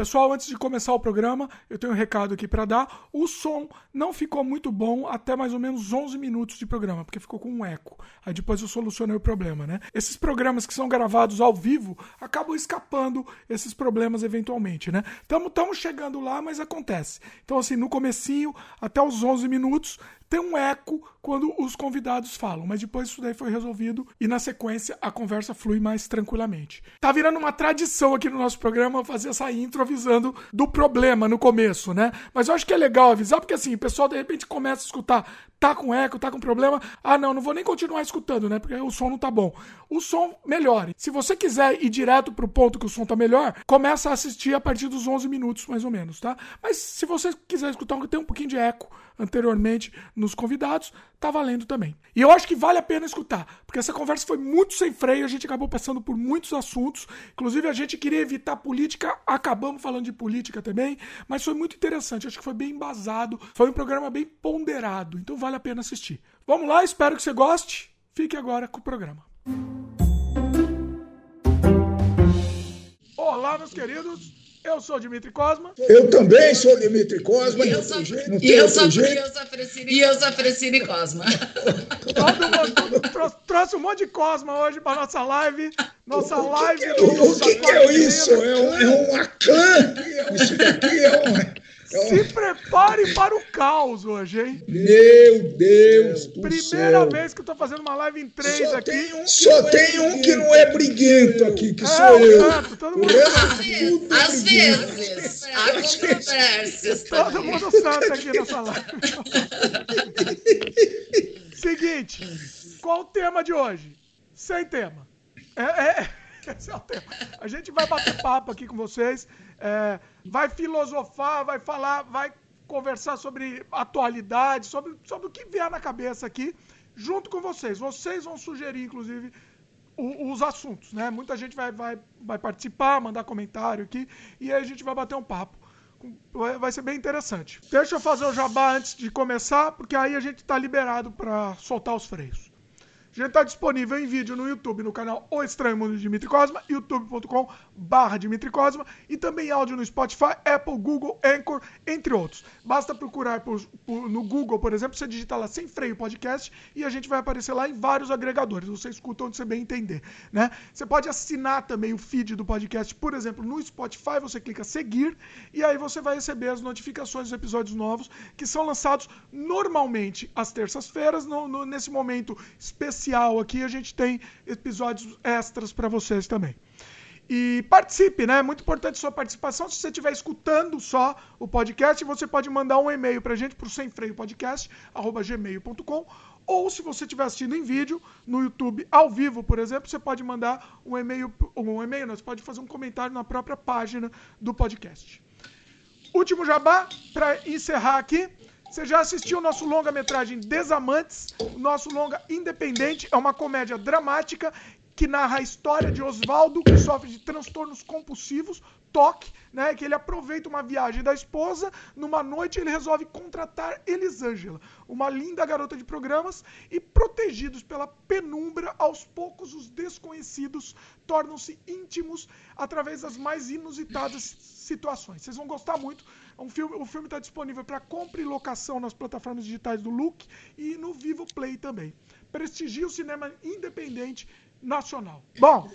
Pessoal, antes de começar o programa, eu tenho um recado aqui para dar. O som não ficou muito bom até mais ou menos 11 minutos de programa, porque ficou com um eco. Aí depois eu solucionei o problema, né? Esses programas que são gravados ao vivo acabam escapando esses problemas eventualmente, né? Estamos chegando lá, mas acontece. Então, assim, no comecinho, até os 11 minutos, tem um eco quando os convidados falam, mas depois isso daí foi resolvido e na sequência a conversa flui mais tranquilamente. Tá virando uma tradição aqui no nosso programa fazer essa intro avisando do problema no começo, né? Mas eu acho que é legal avisar porque assim, o pessoal de repente começa a escutar, tá com eco, tá com problema, ah não, não vou nem continuar escutando, né? Porque o som não tá bom. O som melhore. Se você quiser ir direto pro ponto que o som tá melhor, começa a assistir a partir dos 11 minutos mais ou menos, tá? Mas se você quiser escutar tem um pouquinho de eco anteriormente nos convidados, tá valendo também. E eu acho que vale a pena escutar, porque essa conversa foi muito sem freio, a gente acabou passando por muitos assuntos, inclusive a gente queria evitar política, acabamos falando de política também, mas foi muito interessante, acho que foi bem embasado, foi um programa bem ponderado, então vale a pena assistir. Vamos lá, espero que você goste. Fique agora com o programa. Olá, meus queridos. Eu sou Dimitri Cosma. Eu também sou Dimitri Cosma. E eu sou, e eu sou, e eu sou Frecine Cosma. Todo mundo trouxe, trouxe, um monte de Cosma hoje para nossa live. Nossa o, live. Que, o, o que, que é isso? É, um, é uma clã? Isso daqui é um. Se prepare para o caos hoje, hein? Meu Deus do Primeira céu. vez que eu tô fazendo uma live em três só aqui. Tem um só tem é um que não é briguento aqui, que é, sou eu. Santo, todo mundo santo. Às vezes. Há controvérsias. Todo mundo santo aqui nessa live. Seguinte, qual o tema de hoje? Sem tema. É, é, esse é o tema. A gente vai bater papo aqui com vocês. É, vai filosofar, vai falar, vai conversar sobre atualidade, sobre, sobre o que vier na cabeça aqui, junto com vocês. Vocês vão sugerir, inclusive, o, os assuntos, né? Muita gente vai, vai, vai participar, mandar comentário aqui, e aí a gente vai bater um papo. Vai ser bem interessante. Deixa eu fazer o jabá antes de começar, porque aí a gente está liberado para soltar os freios. Já está disponível em vídeo no YouTube, no canal O Estranho Mundo de Dimitri Cosma, youtube.com barra Dimitri Cosma, e também áudio no Spotify, Apple, Google, Anchor, entre outros. Basta procurar por, por, no Google, por exemplo, você digita lá sem freio podcast e a gente vai aparecer lá em vários agregadores. Você escuta onde você bem entender, né? Você pode assinar também o feed do podcast, por exemplo, no Spotify, você clica seguir e aí você vai receber as notificações dos episódios novos que são lançados normalmente às terças-feiras, nesse momento especial especial aqui, a gente tem episódios extras para vocês também. E participe, né? É muito importante sua participação. Se você estiver escutando só o podcast, você pode mandar um e-mail para a gente para o semfreiopodcast.gmail.com ou se você estiver assistindo em vídeo, no YouTube, ao vivo, por exemplo, você pode mandar um e-mail, um e-mail, você pode fazer um comentário na própria página do podcast. Último jabá, para encerrar aqui. Você já assistiu o nosso longa-metragem Desamantes? Nosso longa independente é uma comédia dramática que narra a história de Oswaldo, que sofre de transtornos compulsivos, toque, né? Que ele aproveita uma viagem da esposa, numa noite ele resolve contratar Elisângela, uma linda garota de programas, e protegidos pela penumbra, aos poucos os desconhecidos tornam-se íntimos através das mais inusitadas situações. Vocês vão gostar muito. É filme, o filme está disponível para compra e locação nas plataformas digitais do Look e no Vivo Play também. Prestigia o cinema independente nacional. Bom,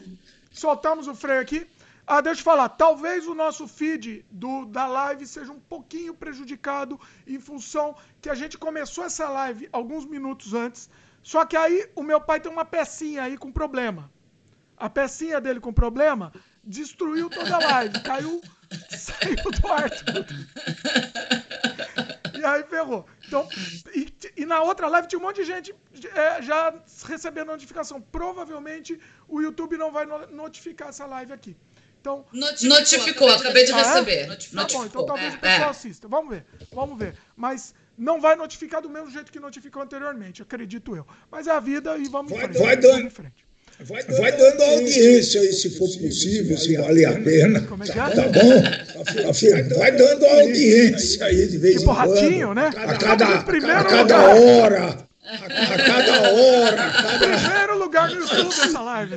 soltamos o freio aqui. Ah, deixa eu falar, talvez o nosso feed do, da live seja um pouquinho prejudicado em função que a gente começou essa live alguns minutos antes. Só que aí o meu pai tem uma pecinha aí com problema. A pecinha dele com problema destruiu toda a live. Caiu Saiu do. E aí ferrou. Então, e, e, na outra live tinha um monte de gente é, já recebendo notificação. Provavelmente o YouTube não vai notificar essa live aqui. Então, notificou, notificou acabei de ah, receber. É? Notificou. Tá bom, então talvez é, o pessoal é. assista. Vamos ver, vamos ver. Mas não vai notificar do mesmo jeito que notificou anteriormente, acredito eu. Mas é a vida e vamos vai, em frente. Vai dando. Em frente. Vai, vai dando audiência aí, se for possível, se vale a pena. É tá, tá bom? Vai dando audiência aí de vez tipo em quando. ratinho, né? A cada, a cada hora. A cada hora. A cada... Primeiro lugar no YouTube essa live.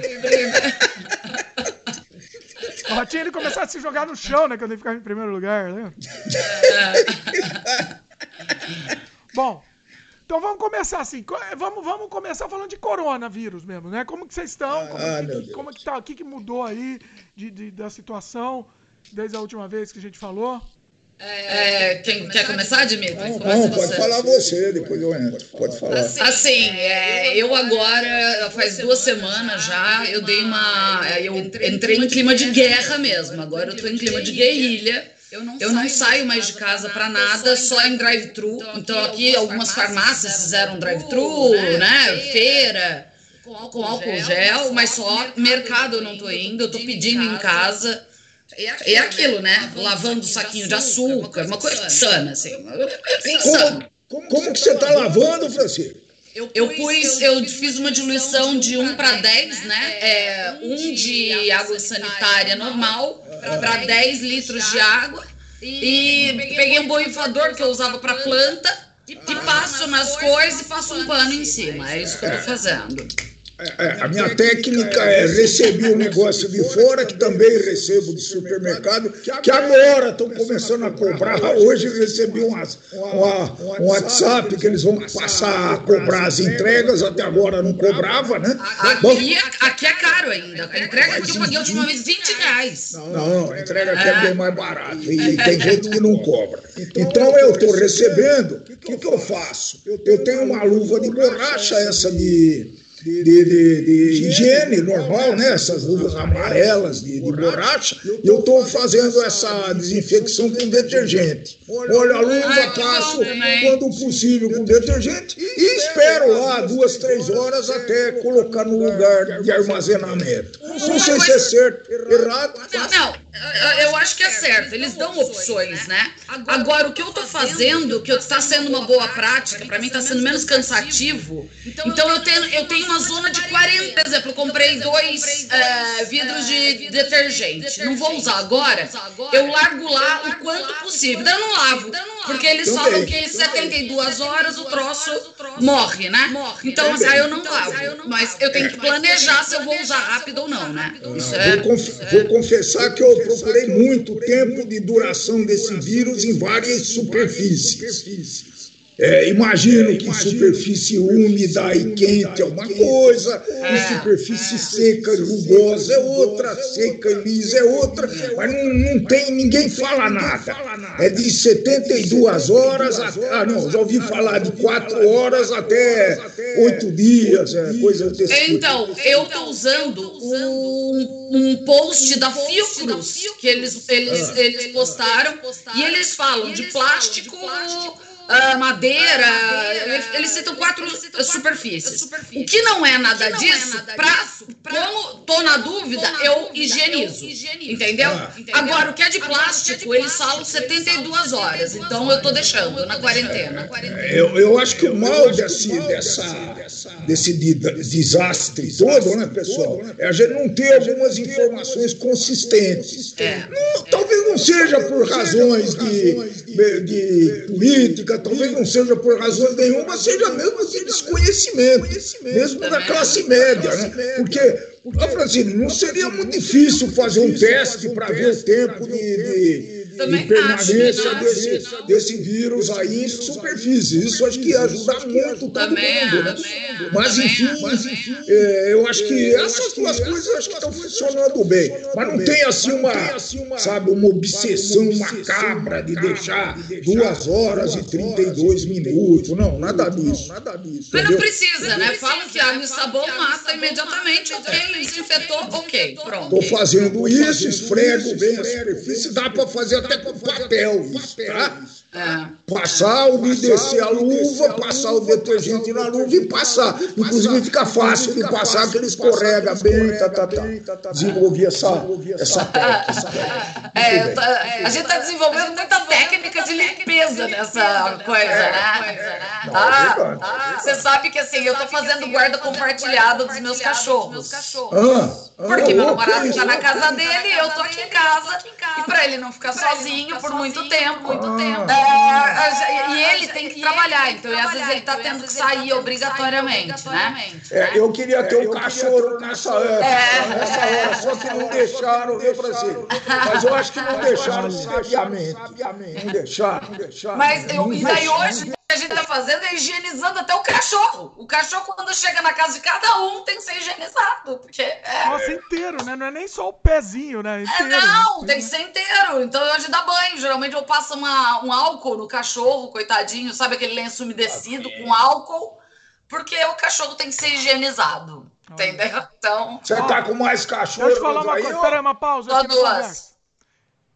O Ratinho ele começar a se jogar no chão, né? Quando ele ficava em primeiro lugar, né? Bom, então vamos começar assim. Vamos, vamos começar falando de coronavírus mesmo, né? Como que vocês estão? Como, ah, que, como que tá? O que, que mudou aí de, de, da situação desde a última vez que a gente falou? É, quem quer começar, Dimitri? Não, não pode falar você, depois eu entro. Pode falar. Assim, assim é, eu agora, faz duas semanas já, eu dei uma. Eu entrei em clima de guerra mesmo. Agora eu estou em clima de guerrilha. Eu não, eu não saio mais de casa para nada, só em drive-thru. Então, então aqui algumas farmácias fizeram drive-thru, né? né? Feira, com álcool gel, mas só mercado eu não tô indo, eu tô pedindo em casa. É aquilo, né? Lavando o saquinho de açúcar, uma coisa insana, assim. Insano. Como, como que você tá lavando, Francisco? Eu pus, eu fiz uma diluição de 1 para 10, né? É, 1 de água sanitária normal para 10 litros de água. E peguei um borrifador que eu usava para planta e passo nas coisas e passo um pano em cima. É isso que eu tô fazendo. É, a minha técnica é receber um negócio de fora, que também recebo de supermercado, que agora estão começando a cobrar. Hoje recebi uma, um WhatsApp que eles vão passar a cobrar as entregas, até agora não cobrava, né? Aqui, aqui é caro ainda. A entrega aqui eu paguei a última vez 20 reais. Não, a entrega aqui é bem mais barata. E tem gente que não cobra. Então eu estou recebendo, o que, que eu faço? Eu tenho uma luva de borracha, essa de de, de, de, higiene normal, né? essas luvas amarelas de, de borracha, e eu estou fazendo essa desinfecção com detergente. Olha a luva, passo quando possível com detergente e espero lá duas, três horas até colocar no lugar de armazenamento. Não sei se é certo, errado. Não, não, eu acho que é certo. Eles dão opções, né? Agora, o que eu estou fazendo, que está sendo uma boa prática, para mim está sendo menos cansativo. Então, eu tenho, eu tenho uma zona de 40, por exemplo, eu comprei dois uh, vidros de detergente. Não vou usar agora, eu largo lá o quanto possível. Então eu não lavo, porque eles falam que em 72 horas o troço morre, né? Então assim, aí eu não lavo. Mas eu tenho que planejar se eu vou usar rápido ou não, né? Isso é, vou, conf vou confessar que eu procurei muito tempo de duração desse vírus em várias superfícies. É, imagino que superfície úmida e quente é uma coisa, e superfície seca e rugosa é outra, seca e lisa é outra, mas não, não tem, ninguém fala nada. É de 72 horas, até, ah não, já ouvi falar de 4 horas até 8 dias, é, coisa desse tipo. Então, eu estou usando um, um post da Fiocruz, que eles, eles, eles postaram, e eles falam de plástico uh, madeira, madeira eles citam quatro citam superfícies. superfícies. O que não é nada não disso, é disso pra, como tô na dúvida, tô na eu, dúvida higienizo, eu higienizo. Entendeu? Ah. Agora, o que é de plástico, eles falam 72 horas, então eu tô deixando na quarentena. Eu, eu acho que o mal desse, dessa, desse desastre todo, né, pessoal, é a gente não ter algumas informações consistentes. É. Não, talvez não seja por razões de, de política, talvez não seja por razões nenhuma, seja mesmo de desconhecimento, mesmo da classe média, né? Porque, porque Francine, não seria muito difícil fazer um teste para ver o tempo de também e permanência acho, desse, desse vírus aí em superfície. Isso acho que ajuda muito todo também, mundo. Né? Mas, enfim, mas, enfim é, eu acho que essas duas coisas acho que estão funcionando bem. Mas não tem assim uma, sabe, uma obsessão macabra de deixar duas horas e 32 minutos. Não, nada disso. Nada disso. Mas não precisa, né? Falam que água e sabão mata imediatamente. Ok, desinfetou, ok, pronto. Estou fazendo isso, esfrego bem a superfície, dá para fazer até com papel, tá? É. Passar, umedecer a luva, passar o detergente na luva e passar. Inclusive fica fácil de passar, que ele escorrega bem, tá, tá, tá. Desenvolver essa, essa técnica. É, tá, a gente está desenvolvendo muita técnica de limpeza nessa coisa, né? Ah, você sabe que assim, eu estou fazendo guarda compartilhada dos meus cachorros. cachorros. Ah, porque ah, meu namorado tá na casa dele, eu tô aqui em casa. E para ele não ficar sozinho por muito tempo, muito tempo. É, e ele tem que trabalhar, então às vezes ele tá tendo que sair obrigatoriamente, né? É, eu queria ter um cachorro nessa época, é. nessa hora, só que não deixaram, viu, Brasil? Mas eu acho que não deixaram sabiamente. Não deixaram, não deixaram. Mas eu, e daí hoje a gente tá fazendo é higienizando até o cachorro. O cachorro, quando chega na casa de cada um, tem que ser higienizado. Porque é... Nossa, inteiro, né? Não é nem só o pezinho, né? Inteiro, é, não, tem que ser inteiro. Então, hoje dá banho. Geralmente eu passo uma, um álcool no cachorro, coitadinho, sabe aquele lenço umedecido com álcool, porque o cachorro tem que ser higienizado. Entendeu? Então. Você tá com mais cachorro? Deixa eu falar uma coisa. Pera aí, uma pausa. Só duas.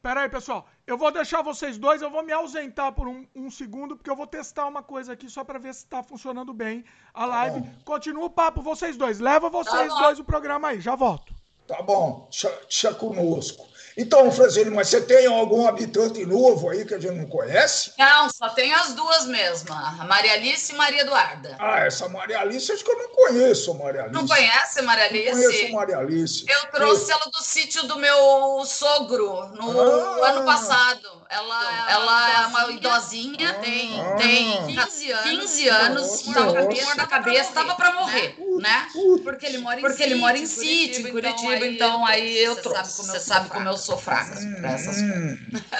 Pera aí, pessoal. Eu vou deixar vocês dois, eu vou me ausentar por um, um segundo, porque eu vou testar uma coisa aqui só para ver se tá funcionando bem a live. Tá Continua o papo, vocês dois. Leva vocês tá dois o programa aí, já volto. Tá bom, deixa conosco. Então, Francine, mas você tem algum habitante novo aí que a gente não conhece? Não, só tem as duas mesmo, a Maria Alice e Maria Eduarda. Ah, essa Maria Alice acho que eu não conheço, Maria Alice. Não conhece Maria Alice? Não conheço Maria Alice. Eu trouxe eu... ela do sítio do meu sogro no ah. ano passado. Ela, ela é uma idosinha, ah. tem, ah. tem 15 anos, 15 anos estava com dor na cabeça, estava para morrer, né? Porque ele mora em Porque ele mora em sítio, em Curitiba, então aí eu trouxe. Você sabe como eu sou fraca hum, para essas coisas.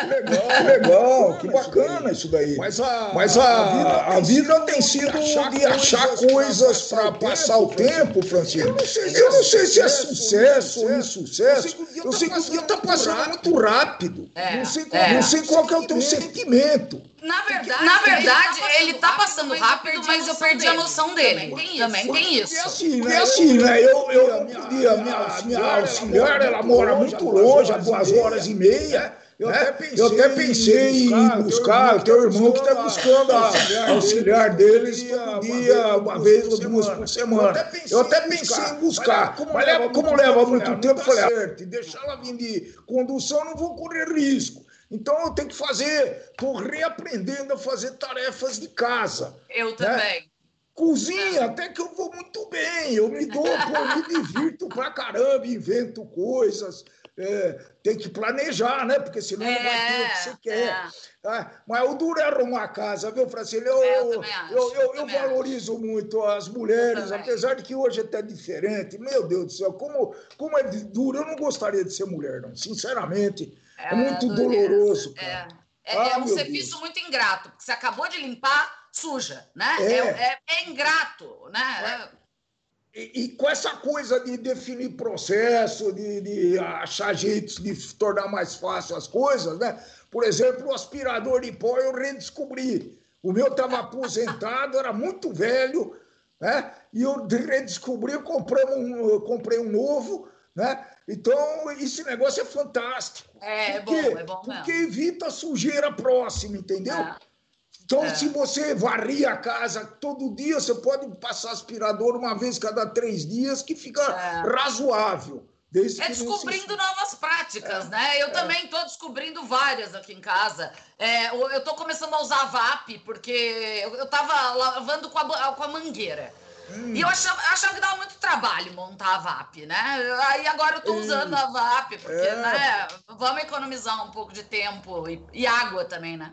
Legal, legal, que bacana isso daí. Mas a, Mas a, a, vida, tem sido de achar coisas para passar o tempo, Francisco. Eu não sei, eu não sei se é sucesso ou insucesso. Eu sei que o dia está passando muito rápido. É, não, sei, é. não sei qual é o teu sentimento. Na verdade, na verdade ele está passando rápido, mas eu perdi a noção dele. Também tem isso. Assim, né? assim, né? Eu, eu, minha, minha auxiliar, ela mora muito longe, a duas horas e meia. Eu, né? até pensei, eu até pensei em buscar, o teu irmão que está buscando a auxiliar deles todo dia, uma vez ou duas por semana. Eu até pensei em buscar, mas leva, como leva muito tempo, eu falei, ah, deixar ela vir de condução, não vou correr risco. Então eu tenho que fazer, estou reaprendendo a fazer tarefas de casa. Eu né? também. Né? Cozinha, até que eu vou muito bem, eu me dou, eu me divirto pra caramba, invento coisas. É, tem que planejar, né? Porque senão é, não vai ter o que você é, quer. É. Ah, mas o duro é arrumar casa, viu, Francine? Eu, é, eu, acho, eu, eu, eu valorizo acho. muito as mulheres, apesar de que hoje é até diferente. Meu Deus do céu, como, como é duro. Eu não gostaria de ser mulher, não. Sinceramente, é, muito doloroso. Cara. É, ah, é um serviço Deus. muito ingrato, porque você acabou de limpar, suja, né? É, é, é ingrato, né? E, e, com essa coisa de definir processo, de, de, achar jeitos de tornar mais fácil as coisas, né? Por exemplo, o aspirador de pó eu redescobri. O meu estava aposentado, era muito velho, né? E eu redescobri, comprei um, eu comprei um novo, né? Então, esse negócio é fantástico. É, é bom, é bom mesmo. Porque evita a sujeira próxima, entendeu? É. Então, é. se você varrer a casa todo dia, você pode passar aspirador uma vez cada três dias, que fica é. razoável. é descobrindo novas práticas, é. né? Eu é. também estou descobrindo várias aqui em casa. É, eu estou começando a usar a VAP, porque eu estava lavando com a, com a mangueira. Hum. E eu achava, achava, que dava muito trabalho montar a VAP, né? Aí agora eu estou usando a VAP, porque, é. né? Vamos economizar um pouco de tempo e, e água também, né?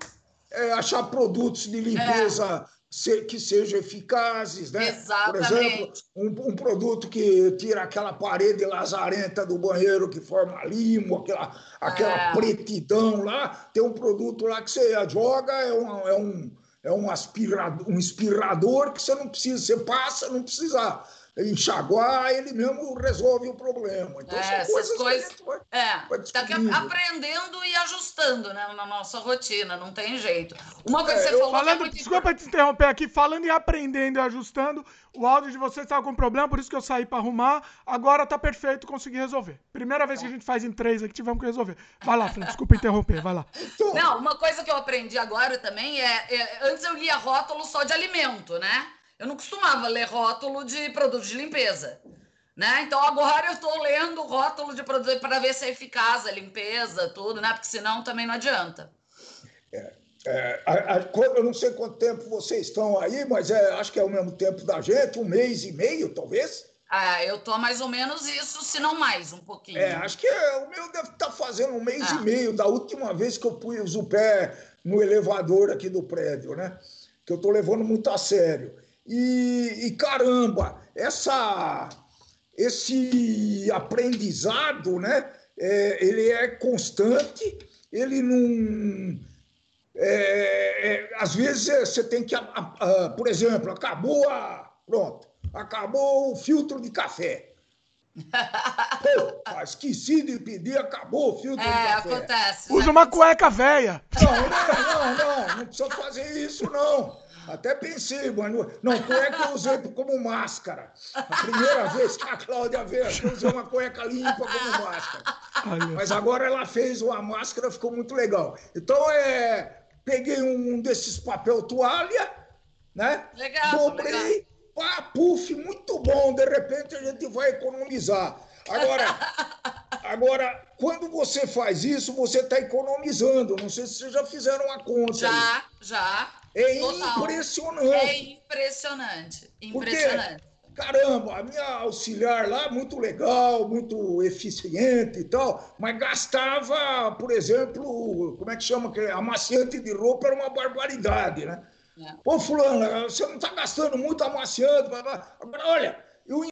é, achar produtos de limpeza é. que sejam eficazes, né? Exatamente. Por exemplo, um, um, produto que tira aquela parede lazarenta do banheiro que forma limo, aquela, aquela é. pretidão lá. Tem um produto lá que você joga, é um, é um, é um, aspirador, um inspirador que você não precisa, você passa, não precisa enxaguar, ele mesmo resolve o problema. Então, é, são coisas coisas, que vai, é, vai tá aprendendo e ajustando né, na nossa rotina, não tem jeito. Uma coisa é, que você falou. Falando, é desculpa te interromper aqui, falando e aprendendo e ajustando, o áudio de vocês estava com problema, por isso que eu saí para arrumar. Agora tá perfeito, consegui resolver. Primeira vez que a gente faz em três aqui, tivemos que resolver. Vai lá, Fran, desculpa interromper, vai lá. Não, uma coisa que eu aprendi agora também é, é antes eu lia rótulo só de alimento, né? Eu não costumava ler rótulo de produto de limpeza. Né? Então agora eu estou lendo rótulo de produto para ver se é eficaz a limpeza, tudo, né? Porque senão também não adianta. É, é, a, a, eu não sei quanto tempo vocês estão aí, mas é, acho que é o mesmo tempo da gente, um mês e meio, talvez. Ah, eu tô mais ou menos isso, se não mais, um pouquinho. É, acho que é, o meu deve estar tá fazendo um mês ah. e meio da última vez que eu pus o pé no elevador aqui do prédio, né? Que eu tô levando muito a sério. E, e caramba, essa, esse aprendizado, né? É, ele é constante, ele não. É, é, às vezes você tem que, a, a, por exemplo, acabou a. Pronto acabou o filtro de café. Pô, esqueci de pedir, acabou o filtro é, de café. acontece. Usa uma cueca velha. Não, não, não, não, não precisa fazer isso, não. Até pensei, mano. Não, cueca eu usei como máscara. A primeira vez que a Cláudia veio aqui, eu usei uma cueca limpa como máscara. Mas agora ela fez uma máscara, ficou muito legal. Então, é, peguei um desses papel toalha, né? Legal, dobrei, legal pá, puf, muito bom, de repente a gente vai economizar. Agora, agora quando você faz isso, você está economizando. Não sei se vocês já fizeram a conta. Já, aí. já. É impressionante. É impressionante. Impressionante. Porque, caramba, a minha auxiliar lá, muito legal, muito eficiente e tal, mas gastava, por exemplo, como é que chama? Amaciante de roupa era uma barbaridade, né? É. Pô, fulano, você não está gastando muito amaciando. Agora, olha, eu em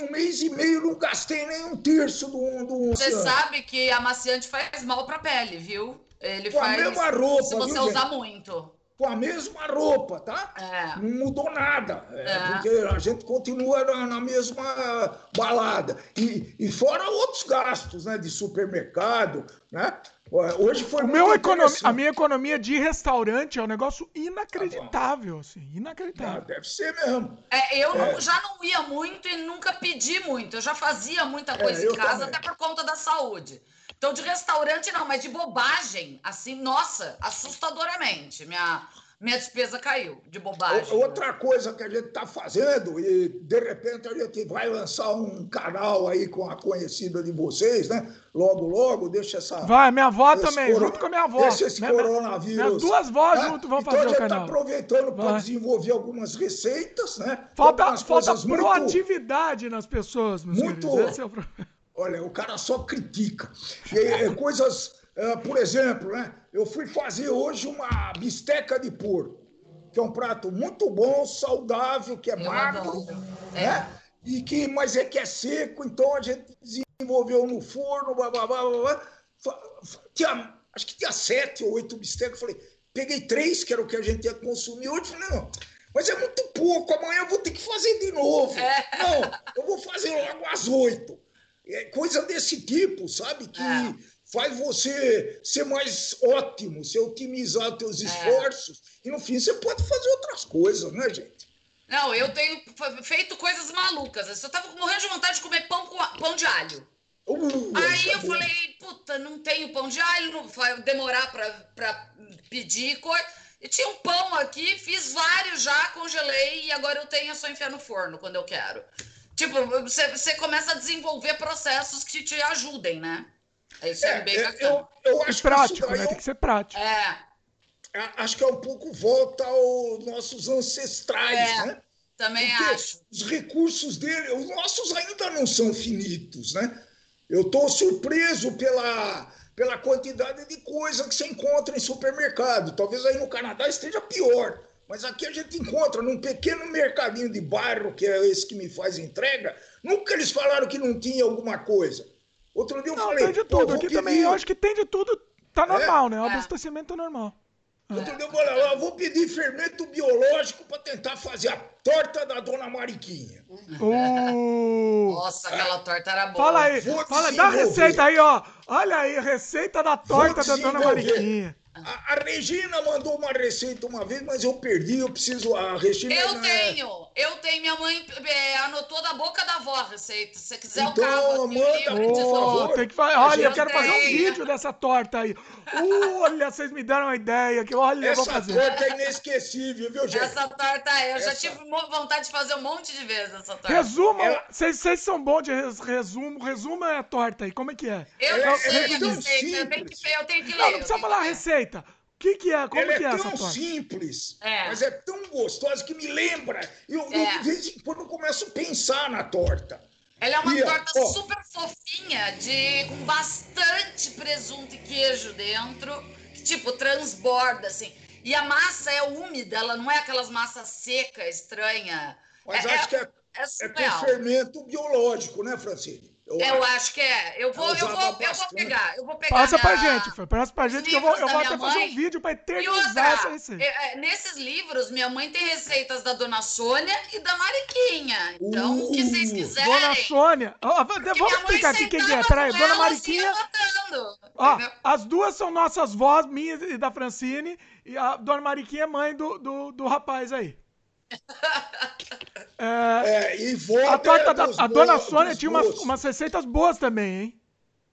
um mês e meio não gastei nem um terço do, do Você sabe que amaciante faz mal para a pele, viu? Ele Com faz. A mesma roupa, se você viu, usar gente? muito com a mesma roupa, tá? É. Não mudou nada, é, é. porque a gente continua na, na mesma balada. E, e, fora outros gastos, né? De supermercado, né? Hoje foi o meu economia, A minha economia de restaurante é um negócio inacreditável, tá assim, inacreditável. Ah, deve ser mesmo. É, eu é. Não, já não ia muito e nunca pedi muito. Eu já fazia muita coisa é, em casa, também. até por conta da saúde. Então, de restaurante não, mas de bobagem, assim, nossa, assustadoramente. Minha, minha despesa caiu de bobagem. Outra coisa que a gente está fazendo, e de repente a gente vai lançar um canal aí com a conhecida de vocês, né? Logo, logo, deixa essa. Vai, minha avó também, junto com a minha avó. Deixa esse minha, coronavírus. Minhas duas vós né? junto vão então fazer o canal. Então a gente está aproveitando para desenvolver algumas receitas, né? Falta, falta proatividade muito, nas pessoas, meus muito, queridos. Esse é o problema. Olha, o cara só critica. E, é, coisas, uh, por exemplo, né? Eu fui fazer hoje uma bisteca de porco, que é um prato muito bom, saudável, que é eu magro, né? É. E que, mas é que é seco, então a gente desenvolveu no forno, blá, blá, blá, blá. Tinha, acho que tinha sete ou oito bistecas. Falei, peguei três, que era o que a gente ia consumir hoje. Falei, não, mas é muito pouco, amanhã eu vou ter que fazer de novo. É. Não, eu vou fazer logo às oito. É coisa desse tipo, sabe? Que é. faz você ser mais ótimo, você otimizar os teus é. esforços. E no fim você pode fazer outras coisas, né, gente? Não, eu tenho feito coisas malucas. Eu tava morrendo de vontade de comer pão com pão de alho. Uh, Aí eu bom. falei, puta, não tenho pão de alho, não vai demorar para pedir coisa. E tinha um pão aqui, fiz vários já, congelei e agora eu tenho é só enfiar no forno quando eu quero. Tipo, você, você começa a desenvolver processos que te ajudem, né? Isso é, é bem bacana. Eu, eu acho prático, que né? Tem que ser prático. É. Acho que é um pouco volta aos nossos ancestrais, é, né? Também Porque acho. Os recursos dele, os nossos ainda não são finitos, né? Eu estou surpreso pela, pela quantidade de coisa que você encontra em supermercado. Talvez aí no Canadá esteja pior. Mas aqui a gente encontra num pequeno mercadinho de bairro, que é esse que me faz entrega, nunca eles falaram que não tinha alguma coisa. Outro dia eu não, falei. Tem de tudo. Aqui pedir... também eu acho que tem de tudo. Tá normal, é? né? O é. abastecimento é normal. Outro dia eu falei, eu vou pedir fermento biológico para tentar fazer a torta da dona Mariquinha. Uh, Nossa, aquela torta era boa. Fala aí, fala, dá a receita aí, ó. Olha aí, receita da torta da dona Mariquinha. A, a, Regina mandou uma receita uma vez, mas eu perdi, eu preciso. A Regina. Eu tenho, eu tenho. Minha mãe é, anotou da boca da avó a receita. Se você quiser, então, eu cabo aqui manda, oh, tem que fazer. Olha, eu quero fazer um vídeo dessa torta aí. olha, vocês me deram uma ideia que olha, Essa eu vou fazer. Essa torta é inesquecível, viu, gente? Essa torta é. Eu essa... já tive vontade de fazer um monte de vezes essa torta. Resumo, vocês Ela... são bons de resumo. Resumo é a torta aí, como é que é? Eu não sei a receita, eu tenho que, eu tenho que ler. Não, não precisa falar a receita receita. que, que é? Como ela que é, é essa tão simples, É. mas é tão gostosa que me lembra. Eu, eu, É. de vez em quando eu começo a pensar na torta. Ela é uma E, torta ó. super fofinha, de com bastante presunto e queijo dentro, que tipo transborda assim. E a massa é úmida, ela não é aquelas massas seca, estranha. Mas é, acho que é, é é com fermento biológico, né, Francine? Eu acho que é. Eu vou, eu vou, eu vou pegar. Eu vou pegar. Passa pra minha- gente, Fran. Passa pra gente que eu vou, eu livros vou até minha fazer um mãe. vídeo pra eternizar essa outra, receita. é, é, nesses livros, minha mãe tem receitas da Dona Sônia e da Mariquinha. Então, o que vocês Uh, quiserem. Dona Sônia. Porque vamos minha mãe explicar aqui quem que é. Peraí, Dona Mariquinha. Assim, anotando, Ó, as duas são nossas vós, minha e da Francine. E a Dona Mariquinha é mãe do, do, do rapaz aí. É, É, e vó a é da a Dona Sônia tinha umas, umas receitas boas também, hein?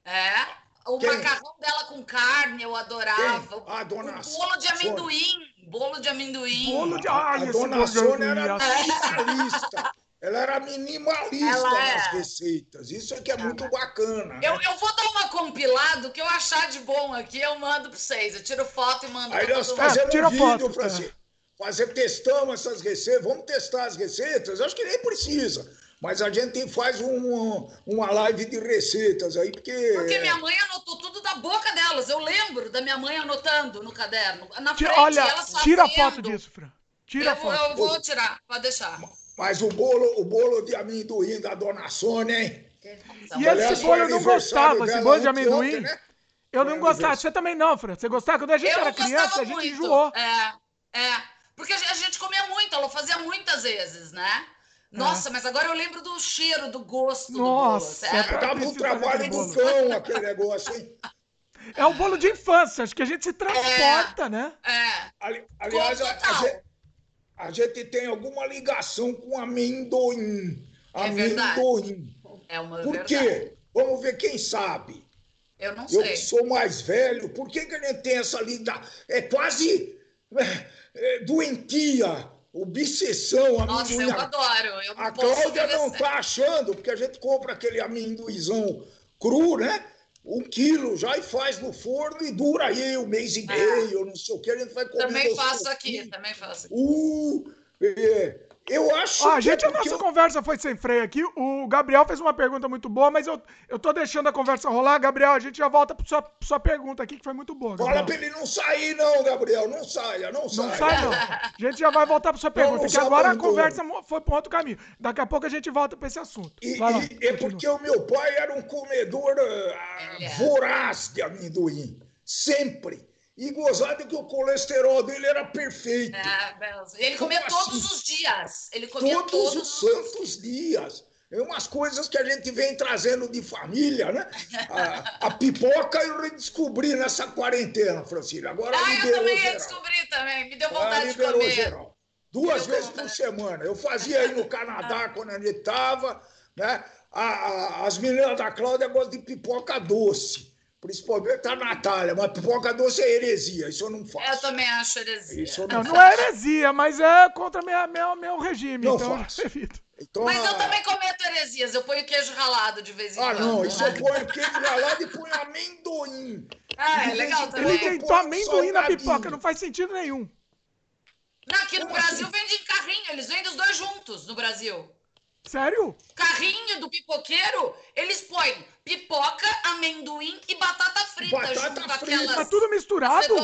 É. O Quem? macarrão dela com carne eu adorava. A Dona o bolo de Sônia. amendoim. Bolo de amendoim. Bolo de. A, Ai, a dona Sônia era minimalista. Ela era minimalista Ela é. nas receitas. Isso é que é muito bacana. né? Eu, eu vou dar uma compilada, o que eu achar de bom aqui, eu mando pra vocês. Eu tiro foto e mando Aí pra nós todo mundo. fazemos tira um vídeo, foto, Francisco. Fazer, testamos essas receitas. Vamos testar as receitas? Acho que nem precisa. Mas a gente faz um, uma live de receitas aí, porque. Porque minha mãe anotou tudo da boca delas. Eu lembro da minha mãe anotando no caderno. Na Tira- frente, olha, elas tira a foto disso, Fran. Tira a Eu, vou- foto. eu vou tirar, pode deixar. Mas o bolo, o bolo de amendoim da dona Sônia, hein? E esse Aliás, bolo foi eu não gostava, esse bolo de amendoim. né? Eu não gostava. Você também não, Fran. Você gostava? Quando a gente eu era criança, a gente muito. enjoou. É, é. Porque a gente- comia muito, ela fazia muitas vezes, né? Nossa, mas agora eu lembro do cheiro, do gosto Nossa, do bolo. é sério. pra- Dava um trabalho do cão aquele negócio, hein? É o bolo de infância. Acho que a gente se transporta, né? É. Ali- Aliás, a, a gente, a gente tem alguma ligação com amendoim. É verdade. Amendoim. É uma Por verdade. quê? Vamos ver quem sabe. Eu não Eu sei. que sou mais velho, por que, que a gente tem essa ligação? É quase é, é, doentia, obsessão, Nossa, amendoim. eu adoro. Eu A Cláudia não está achando, porque a gente compra aquele amendoizão cru, né? Um quilo já e faz no forno e dura aí um mês e meio, não sei o que, a gente vai comer. Também faço aqui, também faço aqui. Uh, é, eu acho Ó, a que gente, é a porque nossa conversa foi sem freio aqui. O Gabriel fez uma pergunta muito boa, mas eu, eu tô deixando a conversa rolar. Gabriel, a gente já volta pra sua, sua pergunta aqui, que foi muito boa. Fala pra ele não sair, não, Gabriel. Não saia, não saia. Não sai, não. A gente já vai voltar pra sua pergunta, não que agora a abandono. conversa mo- foi pra um outro caminho. Daqui a pouco a gente volta pra esse assunto. E, Vai lá, e- é porque o meu pai era um comedor ah, é. voraz de amendoim. Sempre. E gozado que o colesterol dele era perfeito. É. Ele Como comia todos assim? os dias. Ele comia todos, todos, os santos dias. É umas coisas que a gente vem trazendo de família, né? A, a pipoca eu redescobri nessa quarentena, Francine. Agora Ah, eu também geral. descobrir também. Me deu vontade de comer. geral. Duas vezes por semana. Eu fazia aí no Canadá quando a gente estava, né? A- a- as meninas da Cláudia gostam de pipoca doce. Principalmente a Natália, mas pipoca doce é heresia, isso eu não faço. Eu também acho heresia. Isso eu Não, não não é heresia, mas é contra minha, meu, meu regime. Não então faço. eu evito. Então, Mas eu a- também cometo heresias. Eu ponho queijo ralado de vez em Ah, quando. não, isso né? eu ponho queijo ralado e ponho amendoim. Ah, é legal Ele também. quando- inventou amendoim na pipoca, não faz sentido nenhum. Não, aqui no Como Brasil assim? vende em carrinho. Eles vendem os dois juntos no Brasil. Sério? Carrinho do pipoqueiro, eles põem pipoca, amendoim e batata frita Batata junto frita. aquelas Tá tudo misturado?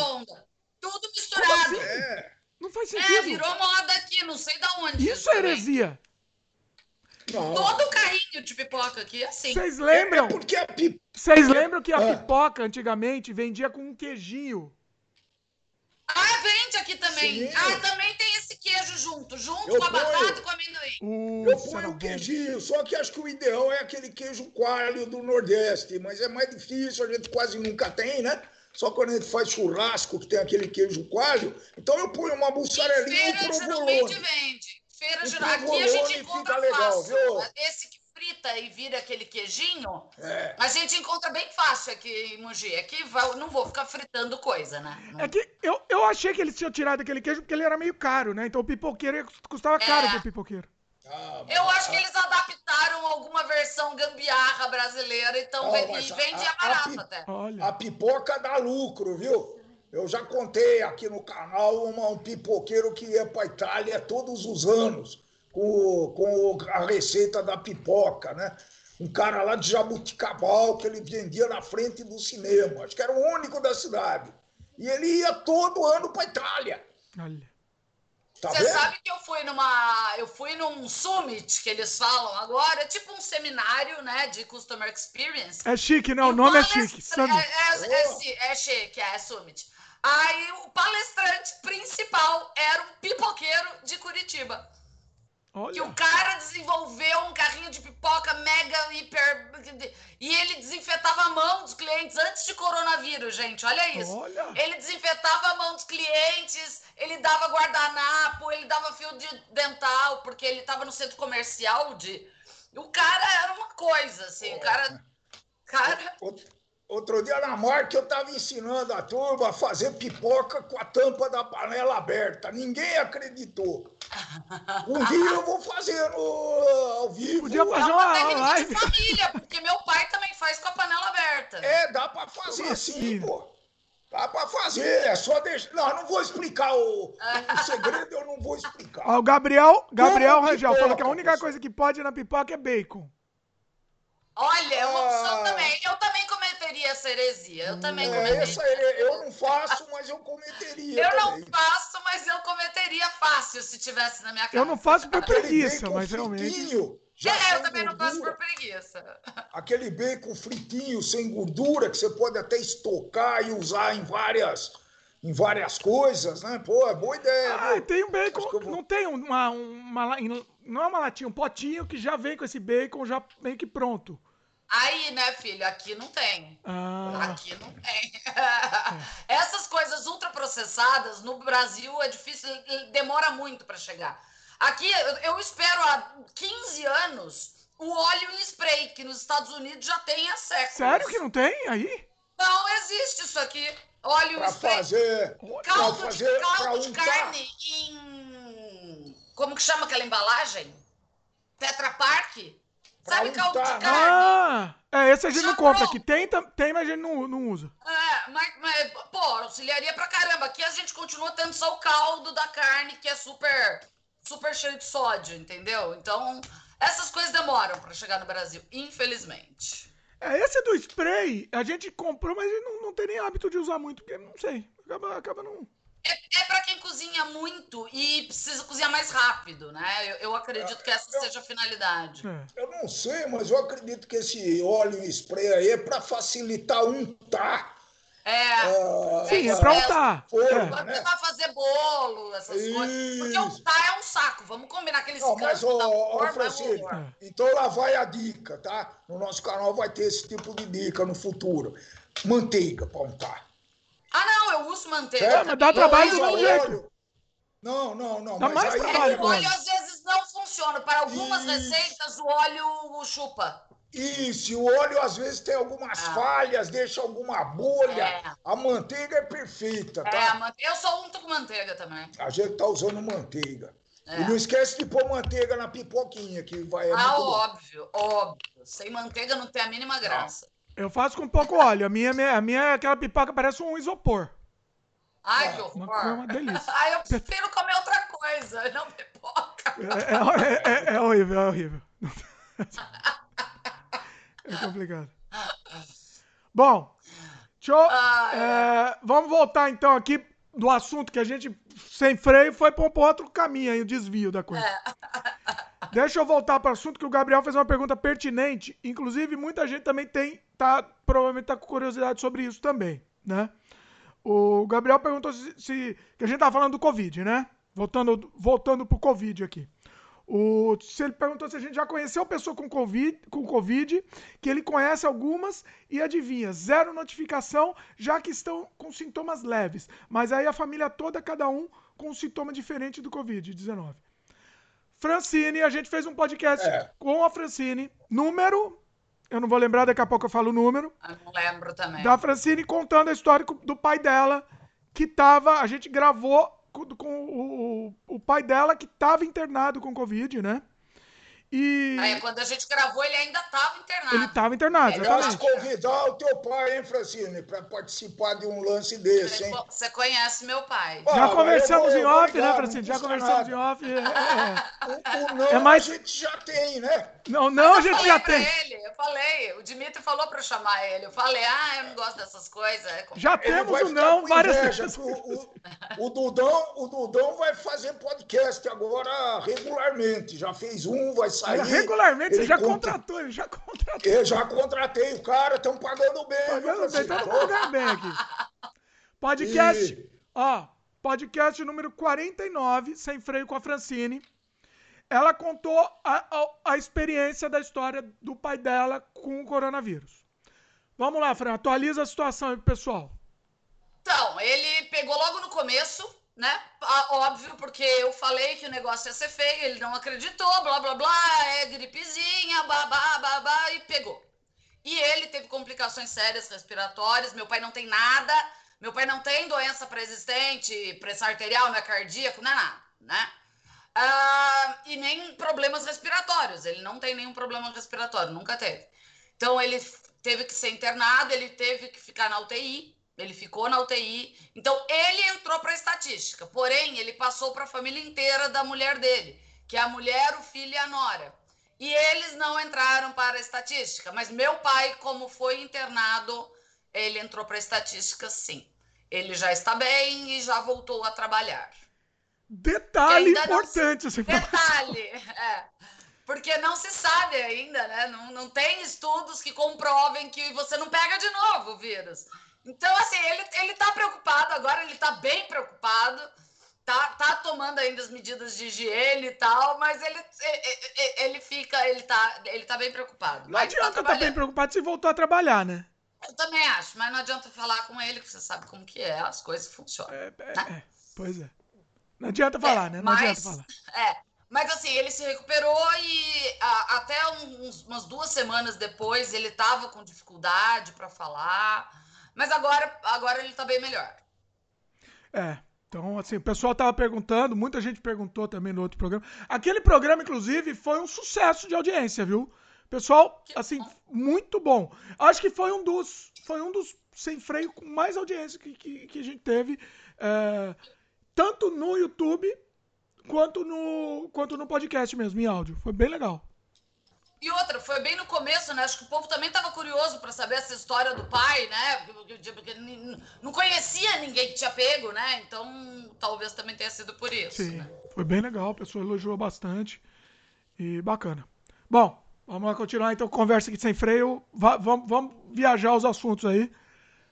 Tudo misturado. É. Não faz É, sentido. virou moda aqui, não sei da onde. Isso é heresia. Não. Todo carrinho de pipoca aqui é assim. Vocês É lembram? porque a pipoca. Vocês lembram que a Ah. pipoca antigamente vendia com um queijinho? Ah, vende aqui também. Sim. Ah, também tem esse queijo junto, junto Eu com a ponho. batata e com o amendoim. Eu Putz, era ponho o queijinho, só que acho que o ideal é aquele queijo coalho do Nordeste, mas é mais difícil, a gente quase nunca tem, né? Só quando a gente faz churrasco que tem aquele queijo coalho. Então eu ponho uma mussarelinha e um feira geralmente provolone. vende. Feira O geral. Aqui a provolone gente fica encontra legal, fácil. viu? Esse que frita e vira aquele queijinho, É. a gente encontra bem fácil aqui em Mogi. Aqui vai- não vou ficar fritando coisa, né? Não- É que eu, eu achei que eles tinham tirado aquele queijo porque ele era meio caro, né? Então o pipoqueiro custava caro É. pro pipoqueiro. Ah, Eu acho que eles adaptaram alguma versão gambiarra brasileira, então Ah, ve- mas e a- a barato até. Olha. A pipoca dá lucro, viu? Eu já contei aqui no canal uma, um pipoqueiro que ia para Itália todos os anos com, com a receita da pipoca, né? Um cara lá de Jabuticabal que ele vendia na frente do cinema. Acho que era o único da cidade. E ele ia todo ano para Itália. Olha. Tá Você sabe que eu fui numa. Eu fui num summit que eles falam agora, tipo um seminário, né? De Customer Experience. É chique, né? O nome é chique. É, é, é, é, chique, é Summit. Aí o palestrante principal era um pipoqueiro de Curitiba. Olha. Que o cara desenvolveu um carrinho de pipoca mega, hiper. E ele desinfetava a mão dos clientes antes de coronavírus, gente. Olha isso. Olha. Ele desinfetava a mão dos clientes, ele dava guardanapo, ele dava fio de dental, porque ele estava no centro comercial de. O cara era uma coisa, assim. O cara. Cara. Outro dia na marca eu estava ensinando a turma a fazer pipoca com a tampa da panela aberta. Ninguém acreditou. Um dia eu vou fazer no, ao vivo. Podia fazer uma, uma live. de família, porque meu pai também faz com a panela aberta. É, dá para fazer assim, sim, pô. Dá para fazer, é só deixar. Não, não vou explicar o, o segredo, eu não vou explicar. O Gabriel, Gabriel Rangel falou que a única coisa que pode na pipoca é bacon. Olha, é uma opção ah. também. Eu também cometeria essa heresia. Eu também cometeria. Essa eu não faço, mas eu cometeria. Eu também. não faço, mas eu cometeria fácil se tivesse na minha casa. Eu não faço por preguiça, mas realmente. Já é, eu também gordura. não faço por preguiça. Aquele bacon fritinho, sem gordura, que você pode até estocar e usar em várias em várias coisas, né? Pô, é boa ideia. Ah, tem um bacon, vou... não tem uma, uma, não é uma latinha, um potinho que já vem com esse bacon já meio que pronto. Aí, né, filho, aqui não tem. Ah. Aqui não tem. Essas coisas ultraprocessadas no Brasil é difícil, demora muito para chegar. Aqui eu espero há 15 anos o óleo em spray, que nos Estados Unidos já tem há séculos. Sério que não tem aí? Não existe isso aqui. Óleo pra spray. Fazer, caldo fazer, de, caldo de carne em. Como que chama aquela embalagem? Tetra Pak? Sabe caldo de carne? Ah, é, esse a gente não compra aqui. Tem, tem, mas a gente não, não usa. É, mas, mas, pô, auxiliaria pra caramba. Aqui a gente continua tendo só o caldo da carne, que é super, super cheio de sódio, entendeu? Então, essas coisas demoram pra chegar no Brasil, infelizmente. É, esse do spray, a gente comprou, mas a gente não, não tem nem hábito de usar muito, porque não sei, acaba, acaba não. É, é para quem cozinha muito e precisa cozinhar mais rápido, né? Eu, eu acredito que essa eu, seja a finalidade. É. Eu não sei, mas eu acredito que esse óleo spray aí é para facilitar untar. É, uh, sim, é pra untar. Forma, é. né? Pra fazer bolo, essas Isso. coisas. Porque untar é um saco. Vamos combinar aqueles Não, mas, ô, ô, Francisco, então lá vai a dica, tá? No nosso canal vai ter esse tipo de dica no futuro. Manteiga para untar. Ah, não, eu uso manteiga. É, mas dá trabalho do mesmo jeito. Não, não, não. Dá mais trabalho. O óleo às vezes não funciona. Para algumas Isso. receitas, o óleo chupa. Isso, o óleo às vezes tem algumas ah. falhas, deixa alguma bolha. É. A manteiga é perfeita, tá? É, mante... eu sou unto com manteiga também. A gente tá usando manteiga. É. E não esquece de pôr manteiga na pipoquinha, que vai. É ah, óbvio, óbvio. Sem manteiga não tem a mínima graça. Eu faço com pouco óleo. A minha, a minha aquela pipoca parece um isopor. Ai, que horror. Uma, uma delícia. Ai, eu prefiro comer outra coisa, não pipoca. É, é, é, é horrível, é horrível. É complicado. Bom, deixa eu, é, vamos voltar então aqui do assunto que a gente, sem freio, foi para um outro caminho aí, o desvio da coisa. É. Deixa eu voltar para o assunto que o Gabriel fez uma pergunta pertinente. Inclusive, muita gente também tem, tá, provavelmente tá com curiosidade sobre isso também, né? O Gabriel perguntou se, se que a gente tá falando do Covid, né? Voltando, voltando pro Covid aqui. O, se ele perguntou se a gente já conheceu pessoa com COVID, com Covid, que ele conhece algumas e adivinha, zero notificação, já que estão com sintomas leves. Mas aí a família toda, cada um com um sintoma diferente do Covid-19. Francine, a gente fez um podcast é. com a Francine, número. Eu não vou lembrar, daqui a pouco eu falo o número. Eu não lembro também. Da Francine contando a história do pai dela, que tava. A gente gravou com, o, o, pai dela, que estava internado com Covid, né? E. Aí, quando a gente gravou, ele ainda estava internado. Ele estava internado, exatamente. convidar o teu pai, hein, Francine, para participar de um lance desse, hein? Você conhece meu pai. Já Ah, conversamos eu em eu vou off, né, Francine? Já conversamos em off. é, é, é. O, o não É mais- a gente já tem, né? Não, não, a gente falei já tem. ele, eu falei. O Dimitri falou pra eu chamar ele. Eu falei, ah, eu não gosto dessas coisas. É. Já Ele temos o não várias inveja, vezes. O, o, o Dudão, o Dudão vai fazer podcast agora regularmente. Já fez um, vai sair. Regularmente, você já conta- contratou, ele já contratou. Eu já contratei o cara, estão pagando bem. Pagando bem, ganha bem aqui. Podcast, E- ó, podcast número 49, Sem Freio com a Francine. Ela contou a, a, a experiência da história do pai dela com o coronavírus. Vamos lá, Fran, atualiza a situação aí pro pessoal. Então, ele pegou logo no começo, né? Ah, Óbvio, porque eu falei que o negócio ia ser feio, ele não acreditou, blá blá blá, é gripezinha, babá, babá, e pegou. E ele teve complicações sérias respiratórias, meu pai não tem nada, meu pai não tem doença pré-existente, pressão arterial, não é cardíaco, não é nada, né? Ah, e nem problemas respiratórios, ele não tem nenhum problema respiratório, nunca teve. Então, ele teve que ser internado, ele teve que ficar na UTI, ele ficou na UTI. Então, ele entrou para a estatística. Porém, ele passou para a família inteira da mulher dele, que é a mulher, o filho e a nora. E eles não entraram para a estatística. Mas meu pai, como foi internado, ele entrou para a estatística, sim. Ele já está bem e já voltou a trabalhar. Detalhe não importante essa informação. Detalhe, é. Porque não se sabe ainda, né? Não, não tem estudos que comprovem que você não pega de novo o vírus. Então, assim, ele, ele tá preocupado agora, ele tá bem preocupado, tá, tá tomando ainda as medidas de higiene e tal, mas ele, ele, ele fica, ele tá, ele tá bem preocupado. Não tá adianta estar bem trabalhando. preocupado se voltar a trabalhar, né? Eu também acho, mas não adianta falar com ele, que você sabe como que é, as coisas funcionam. É, é, é, pois é. Não adianta falar, né? Não mas, adianta falar. É, mas assim, ele se recuperou e a- até uns- umas duas semanas depois ele tava com dificuldade para falar, mas agora, agora ele tá bem melhor. É. Então, assim, o pessoal tava perguntando, muita gente perguntou também no outro programa. Aquele programa, inclusive, foi um sucesso de audiência, viu? Pessoal, assim, muito bom. Acho que foi um dos, foi um dos sem freio com mais audiência que, que, que a gente teve, é, tanto no YouTube quanto no, quanto no podcast mesmo, em áudio. Foi bem legal. E outra, foi bem no começo, né? Acho que o povo também tava curioso para saber essa história do pai, né? Porque- não conhecia ninguém que tinha pego, né? Então, talvez também tenha sido por isso, Sim, né? foi bem legal, o pessoal elogiou bastante e bacana. Bom, vamos lá continuar então conversa aqui sem freio. Va- vamos, vamos viajar os assuntos aí.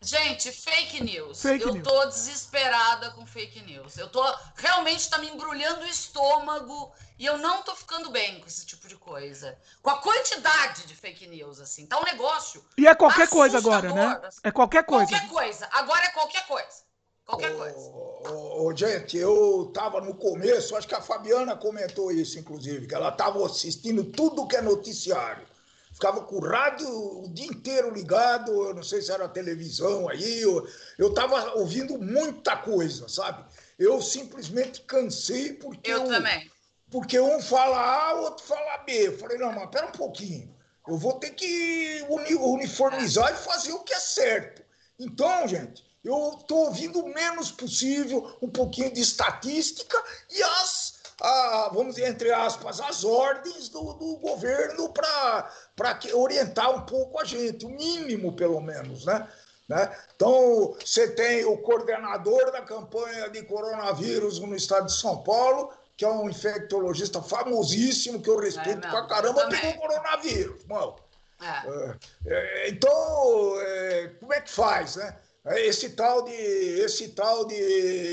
Gente, fake news. Fake eu news. tô desesperada com fake news. Eu tô. Realmente tá me embrulhando o estômago e eu não tô ficando bem com esse tipo de coisa. Com a quantidade de fake news, assim. Tá um negócio. E é qualquer coisa agora, né? É qualquer coisa. Qualquer coisa. Agora é qualquer coisa. Qualquer coisa. Ô, ô, ô, gente, eu estava no começo, acho que a Fabiana comentou isso, inclusive, que ela estava assistindo tudo que é noticiário. Ficava com o rádio o dia inteiro ligado, eu não sei se era televisão aí, eu estava ouvindo muita coisa, sabe? Eu simplesmente cansei porque Eu o- também. porque um fala A, o outro fala B. Eu falei, não, mas pera um pouquinho. Eu vou ter que uni- uniformizar e fazer o que é certo. Então, gente, eu estou ouvindo o menos possível, um pouquinho de estatística e as, a- vamos dizer, entre aspas, as ordens do, do governo para orientar um pouco a gente, o mínimo, pelo menos, né? né? Então, você tem o coordenador da campanha de coronavírus no estado de São Paulo, que é um infectologista famosíssimo, que eu respeito É, pra caramba, pegou coronavírus, mano. É. É, então, é, como é que faz, né? É, Esse tal de, esse tal de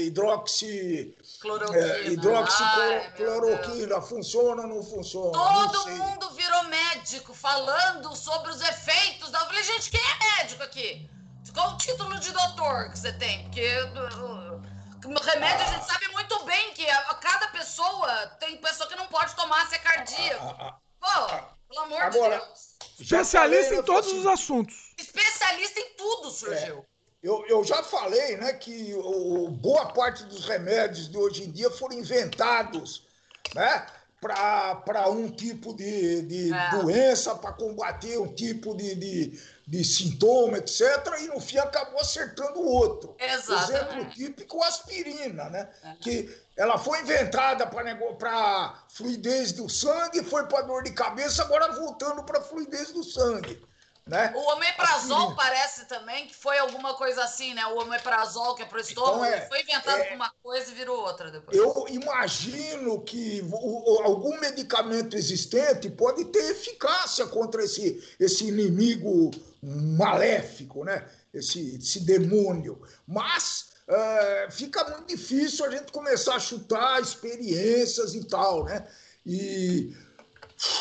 hidroxi, Cloroquina. é, Ai, hidroxicloroquina funciona ou não funciona? Não Todo sei. mundo virou médico falando sobre os efeitos da. Eu falei, gente, quem é médico aqui? Qual o título de doutor que você tem? Porque uh, o remédio a gente sabe muito bem que a, a cada pessoa tem pessoa que não pode tomar se é cardíaco. Ah, ah, Pô, pelo amor Agora- de Deus. Especialista falei, em todos os assuntos. Especialista em tudo surgiu. Eu, eu já falei né, que o, boa parte dos remédios de hoje em dia foram inventados né, para um tipo de, de é. doença, para combater um tipo de, de, de, sintoma, etc. E no fim acabou acertando o outro. Exato. Exemplo típico, aspirina, né? É. Que ela foi inventada para fluidez do sangue, foi para dor de cabeça, agora voltando para fluidez do sangue. Né? O omeprazol parece também que foi alguma coisa assim, né? O omeprazol que é para o estômago, então é, foi inventado é, uma coisa e virou outra depois. Eu imagino que o, algum medicamento existente pode ter eficácia contra esse, esse inimigo maléfico, né? Esse, esse demônio. Mas é, fica muito difícil a gente começar a chutar experiências e tal, né? E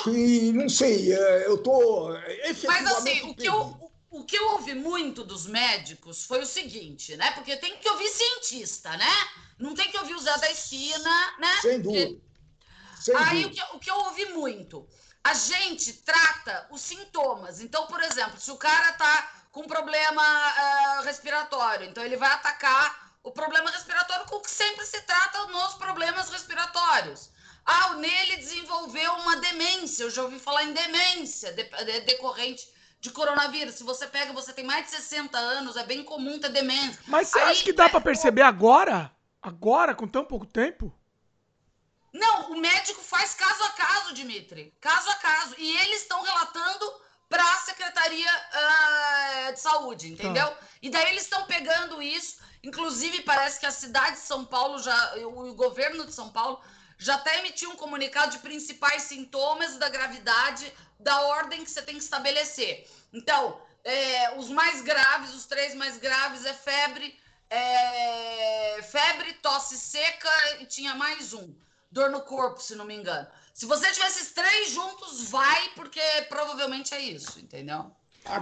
e não sei, é, eu tô. Mas assim, o que, eu, o que eu ouvi muito dos médicos foi o seguinte, né? Porque tem que ouvir cientista, né? Não tem que ouvir o Zé da Esquina, né? Sem dúvida. Porque... Sem Aí dúvida. O, que, o que eu ouvi muito, a gente trata os sintomas. Então, por exemplo, se o cara tá com problema uh, respiratório, então ele vai atacar o problema respiratório com o que sempre se trata nos problemas respiratórios. Ah, o Nele desenvolveu uma demência. Eu já ouvi falar em demência decorrente de coronavírus. Se você pega, você tem mais de 60 anos, é bem comum ter demência. Mas você Aí, acha que dá é, para perceber agora? Agora, com tão pouco tempo? Não, o médico faz caso a caso, Dimitri. Caso a caso. E eles estão relatando para a Secretaria uh, de Saúde, entendeu? Ah. E daí eles estão pegando isso. Inclusive, parece que a cidade de São Paulo, já, o, o governo de São Paulo já até emitiu um comunicado de principais sintomas da gravidade da ordem que você tem que estabelecer. Então, é, os mais graves, os três mais graves é febre, é, febre, tosse seca e tinha mais um, dor no corpo, se não me engano. Se você tiver esses três juntos, vai, porque provavelmente é isso, entendeu?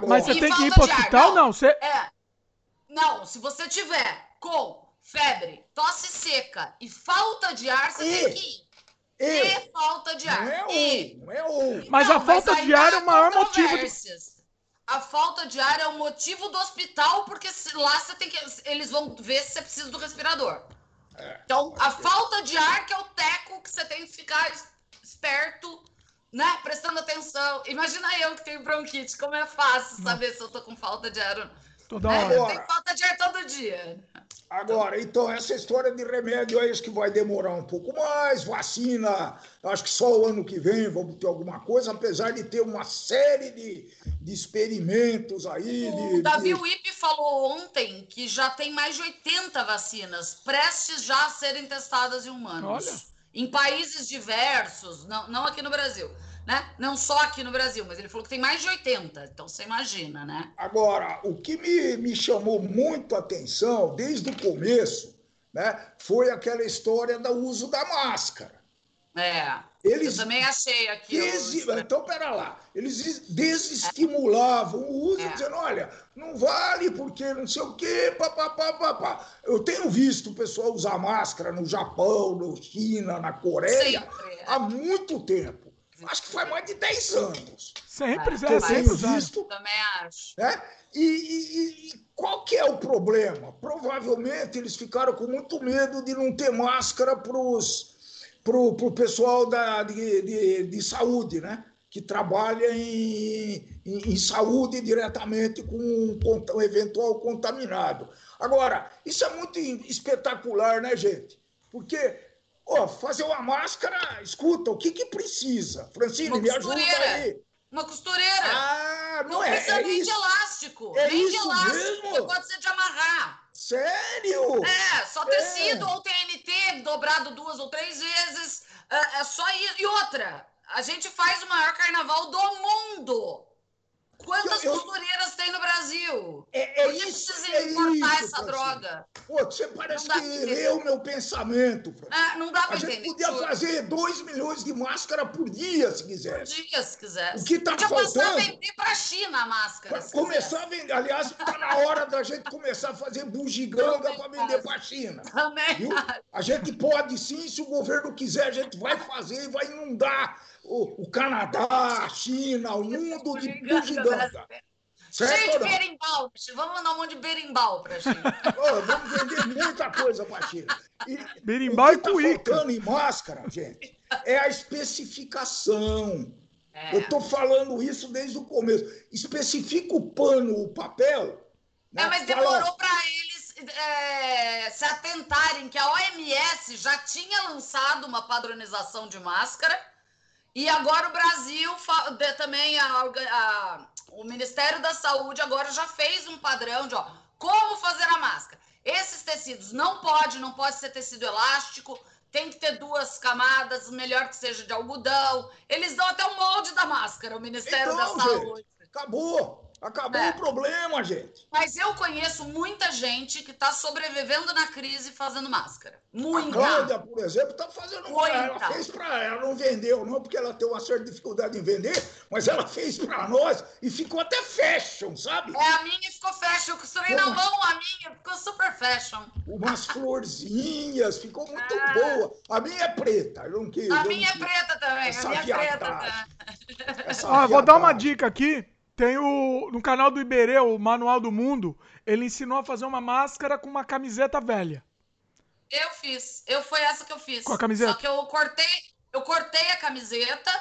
Mas você e tem que ir pro hospital, não? Você... É. Não, se você tiver com febre, tosse seca e falta de ar, você e, tem que ir. E, e falta de ar. Não é um, não é um. Mas não, a falta mas de ar é o maior motivo. De... A falta de ar é o motivo do hospital, porque lá você tem que. Eles vão ver se você precisa do respirador. É, então, a ser. falta de ar que é o teco que você tem que ficar esperto, né? Prestando atenção. Imagina eu que tenho bronquite, como é fácil saber se eu tô com falta de ar ou não. Toda hora. É, eu tenho falta de ar todo dia. Agora, então, essa história de remédio é isso que vai demorar um pouco mais. Vacina, acho que só o ano que vem vamos ter alguma coisa, apesar de ter uma série de, de experimentos aí. O de, Davi de... Wip falou ontem que já tem mais de 80 vacinas prestes já a serem testadas em humanos. Olha. Em países diversos, não, não aqui no Brasil né? Não só aqui no Brasil, mas ele falou que tem mais de 80, então você imagina, né? Agora, o que me, me chamou muito a atenção desde o começo, né, foi aquela história do uso da máscara. É. Eles eu também achei aqui. Des... Então, pera lá. Eles desestimulavam o uso, é. dizendo: olha, não vale porque não sei o quê, papapá, papá. Eu tenho visto o pessoal usar máscara no Japão, na China, na Coreia, Sempre, é. há muito tempo acho que faz mais de 10 anos. Sempre, é, é sempre visto. Também acho. Né? E, e, e, qual que é o problema? Provavelmente eles ficaram com muito medo de não ter máscara para o pro pessoal da, de, de, de, saúde, né? Que trabalha em, em, em saúde diretamente com um, um eventual contaminado. Agora, isso é muito espetacular, né, gente? Porque Ó, fazer uma máscara, escuta, o que que precisa? Francine, me ajuda aí. Uma costureira. Ah, não, não é, precisa é nem de elástico. É nem de elástico. Mesmo? Pode ser de amarrar. Sério? É, só tecido é. ou TNT dobrado duas ou três vezes. É, é só isso. E outra, a gente faz o maior carnaval do mundo. Quantas eu, eu... costureiras tem no Brasil? É, é isso, precisa é importar isso, essa droga? Pô, você parece que leu o meu pensamento. Ah, não dá pra a entender. A gente podia fazer 2 milhões de máscara por dia, se quisesse. Por dia, se quisesse. O que está faltando... Começar a vender pra China a máscara, Começar a vender... Aliás, está na hora da gente começar a fazer bugiganga para vender pra China. Também. A gente pode sim, se o governo quiser, a gente vai fazer e vai inundar o, o Canadá, a China, o mundo de bugiganga. Cheio de berimbau, vamos mandar um monte de berimbau pra China. oh, vamos vender muita coisa pra China. E, berimbau e tá cuíca. em máscara, gente, é a especificação. É. Eu tô falando isso desde o começo. Especifica o pano, o papel. Né? É, mas demorou para eles é, se atentarem que a OMS já tinha lançado uma padronização de máscara e agora o Brasil também a, a, o Ministério da Saúde agora já fez um padrão de ó, como fazer a máscara. Esses tecidos não pode, não pode ser tecido elástico, tem que ter duas camadas, melhor que seja de algodão. Eles dão até o molde da máscara, o Ministério então, da Saúde. Gente, acabou. Acabou é. o problema, gente. Mas eu conheço muita gente que está sobrevivendo na crise fazendo máscara. Muita. A Cláudia, por exemplo, está fazendo. Muita. Ela fez para ela, não vendeu, não, porque ela tem uma certa dificuldade em vender, mas ela fez para nós e ficou até fashion, sabe? É, a minha ficou fashion. Eu costurei na mão a minha, ficou super fashion. Umas florzinhas, ficou muito ah. boa. A minha é preta. Eu não quis, a minha é preta também. Essa a minha é preta também. Ah, vou dar uma dica aqui. Tem o. No canal do Iberê, o Manual do Mundo, ele ensinou a fazer uma máscara com uma camiseta velha. Eu fiz. Eu foi essa que eu fiz. Com a camiseta? Só que eu cortei, eu cortei a camiseta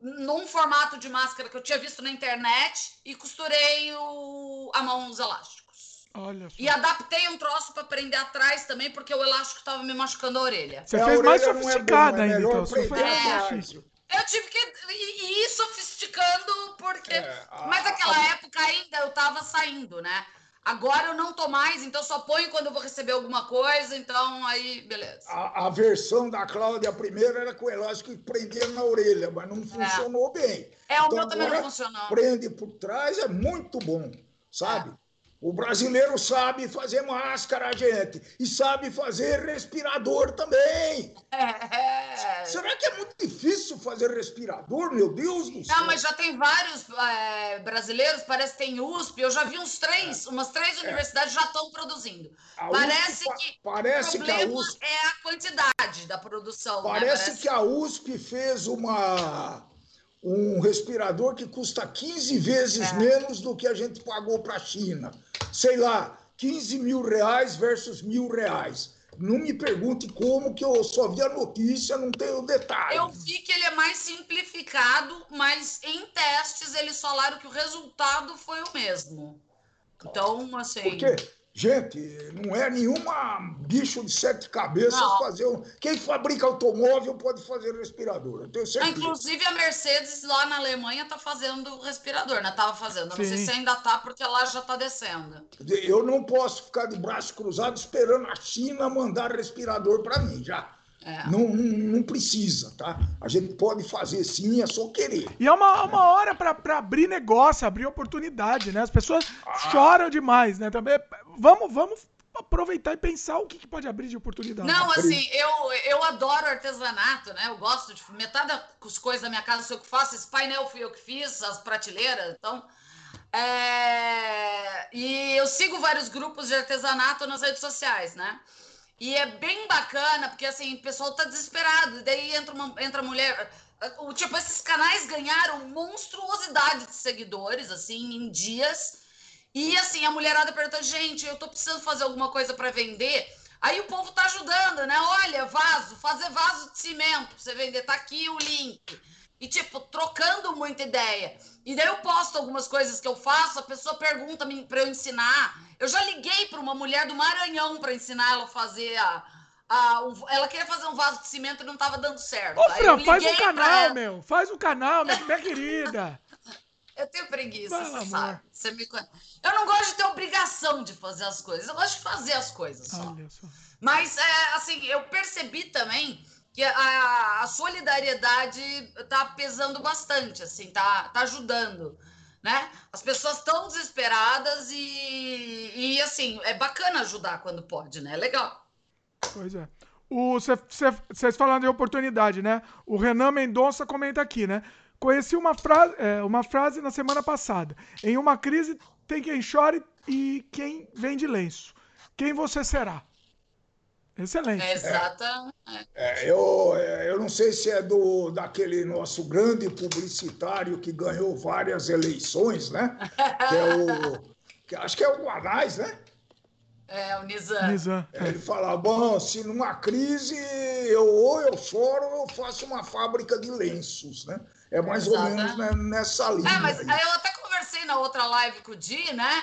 num formato de máscara que eu tinha visto na internet e costurei o, a mão os elásticos. Olha só. E adaptei um troço para prender atrás também, porque o elástico estava me machucando a orelha. Você é, fez mais sofisticada é bom, é ainda, então. Você foi é, difícil. Eu tive que ir sofisticando, porque. É, a, Mas naquela a... época ainda eu tava saindo, né? Agora eu não tô mais, então só ponho quando eu vou receber alguma coisa, então aí, beleza. A, a versão da Cláudia primeira era com o elástico que prendia na orelha, mas não funcionou é. bem. É, o então, meu também não funcionou. Prende por trás, é muito bom, sabe? É. O brasileiro sabe fazer máscara, gente, e sabe fazer respirador também. É. Será que é muito difícil fazer respirador, meu Deus do céu? Não, mas já tem vários é, brasileiros, parece que tem USP, eu já vi uns três, é. umas três é. universidades já estão produzindo. A parece USP, que parece o problema que a USP, é a quantidade da produção. Parece, né? parece que a USP fez uma um respirador que custa 15 vezes é. menos do que a gente pagou para a China. Sei lá, 15 mil reais versus mil reais. Não me pergunte como, que eu só vi a notícia, não tenho detalhe. Eu vi que ele é mais simplificado, mas em testes eles falaram que o resultado foi o mesmo. Então, assim. Por quê? Gente, não é nenhuma bicho de sete cabeças não. fazer um. Quem fabrica automóvel pode fazer respirador, eu tenho certeza. Inclusive a Mercedes lá na Alemanha está fazendo respirador, né? Tava fazendo. Não sei se ainda tá, porque lá já está descendo. Eu não posso ficar de braço cruzado esperando a China mandar respirador para mim, já. É. Não, não, precisa, tá? A gente pode fazer sim, é só querer. E é uma, uma hora para abrir negócio, abrir oportunidade, né? As pessoas ah. choram demais, né? Também vamos, vamos aproveitar e pensar o que, que pode abrir de oportunidade. Não, assim, eu, eu adoro artesanato, né? Eu gosto de metade das coisas da minha casa sou eu que faço. Esse painel fui eu que fiz, as prateleiras, então. É... E eu sigo vários grupos de artesanato nas redes sociais, né? E é bem bacana, porque assim, o pessoal tá desesperado. Daí entra uma entra mulher. O, tipo, esses canais ganharam monstruosidade de seguidores, assim, em dias. E assim, a mulherada pergunta, gente, eu tô precisando fazer alguma coisa para vender. Aí o povo tá ajudando, né? Olha, vaso, fazer vaso de cimento pra você vender, tá aqui o link. E, tipo, trocando muita ideia. E daí eu posto algumas coisas que eu faço, a pessoa pergunta para eu ensinar. Eu já liguei para uma mulher do Maranhão para ensinar ela a fazer a, a um, ela queria fazer um vaso de cimento e não estava dando certo. Ô, Fran, faz um canal, meu. Faz um canal, minha, minha querida. Eu tenho preguiça, você sabe. Você me... Eu não gosto de ter obrigação de fazer as coisas. Eu gosto de fazer as coisas só. Mas, é, assim, eu percebi também que a, a solidariedade está pesando bastante, assim, tá, tá ajudando, né? As pessoas estão desesperadas e, e, assim, é bacana ajudar quando pode, né? É legal. Pois é. Vocês falando de oportunidade, né? O Renan Mendonça comenta aqui, né? Conheci uma, fra é, uma frase na semana passada. Em uma crise tem quem chore e quem vende lenço. Quem você será? Excelente. É, exata. É, eu, é, eu não sei se é do daquele nosso grande publicitário que ganhou várias eleições, né? Que é o. Que acho que é o Guanais, né? É, o Nizam. Nizam. É, ele fala, bom, se numa crise eu ou eu choro ou eu faço uma fábrica de lenços, né? É mais Exato. ou menos né, nessa linha. É, mas aí. eu até conversei na outra live com o Di, né?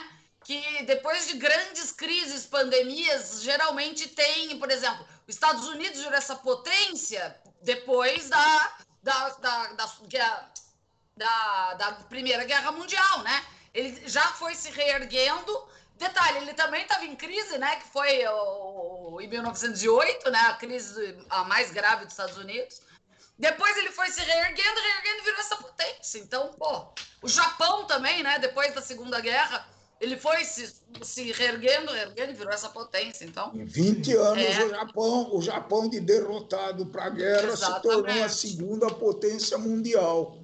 Que depois de grandes crises, pandemias, geralmente tem, por exemplo, os Estados Unidos virou essa potência depois da, da, da, da, da, Primeira Guerra Mundial, né? Ele já foi se reerguendo. Detalhe, ele também estava em crise, né? Que foi o, em 1908, né? A crise a mais grave dos Estados Unidos. Depois ele foi se reerguendo, reerguendo virou essa potência. Então, pô, o Japão também, né? Depois da Segunda Guerra, ele foi se, se reerguendo, reerguendo e virou essa potência. Então, em 20 anos, é... o, Japão, o Japão de derrotado para a guerra Exatamente. se tornou a segunda potência mundial.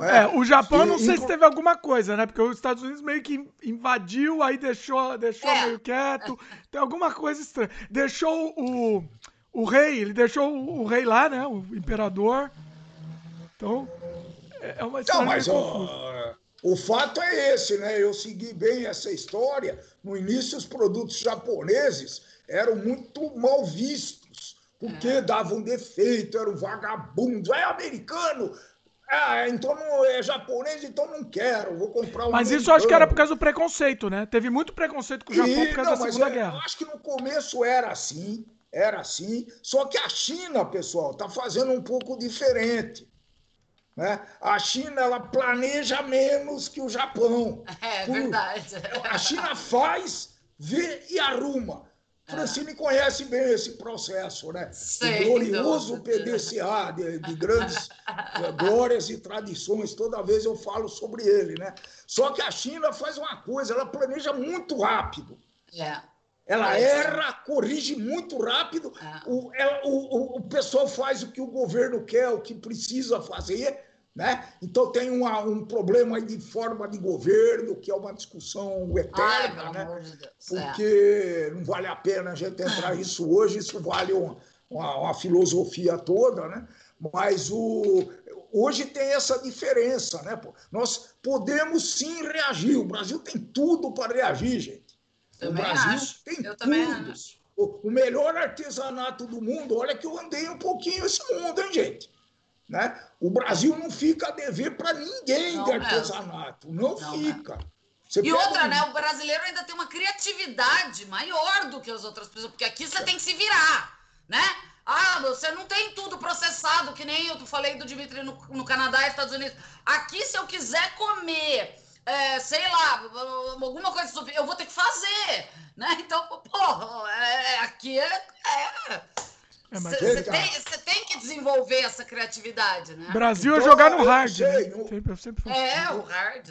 É? é? o Japão, não sei se teve alguma coisa, né? Porque os Estados Unidos meio que invadiu, aí deixou, deixou é. meio quieto. Tem alguma coisa estranha. Deixou o, o rei, ele deixou o, o rei lá, né? O imperador. Então, é, é uma história. Não, mas ó, o fato é esse, né? Eu segui bem essa história. No início, os produtos japoneses eram muito mal vistos, porque é. davam defeito, eram vagabundos. É americano! Ah, então não é japonês, então não quero, vou comprar um. Mas isso eu acho que era por causa do preconceito, né? Teve muito preconceito com o Japão e, por causa não, da Segunda eu, Guerra. Eu acho que no começo era assim, era assim. Só que a China, pessoal, tá fazendo um pouco diferente. Né? A China ela planeja menos que o Japão. É Por... verdade. A China faz, vê e arruma. Francine conhece bem esse processo, né? Sei, o glorioso. PDCA, de, de grandes eh, glórias e tradições, toda vez eu falo sobre ele, né? Só que a China faz uma coisa, ela planeja muito rápido. É. Ela é. erra, corrige muito rápido. É. O, ela, o, o, pessoal faz o que o governo quer, o que precisa fazer. Né? Então tem uma, um problema de forma de governo, que é uma discussão eterna, Ai, né? De porque é. não vale a pena a gente entrar nisso hoje, isso vale uma, uma, uma, filosofia toda, né? mas o, hoje tem essa diferença. Né? Nós podemos sim reagir, o Brasil tem tudo para reagir, gente. Também o Brasil acho. tem eu tudo. O, o, melhor artesanato do mundo, olha que eu andei um pouquinho esse mundo, hein, gente? Né? O Brasil não fica a dever para ninguém não de artesanato, é. não, não, fica. e outra, um... né? O brasileiro ainda tem uma criatividade maior do que as outras pessoas, porque aqui você tem que se virar, né? Ah, você não tem tudo processado, que nem eu falei do Dimitri no, no Canadá e Estados Unidos. Aqui, se eu quiser comer é, sei lá, alguma coisa, eu vou ter que fazer, né? Então, pô, é, aqui é. Você é, tem, tem, que desenvolver essa criatividade, né? Brasil é então, jogar no hard. Sei, né? sempre, sempre é, o hard.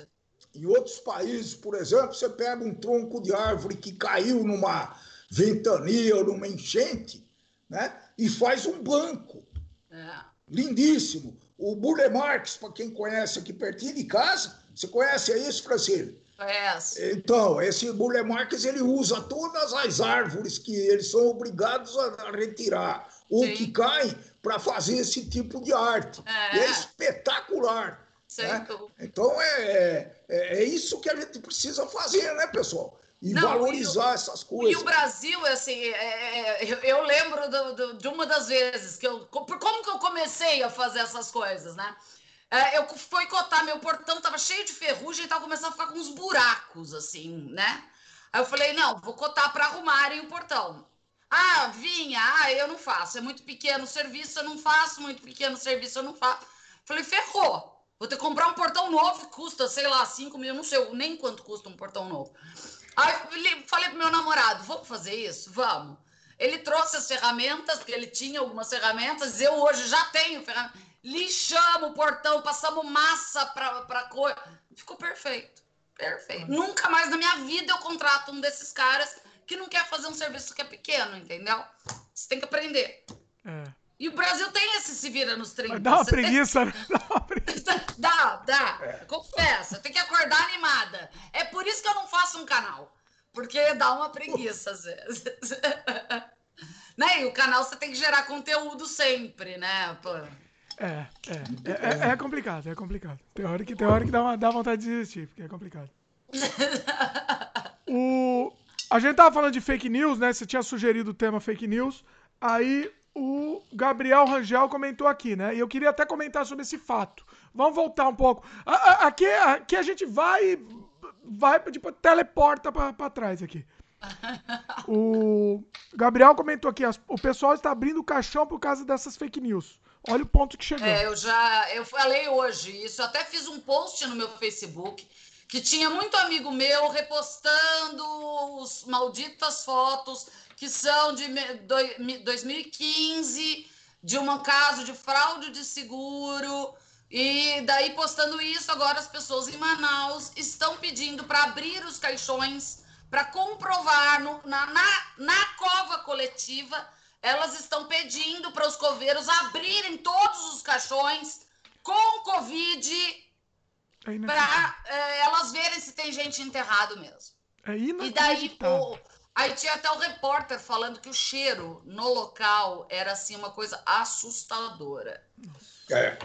Em outros países, por exemplo, você pega um tronco de árvore que caiu numa ventania ou numa enchente, né? E faz um banco. É. Lindíssimo. O Burle Marx, para quem conhece aqui pertinho de casa, você conhece isso, Francine? Conheço. Então, esse Burle Marx ele usa todas as árvores que eles são obrigados a retirar ou Sim. que caem para fazer esse tipo de arte. É, é espetacular. Né? Então é, é, é, isso que a gente precisa fazer, né, pessoal? E Não, valorizar e essas coisas. E o Brasil, assim, é, é, eu, eu, lembro do, do, de uma das vezes que eu. Como que eu comecei a fazer essas coisas, né? É, eu fui cotar, meu portão tava cheio de ferrugem e tava começando a ficar com uns buracos, assim, né? Aí eu falei, não, vou cotar para arrumarem o portão. Ah, vinha, ah, eu não faço, é muito pequeno o serviço, eu não faço, muito pequeno o serviço, eu não faço. Falei, ferrou. Vou ter que comprar um portão novo que custa, sei lá, 5 mil, não sei nem quanto custa um portão novo. Aí falei pro meu namorado, vamos fazer isso? Vamos. Ele trouxe as ferramentas, porque ele tinha algumas ferramentas, eu hoje já tenho ferramentas lixamos o portão, passamos massa para cor. Ficou perfeito. Perfeito. Nunca mais na minha vida eu contrato um desses caras que não quer fazer um serviço que é pequeno, entendeu? Você tem que aprender. É. E o Brasil tem esse se vira nos 30. Dá uma preguiça, tem... Dá uma preguiça. Dá, dá. É. Confessa. Tem que acordar animada. É por isso que eu não faço um canal. Porque dá uma preguiça às vezes. Né? E o canal você tem que gerar conteúdo sempre, né? Pô. É, é, é, é, é complicado, é complicado. Tem hora que, tem hora que dá, uma, dá vontade de desistir, porque é complicado. o, a gente tava falando de fake news, né? Você tinha sugerido o tema fake news. Aí o Gabriel Rangel comentou aqui, né? E eu queria até comentar sobre esse fato. Vamos voltar um pouco. Aqui, aqui a gente vai. Vai, tipo, teleporta para trás aqui. O Gabriel comentou aqui: o pessoal está abrindo o caixão por causa dessas fake news. Olha o ponto que chegou. É, eu já. Eu falei hoje isso. Até fiz um post no meu Facebook que tinha muito amigo meu repostando os malditas fotos que são de 2015, de um caso de fraude de seguro. E daí, postando isso, agora as pessoas em Manaus estão pedindo para abrir os caixões, para comprovar no, na, na, na cova coletiva. Elas estão pedindo para os coveiros abrirem todos os caixões com Covid é para é, elas verem se tem gente enterrado mesmo. É e daí, o, aí tinha até o repórter falando que o cheiro no local era assim uma coisa assustadora. É.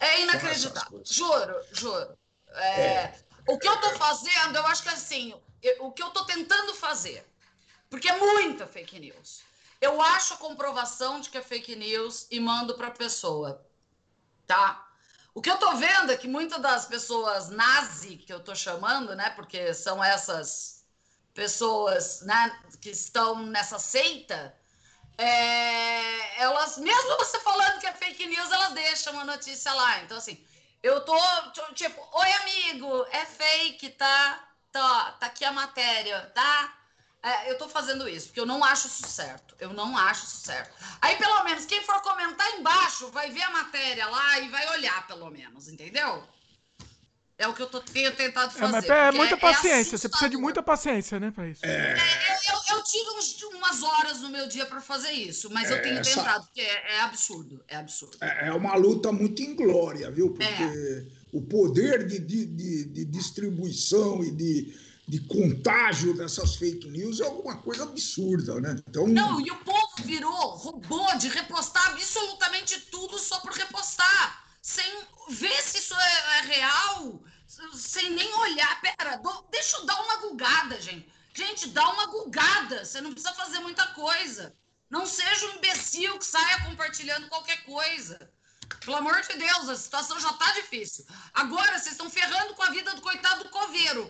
É inacreditável. Juro, juro. É, é. O que eu tô fazendo, eu acho que assim, eu, o que eu tô tentando fazer, porque é muita fake news. Eu acho a comprovação de que é fake news e mando para a pessoa, tá? O que eu tô vendo é que muitas das pessoas nazi, que eu tô chamando, né? Porque são essas pessoas né, que estão nessa seita, é, elas, mesmo você falando que é fake news, elas deixam uma notícia lá. Então, assim, eu tô, tipo, oi, amigo, é fake, tá? Tá, tá aqui a matéria, tá? É, eu tô fazendo isso, porque eu não acho isso certo. Eu não acho isso certo. Aí, pelo menos, quem for comentar embaixo vai ver a matéria lá e vai olhar, pelo menos, entendeu? É o que eu tô, tenho tentado fazer. É, mas é muita é paciência. É você precisa de muita paciência, né, pra isso. É... é eu, eu, eu, tiro uns, umas horas no meu dia para fazer isso, mas eu tenho essa... tentado, porque é, é, absurdo. É absurdo. É, uma luta muito inglória, viu? Porque o poder de, de, de, de distribuição e de de contágio dessas fake news é alguma coisa absurda, né? Então... Não, e o povo virou robô de repostar absolutamente tudo só por repostar, sem ver se isso é, é real, sem nem olhar. Pera, do, deixa eu dar uma gulgada, gente. Gente, dá uma gulgada, você não precisa fazer muita coisa. Não seja um imbecil que saia compartilhando qualquer coisa. Pelo amor de Deus, a situação já tá difícil. Agora vocês estão ferrando com a vida do coitado do coveiro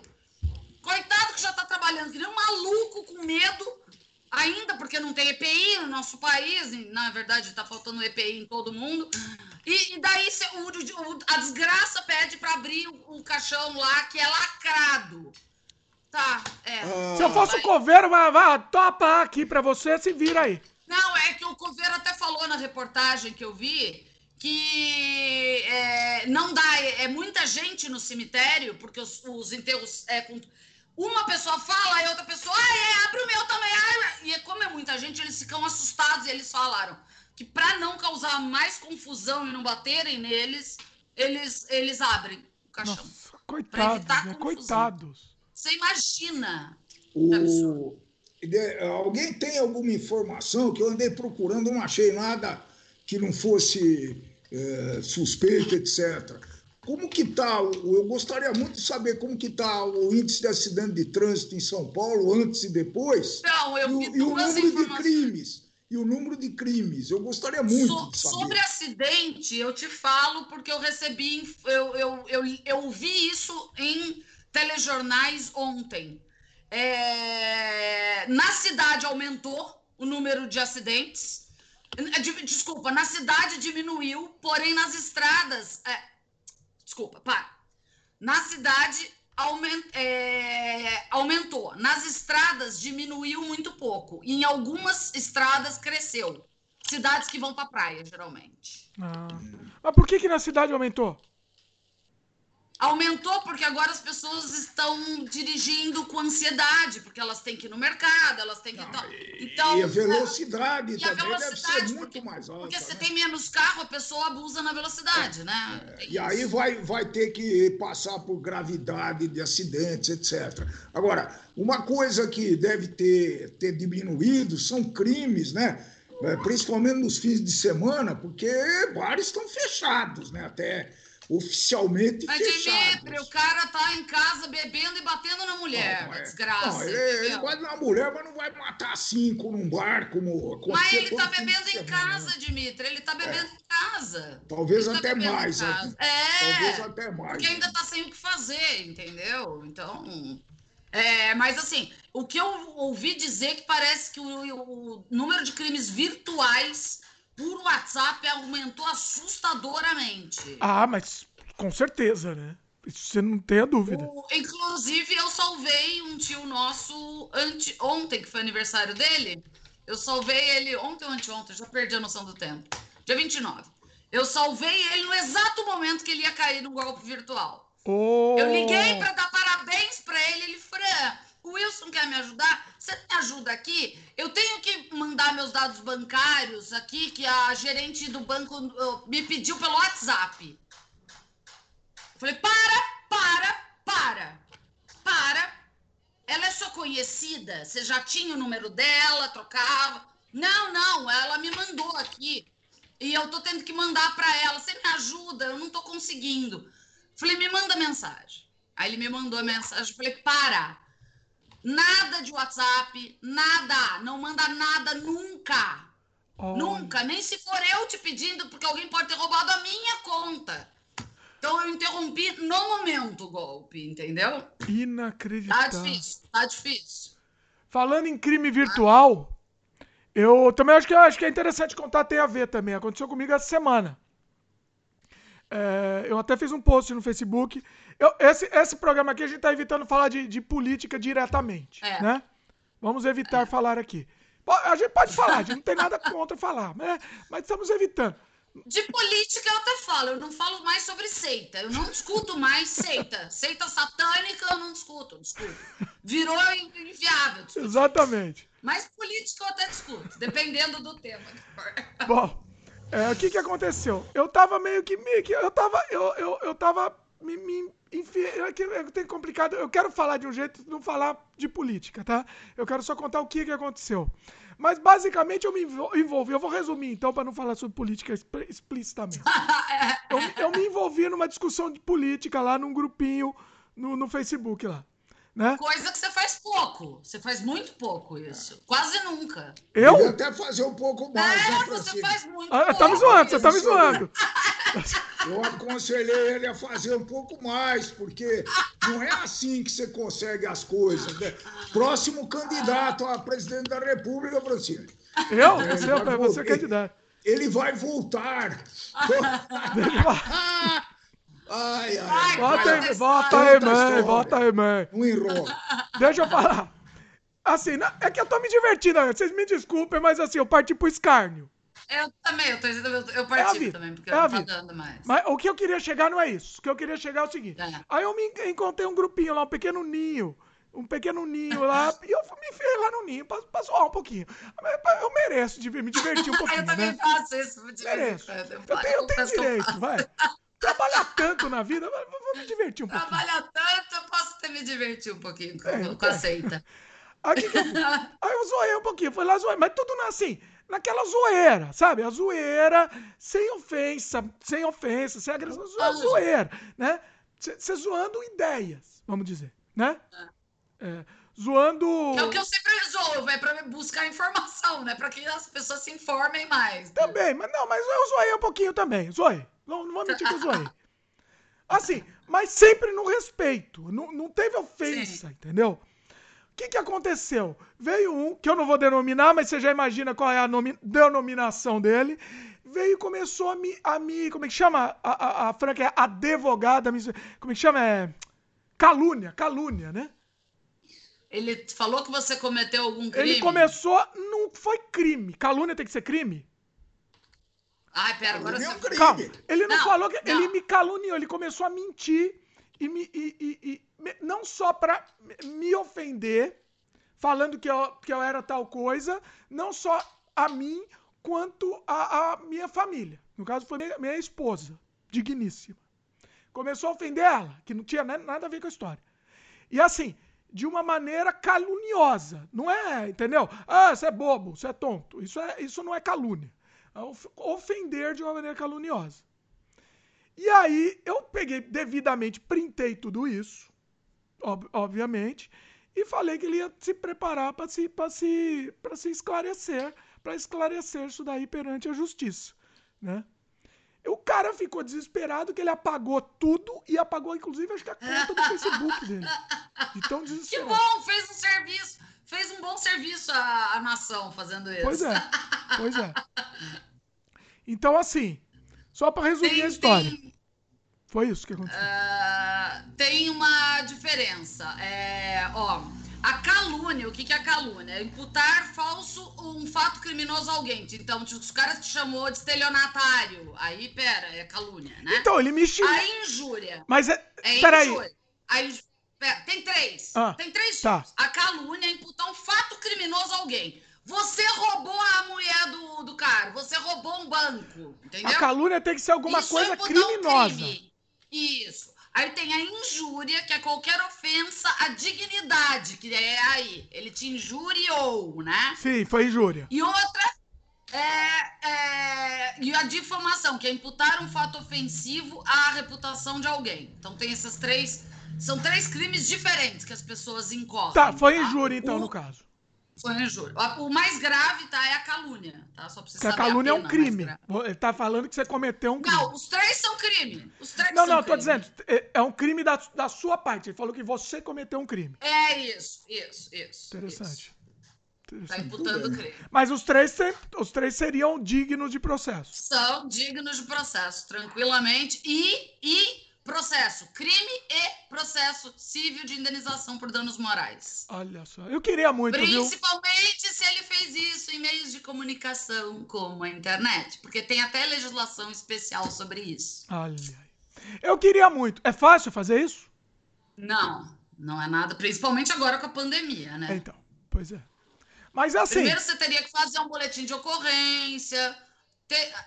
Coitado que já está trabalhando, que nem um maluco com medo, ainda porque não tem EPI no nosso país, e, na verdade está faltando EPI em todo mundo. E, e daí o, o, a desgraça pede para abrir o, o, caixão lá, que é lacrado. Tá, é. Ah. Se eu fosse o coveiro, vai, vai, topa aqui para você, se vira aí. Não, é que o coveiro até falou na reportagem que eu vi que é, não dá, é, é, muita gente no cemitério, porque os, os enterros é com uma pessoa fala e outra pessoa, ah, é, abre o meu também. Ah, e como é muita gente, eles ficam assustados e eles falaram que para não causar mais confusão e não baterem neles, eles, eles abrem o caixão. Nossa, coitados, né? coitados. Você imagina. O... Alguém tem alguma informação que eu andei procurando, não achei nada que não fosse é, suspeito, etc. Como que está? Eu gostaria muito de saber como que está o índice de acidente de trânsito em São Paulo antes e depois. Não, eu e, e o número de crimes. E o número de crimes. Eu gostaria muito so, de saber. Sobre acidente, eu te falo porque eu recebi, eu, eu, eu, eu vi isso em telejornais ontem. É, na cidade aumentou o número de acidentes. Desculpa, na cidade diminuiu, porém nas estradas. É, Desculpa, para. Na cidade aument, é, aumentou. Nas estradas diminuiu muito pouco. E em algumas estradas cresceu. Cidades que vão para praia, geralmente. Ah. Mas por que, que na cidade aumentou? Aumentou porque agora as pessoas estão dirigindo com ansiedade, porque elas têm que ir no mercado, elas têm que. Não, então, e a velocidade e também a velocidade, deve ser muito porque, mais alta. Porque você né? tem menos carro, a pessoa abusa na velocidade, é, né? É, e aí vai, vai ter que passar por gravidade de acidentes, etc. Agora, uma coisa que deve ter, ter diminuído são crimes, né? né, principalmente nos fins de semana, porque bares estão fechados, né? Até oficialmente Mas, fechados. Dimitri, o cara tá em casa bebendo e batendo na mulher. Não, é- desgraça. não, ele, ele bate na mulher, mas não vai matar cinco num bar como Mas ele tá bebendo em né? casa, Dimitri. Ele tá bebendo em casa. Talvez Ele tá até em mais. né? É. Talvez até mais. Porque ainda tá sem o que fazer, entendeu? Então. É, mas assim, o que eu ouvi dizer que parece que o, o número de crimes virtuais por WhatsApp aumentou assustadoramente. Ah, mas com certeza, né? Isso você não tem a dúvida. O- inclusive, eu salvei um tio nosso ante, ontem, que foi aniversário dele. Eu salvei ele ontem ou anteontem, já perdi a noção do tempo. Dia 29. Eu salvei ele no exato momento que ele ia cair num golpe virtual. Ô, Eu liguei para dar parabéns para ele. Ele, Fran, o Wilson quer me ajudar? Você me ajuda aqui? Eu tenho que mandar meus dados bancários aqui, que a gerente do banco uh, me pediu pelo WhatsApp. Eu falei, para, para, para, para. Ela é sua conhecida? Você já tinha o número dela, trocava? Não, não, ela me mandou aqui. E eu tô tendo que mandar para ela. Você me ajuda? Eu não tô conseguindo. Falei, me manda mensagem. Aí ele me mandou a mensagem. Falei, para. Nada de WhatsApp, nada. Não manda nada nunca. olha, Nunca. Nem se for eu te pedindo, porque alguém pode ter roubado a minha conta. Então eu interrompi no momento o golpe, entendeu? Tá Inacreditável. difícil, tá difícil. Falando em crime virtual, eu também acho que, acho que é interessante contar, tem a ver também. Aconteceu comigo essa semana. É, eu até fiz um post no Facebook. Eu- esse, esse programa aqui a gente está evitando falar de, de política diretamente, É. né? Vamos evitar falar aqui. A gente pode falar, a gente não tem nada contra falar, né? mas estamos evitando. De política eu até falo, eu não falo mais sobre seita. Eu não discuto mais seita. Seita satânica eu não discuto, discuto. Virou inviável. discutir. Exatamente. Mas política eu até discuto, dependendo do tema. Bom, é, o que que aconteceu? Eu tava meio que, meio que eu tava, eu, eu, eu tava me, me enfi... é Eu tenho complicado, eu quero falar de um jeito, não falar de política, tá? Eu quero só contar o que que aconteceu. Mas basicamente eu me envol- envolvi, eu vou resumir então para não falar sobre política expl- explicitamente. Eu, eu me envolvi numa discussão de política lá num grupinho no, no Facebook lá, né? Coisa que você faz pouco. Você faz muito pouco isso. Quase nunca. Eu? Podia até fazer um pouco mais, né, É, você Francisco? faz muito Ah, pouco. tá me zoando, você tá me zoando. Eu aconselhei ele a fazer um pouco mais, porque não é assim que você consegue as coisas. Né? Próximo candidato a presidente da República, Francisco. Eu? Ele Você, vai você é voltar. candidato. Ele vai voltar. Ai, ai. Ai, aí, mãe, história. volta aí, mãe. Não enrola. Deixa eu falar. Assim, é que eu tô me divertindo, né? vocês me desculpem, mas assim, eu parti pro escárnio. Eu também, eu, tô, eu, eu É também, porque é a não tá vida. dando mais. Mas o que eu queria chegar não é isso. O que eu queria chegar é o seguinte. É. Aí eu me en- encontrei um grupinho lá, um pequeno ninho. Um pequeno ninho lá. e eu fui- me enfiei lá no ninho pra, pra zoar um pouquinho. Eu mereço de me divertir um eu pouquinho, também né? faço isso Mereço. quando. Eu falo, tenho, eu tenho eu direito, vai. Trabalhar tanto na vida, vou me divertir um pouquinho. Trabalha tanto, eu posso até me divertir um pouquinho com, É, com a seita. Aí, eu? Aí eu zoei um pouquinho, fui lá zoei, mas tudo assim, naquela zoeira, sabe? A zoeira, sem ofensa, sem ofensa, sem agressão, a zoeira, né? Você zoando ideias, vamos dizer, né? É, zoando. É o que eu sempre zoo, vai pra buscar informação, né? Pra que as pessoas se informem mais. Também, mas não, mas eu zoei um pouquinho também, zoei. Não, não vou mentir que eu zoei. Assim, mas sempre no respeito, não, não teve ofensa, Sim. entendeu? O que, que aconteceu? Veio um, que eu não vou denominar, mas você já imagina qual é a nomi- denominação dele. Veio e começou a me, a me. Como é que chama? A, a, a Franca é advogada, me- como é que chama? É. Calúnia, calúnia, né? Ele falou que você cometeu algum crime. Ele começou. Não foi crime. Calúnia tem que ser crime? Ai, pera, agora é você... um crime. Calma, ele não, Não, falou que. não. Ele me caluniou, ele começou a mentir e me. e- e- e- me- não só pra me ofender, falando que eu, que eu era tal coisa, não só a mim, quanto a, a minha família. No caso, foi minha, minha esposa, digníssima. Começou a ofender ela, que não tinha na- nada a ver com a história. E assim, de uma maneira caluniosa. Não é, entendeu? Ah, você é bobo, você é tonto. Isso, é, isso não é calúnia. Ofender de uma maneira caluniosa. E aí eu peguei devidamente, printei tudo isso, ob obviamente, e falei que ele ia se preparar para se, se, se esclarecer, para esclarecer isso daí perante a justiça, né? O cara ficou desesperado que ele apagou tudo e apagou, inclusive, acho que a conta do Facebook dele. De tão desesperado. Que bom, fez um serviço, fez um bom serviço à, à nação fazendo isso. Pois é, pois é. Então, assim, só para resumir tem, a história. Tem, Foi isso que aconteceu. Uh, tem uma diferença. É, ó, a calúnia, o que, que é a calúnia? É imputar falso um fato criminoso a alguém. Então, tipo, os caras te chamou de estelionatário. Aí, pera, é calúnia, né? Então, ele me xingou. A injúria. Mas é. é peraí. Aí. Pera, tem três. Ah, tem três tá. tipos. A calúnia é imputar um fato criminoso a alguém. Você roubou a mulher do, do cara. Você roubou um banco. Entendeu? A calúnia tem que ser alguma Isso coisa é criminosa. Um crime. Isso. Aí tem a injúria, que é qualquer ofensa à dignidade, que é aí. Ele te injuriou, né? Sim, foi injúria. E outra é, é, e a difamação, que é imputar um fato ofensivo à reputação de alguém. Então tem essas três. São três crimes diferentes que as pessoas incorrem. Tá, foi tá? injúria então, o, no caso. Foi injúria. O mais grave, tá, é a calúnia, tá? Só pra você Porque a calúnia a é um crime. Ele tá falando que você cometeu um crime. Não, os três são crime. Os três não, são não, crime. tô dizendo, é, é um crime da, da sua parte. Ele falou que você cometeu um crime. É isso, isso, isso. Interessante. Isso. Tá imputando crime. Mas os três, os três seriam dignos de processo. São dignos de processo, tranquilamente. E, e Processo crime e processo civil de indenização por danos morais. Olha só, eu queria muito. Principalmente viu? se ele fez isso em meios de comunicação como a internet, porque tem até legislação especial sobre isso. Olha, eu queria muito. É fácil fazer isso? Não, não é nada, principalmente agora com a pandemia, né? Então, pois é. Mas assim. Primeiro você teria que fazer um boletim de ocorrência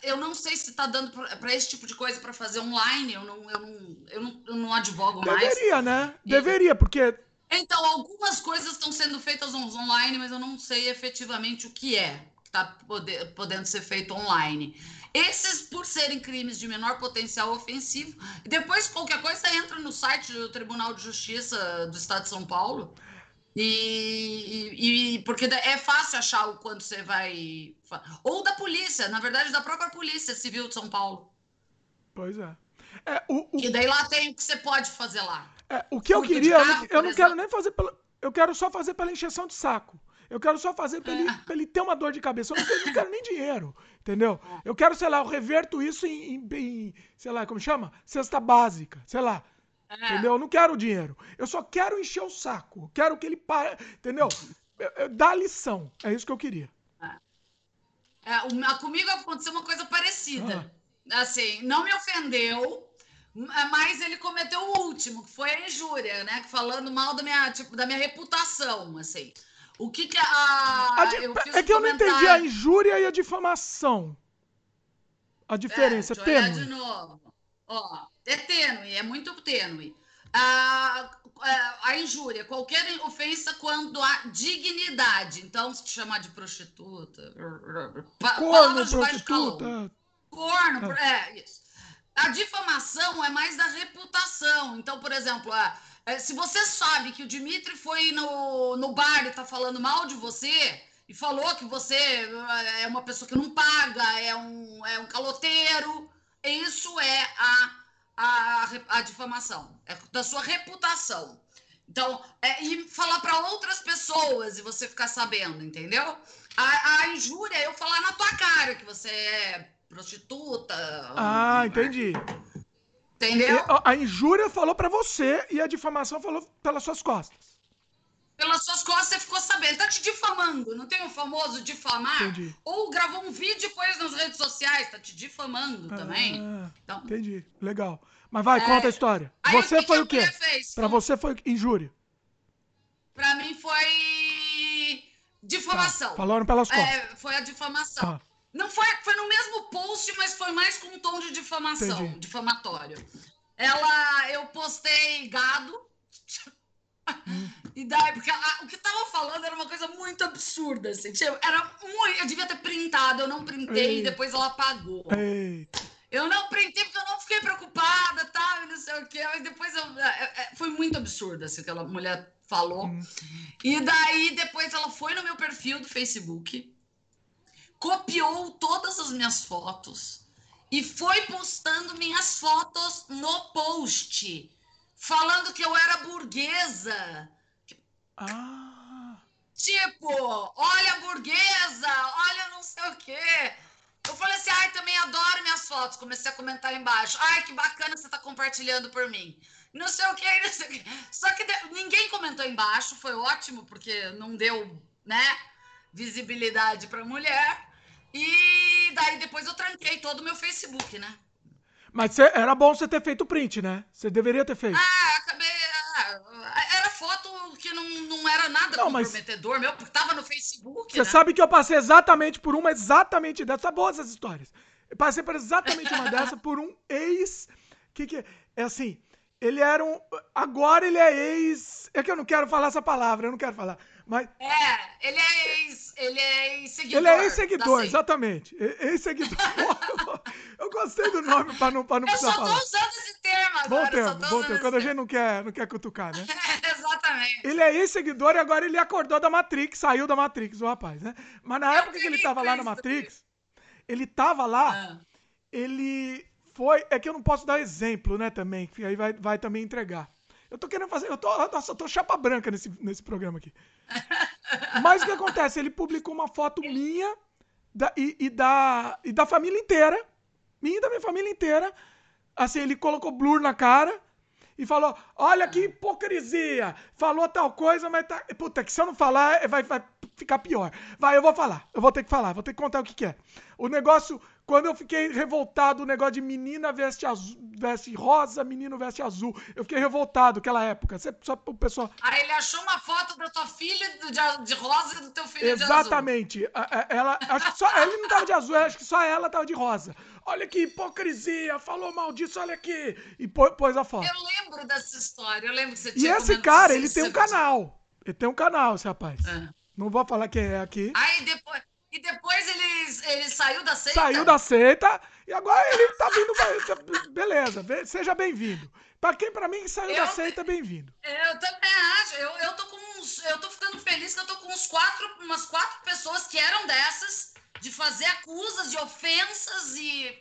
eu não sei se está dando para esse tipo de coisa para fazer online. Eu não, eu não, eu não, eu não advogo Deveria, mais. Deveria, né? Deveria, porque. Então, algumas coisas estão sendo feitas online, mas eu não sei efetivamente o que é que está podendo ser feito online. Esses, por serem crimes de menor potencial ofensivo, depois qualquer coisa entra no site do Tribunal de Justiça do Estado de São Paulo e, e, e, porque é fácil achar o quanto você vai. Ou da polícia, na verdade, da própria Polícia Civil de São Paulo. Pois é. é o, o... E daí lá tem o que você pode fazer lá. É, o que eu queria, carro, eu não, eu quero nem fazer pela. Eu quero só fazer pela encheção de saco. Eu quero só fazer pra, é. ele, pra ele ter uma dor de cabeça. Eu não, quero, não quero nem dinheiro, entendeu? É. Eu quero, sei lá, eu reverto isso em, em, em, sei lá, como chama? Cesta básica, sei lá. É. Entendeu? Eu não quero dinheiro. Eu só quero encher o saco. Quero que ele pare. Entendeu? Dá lição. É isso que eu queria. É, é comigo aconteceu uma coisa parecida. Ah. Assim, não me ofendeu, mas ele cometeu o último, que foi a injúria, né? Falando mal da minha, tipo, da minha reputação, assim. O que que a. a é que um eu não entendi a injúria e a difamação. A diferença é, é tênue. de novo. Ó, é tênue, é muito tênue. A, a, a, injúria, qualquer ofensa quando há dignidade. Então, se te chamar de prostituta, corno, prostituta. Corno, ah. é isso. A difamação é mais da reputação. Então, por exemplo, é, se você sabe que o Dimitri foi no, no bar e tá falando mal de você, e falou que você é uma pessoa que não paga, é um, é um caloteiro, isso é a, a, a difamação, é da sua reputação. Então, é, e falar para outras pessoas e você ficar sabendo, entendeu? A, a, injúria é eu falar na tua cara que você é prostituta. Ah, ou... entendi. Entendeu? A injúria falou para você e a difamação falou pelas suas costas pelas suas costas você ficou sabendo. Tá te difamando. Não tem o famoso difamar? Entendi. Ou gravou um vídeo e pôs nas redes sociais. Tá te difamando ah, também. Então, entendi. Legal. Mas vai, é... conta a história. Aí, você o foi o quê? Para você foi injúria. Para mim foi difamação. Tá. Falaram pelas é, costas. É, foi a difamação. Tá. Não foi, foi no mesmo post, mas foi mais com um tom de difamação, Entendi. difamatório. Ela, eu postei gado. Hum. E daí, porque a, o que tava falando era uma coisa muito absurda, assim. Tipo, era muito. Eu devia ter printado, eu não printei e depois ela apagou. Eita. Eu não printei porque eu não fiquei preocupada, tá? não sei o quê. Mas depois eu, é, é, foi muito absurdo, assim, aquela mulher falou. Hum. E daí, depois ela foi no meu perfil do Facebook, copiou todas as minhas fotos e foi postando minhas fotos no post, falando que eu era burguesa. Ah. Tipo, olha a burguesa, olha não sei o quê. Eu falei assim, ai, também adoro minhas fotos. Comecei a comentar embaixo. Ai, que bacana você tá compartilhando por mim. Não sei o que, não sei o que. Só que ninguém comentou embaixo, foi ótimo, porque não deu, né, visibilidade pra mulher. E daí depois eu tranquei todo o meu Facebook, né? Mas cê, era bom você ter feito print, né? Você deveria ter feito. Ah, acabei. Ah, foto que não, não era nada não, comprometedor, mas... meu, porque tava no Facebook. Você né? sabe que eu passei exatamente por uma exatamente dessa. Tá boas essas histórias. Eu passei por exatamente uma dessa por um ex. Que que é assim? Ele era um. Agora ele é ex. É que eu não quero falar essa palavra, eu não quero falar. Mas... É, ele é ex, ele é ex-seguidor. Ele é ex-seguidor, exatamente. Ex-seguidor. eu gostei do nome para não, pra não eu precisar falar. Eu só tô usando esse termo agora. Bom termo, bom termo. Quando a gente não quer, não quer cutucar, né? exatamente. Ele é ex-seguidor e agora ele acordou da Matrix, saiu da Matrix, o rapaz, né? Mas na eu época que ele tava lá na Matrix, ele tava lá, ah. ele foi... É que eu não posso dar exemplo, né, também, que aí vai, vai também entregar. Eu tô querendo fazer. Eu tô, nossa, eu tô chapa branca nesse, nesse programa aqui. Mas o que acontece? Ele publicou uma foto minha da, e, e, da, e da família inteira. Minha e da minha família inteira. Assim, ele colocou blur na cara e falou: Olha que hipocrisia! Falou tal coisa, mas tá. Puta, que se eu não falar, vai, vai ficar pior. Vai, eu vou falar. Eu vou ter que falar, vou ter que contar o que, que é. O negócio quando eu fiquei revoltado, o negócio de menina veste, azul, veste rosa, menino veste azul. Eu fiquei revoltado naquela época. Você, só o pessoal. Aí ele achou uma foto da tua filha de, de rosa e do teu filho Exatamente. de azul. Exatamente. Ela, acho que só, ele não tava de azul, acho que só ela tava de rosa. Olha que hipocrisia, falou mal disso, olha aqui. E pôs a foto. Eu lembro dessa história, eu lembro que você tinha E esse cara, ele tem um canal. Ele tem um canal, esse rapaz. É. Não vou falar quem é aqui. Aí depois. E depois ele, ele saiu da seita? Saiu da seita e agora ele tá vindo. Beleza, seja bem-vindo. Pra quem, pra mim, saiu eu, da seita, bem-vindo. Eu também acho. Eu, eu tô com uns. Eu tô ficando feliz que eu tô com uns quatro, umas quatro pessoas que eram dessas, de fazer acusas de ofensas e.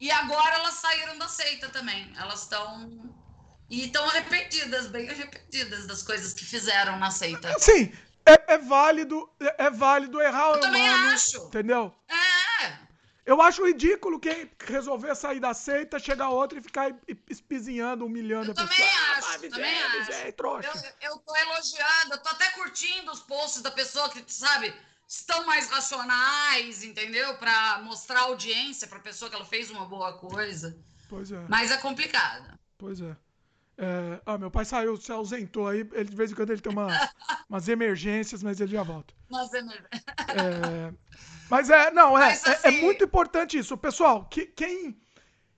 E agora elas saíram da seita também. Elas estão. E estão arrependidas, bem arrependidas das coisas que fizeram na seita. Sim, é, é válido, é, é, válido errar eu o também humano, acho. Entendeu? É. Eu acho ridículo quem resolver sair da seita, chegar outro e ficar espizinhando, humilhando eu a pessoa. Também acho, ah, também acho. É, trouxa. Eu, eu tô elogiando, eu tô até curtindo os posts da pessoa que, sabe, estão mais racionais, entendeu? Para mostrar audiência pra pessoa que ela fez uma boa coisa. Pois é. Mas é complicado. Pois é. É, ah, meu pai saiu, se ausentou aí. Ele, de vez em quando ele tem uma, umas emergências, mas ele já volta. Umas emergências. É, mas é, não, é, assim... é, é, muito importante isso. Pessoal, que, quem.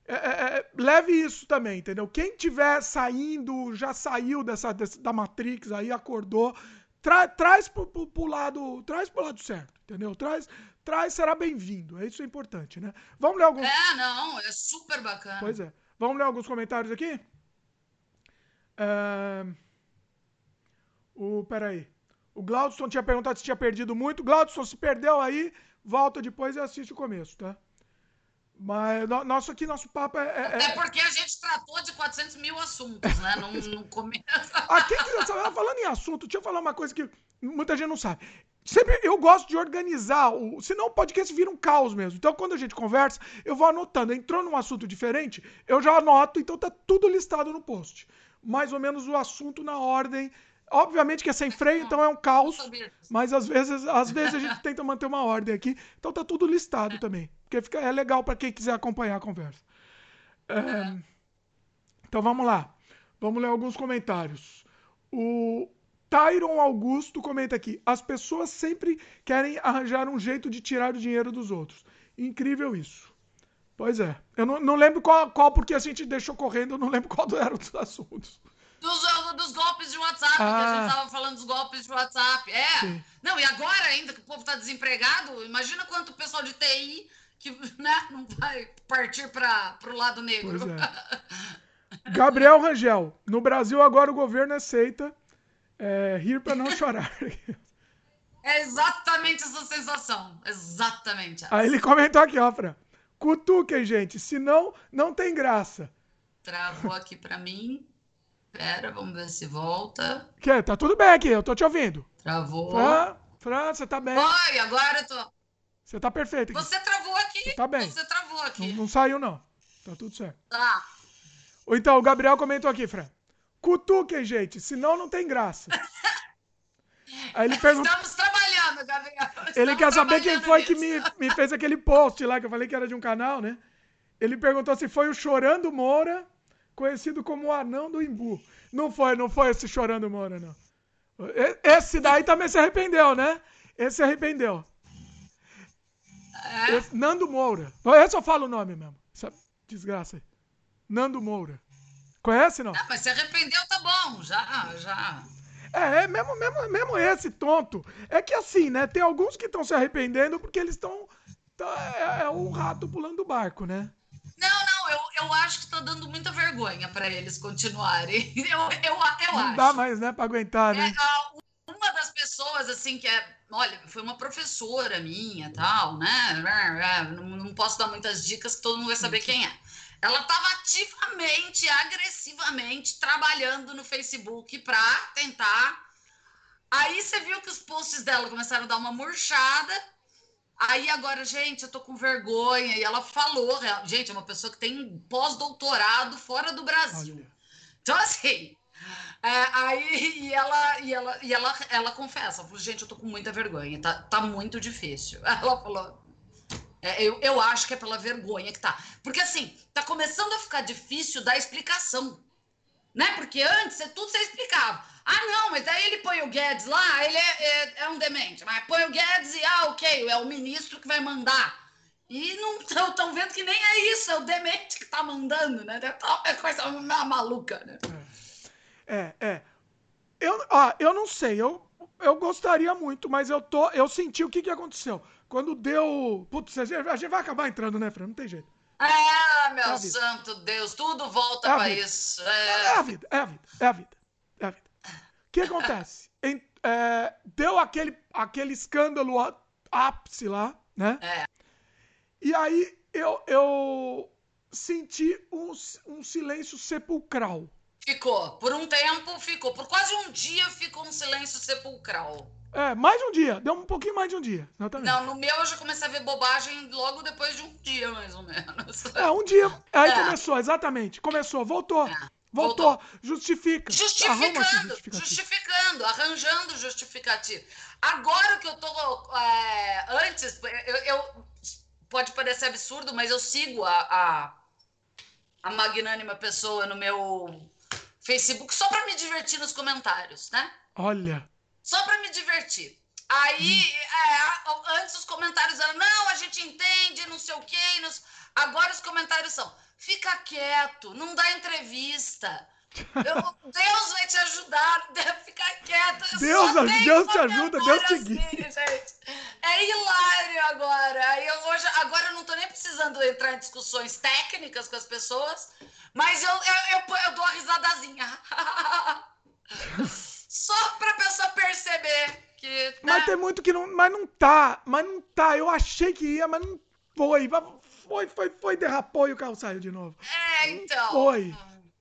É, é, é, leve isso também, entendeu? Quem tiver saindo, já saiu dessa, dessa da Matrix aí, acordou, tra, traz pro, pro, pro, lado. Traz pro lado certo, entendeu? Traz, traz será bem-vindo. É isso é importante, né? Vamos ler alguns. É, não, é super bacana. Pois é. Vamos ler alguns comentários aqui? Uh, o, peraí. O Glaudson tinha perguntado se tinha perdido muito. Glaudson, se perdeu aí, volta depois e assiste o começo, tá? Mas nosso aqui, nosso papo é. é, é porque a gente tratou de 400 mil assuntos, né? No, no começo. Aqui, falando em assunto, deixa eu falar uma coisa que muita gente não sabe. Sempre eu gosto de organizar, o, senão o podcast vira um caos mesmo. Então, quando a gente conversa, eu vou anotando. Entrou num assunto diferente, eu já anoto, então tá tudo listado no post mais ou menos o assunto na ordem. Obviamente que é sem freio, então é um caos. Mas às vezes, às vezes a gente tenta manter uma ordem aqui. Então tá tudo listado também. Porque fica, é legal para quem quiser acompanhar a conversa. É, então vamos lá. Vamos ler alguns comentários. O Tyron Augusto comenta aqui: as pessoas sempre querem arranjar um jeito de tirar o dinheiro dos outros. Incrível isso. Pois é. Eu não, não lembro qual, qual, porque a gente deixou correndo, eu não lembro qual eram os assuntos. Dos, dos golpes de WhatsApp, ah. que a gente estava falando dos golpes de WhatsApp. É. Sim. Não, e agora ainda que o povo está desempregado, imagina quanto o pessoal de TI que né, não vai partir para o lado negro. É. Gabriel Rangel, no Brasil agora o governo aceita é, rir para não chorar. É exatamente essa sensação. Exatamente. Essa. Aí ele comentou aqui, ó, Fran. Cutuquem, gente, senão não tem graça. Travou aqui para mim. Pera, vamos ver se volta. Que? Tá tudo bem aqui, eu tô te ouvindo. Travou. Fran, Fran você tá bem. Oi, agora eu tô. Você tá perfeito. Aqui. Você travou aqui. Você tá bem. Você travou aqui. Não, não, saiu, não. Tá tudo certo. Tá. Ou então, o Gabriel comentou aqui, Fran. Cutuquem, gente, senão não tem graça. Aí ele pergunta... Estamos trabalhando, Gabriel. Estamos ele quer saber quem foi nisso. que me, me fez aquele post lá, que eu falei que era de um canal, né? Ele perguntou se foi o Chorando Moura, conhecido como o Anão do Imbu. Não foi, não foi esse Chorando Moura, não. Esse daí também se arrependeu, né? Esse se arrependeu. É? Esse, Nando Moura. Esse eu falo o nome mesmo. Essa desgraça aí. Nando Moura. Conhece, não? Não, mas se arrependeu, tá bom. Já, já. É, é mesmo, mesmo, mesmo esse tonto. É que assim, né? Tem alguns que estão se arrependendo porque eles estão. Tá, é, é o rato pulando do barco, né? Não, não, eu, eu acho que tá dando muita vergonha para eles continuarem. Eu, eu, eu acho. Não dá mais, né, para aguentar, né? É, uma das pessoas, assim, que é. Olha, foi uma professora minha tal, né? Não, não posso dar muitas dicas que todo mundo vai saber quem é. Ela estava ativamente, agressivamente trabalhando no Facebook para tentar. Aí você viu que os posts dela começaram a dar uma murchada. Aí agora, gente, eu tô com vergonha. E ela falou, gente, é uma pessoa que tem pós-doutorado fora do Brasil. Então, assim, é, aí e ela, e ela, e ela, ela confessa, falou, gente, eu tô com muita vergonha, tá, tá muito difícil. Ela falou, é, eu, eu acho que é pela vergonha que tá. Porque assim, tá começando a ficar difícil dar explicação. Né? Porque antes é tudo você explicava. Ah, não, mas aí ele põe o Guedes lá, ele é, é, é um demente. Mas põe o Guedes e, ah, ok, é o ministro que vai mandar. E não estão vendo que nem é isso, é o demente que tá mandando, né? É coisa maluca, né? É, é. Eu, ah, eu não sei, eu, eu gostaria muito, mas eu tô. Eu senti o que, que aconteceu. Quando deu. Putz, a gente vai acabar entrando, né, Fran? Não tem jeito. Ah, meu é santo Deus, tudo volta é para isso. É... é... a vida, é a vida, é a vida. É a vida. O que acontece? Em, é, deu aquele, aquele escândalo ápice lá, né? É. E aí eu, eu senti um, um silêncio sepulcral. Ficou. Por um tempo ficou. Por quase um dia ficou um silêncio sepulcral. É, mais de um dia. Deu um pouquinho mais de um dia. Exatamente. Não, no meu eu já comecei a ver bobagem logo depois de um dia, mais ou menos. É, um dia. Aí é. começou, exatamente. Começou, voltou. É. Voltou. voltou. Justifica. Justificando, justificando, arranjando justificativo. Agora que eu tô. É, antes, eu, eu, Pode parecer absurdo, mas eu sigo a, a, a magnânima pessoa no meu Facebook só para me divertir nos comentários, né? Olha só para me divertir. Aí, é, antes os comentários eram, não, a gente entende, não sei o quê. Não... Agora os comentários são, fica quieto, não dá entrevista. Eu, Deus vai te ajudar, ficar quieto. Deus, Deus te ajuda, Deus te guia. Assim, é hilário agora. Aí eu hoje, agora eu não tô nem precisando entrar em discussões técnicas com as pessoas, mas eu, eu, eu, eu dou a risadazinha. Só pra pessoa perceber que. Né? Mas tem muito que não. Mas não tá. Mas não tá. Eu achei que ia, mas não foi. Foi, foi, foi, derrapou e o carro saiu de novo. É, então. Não foi.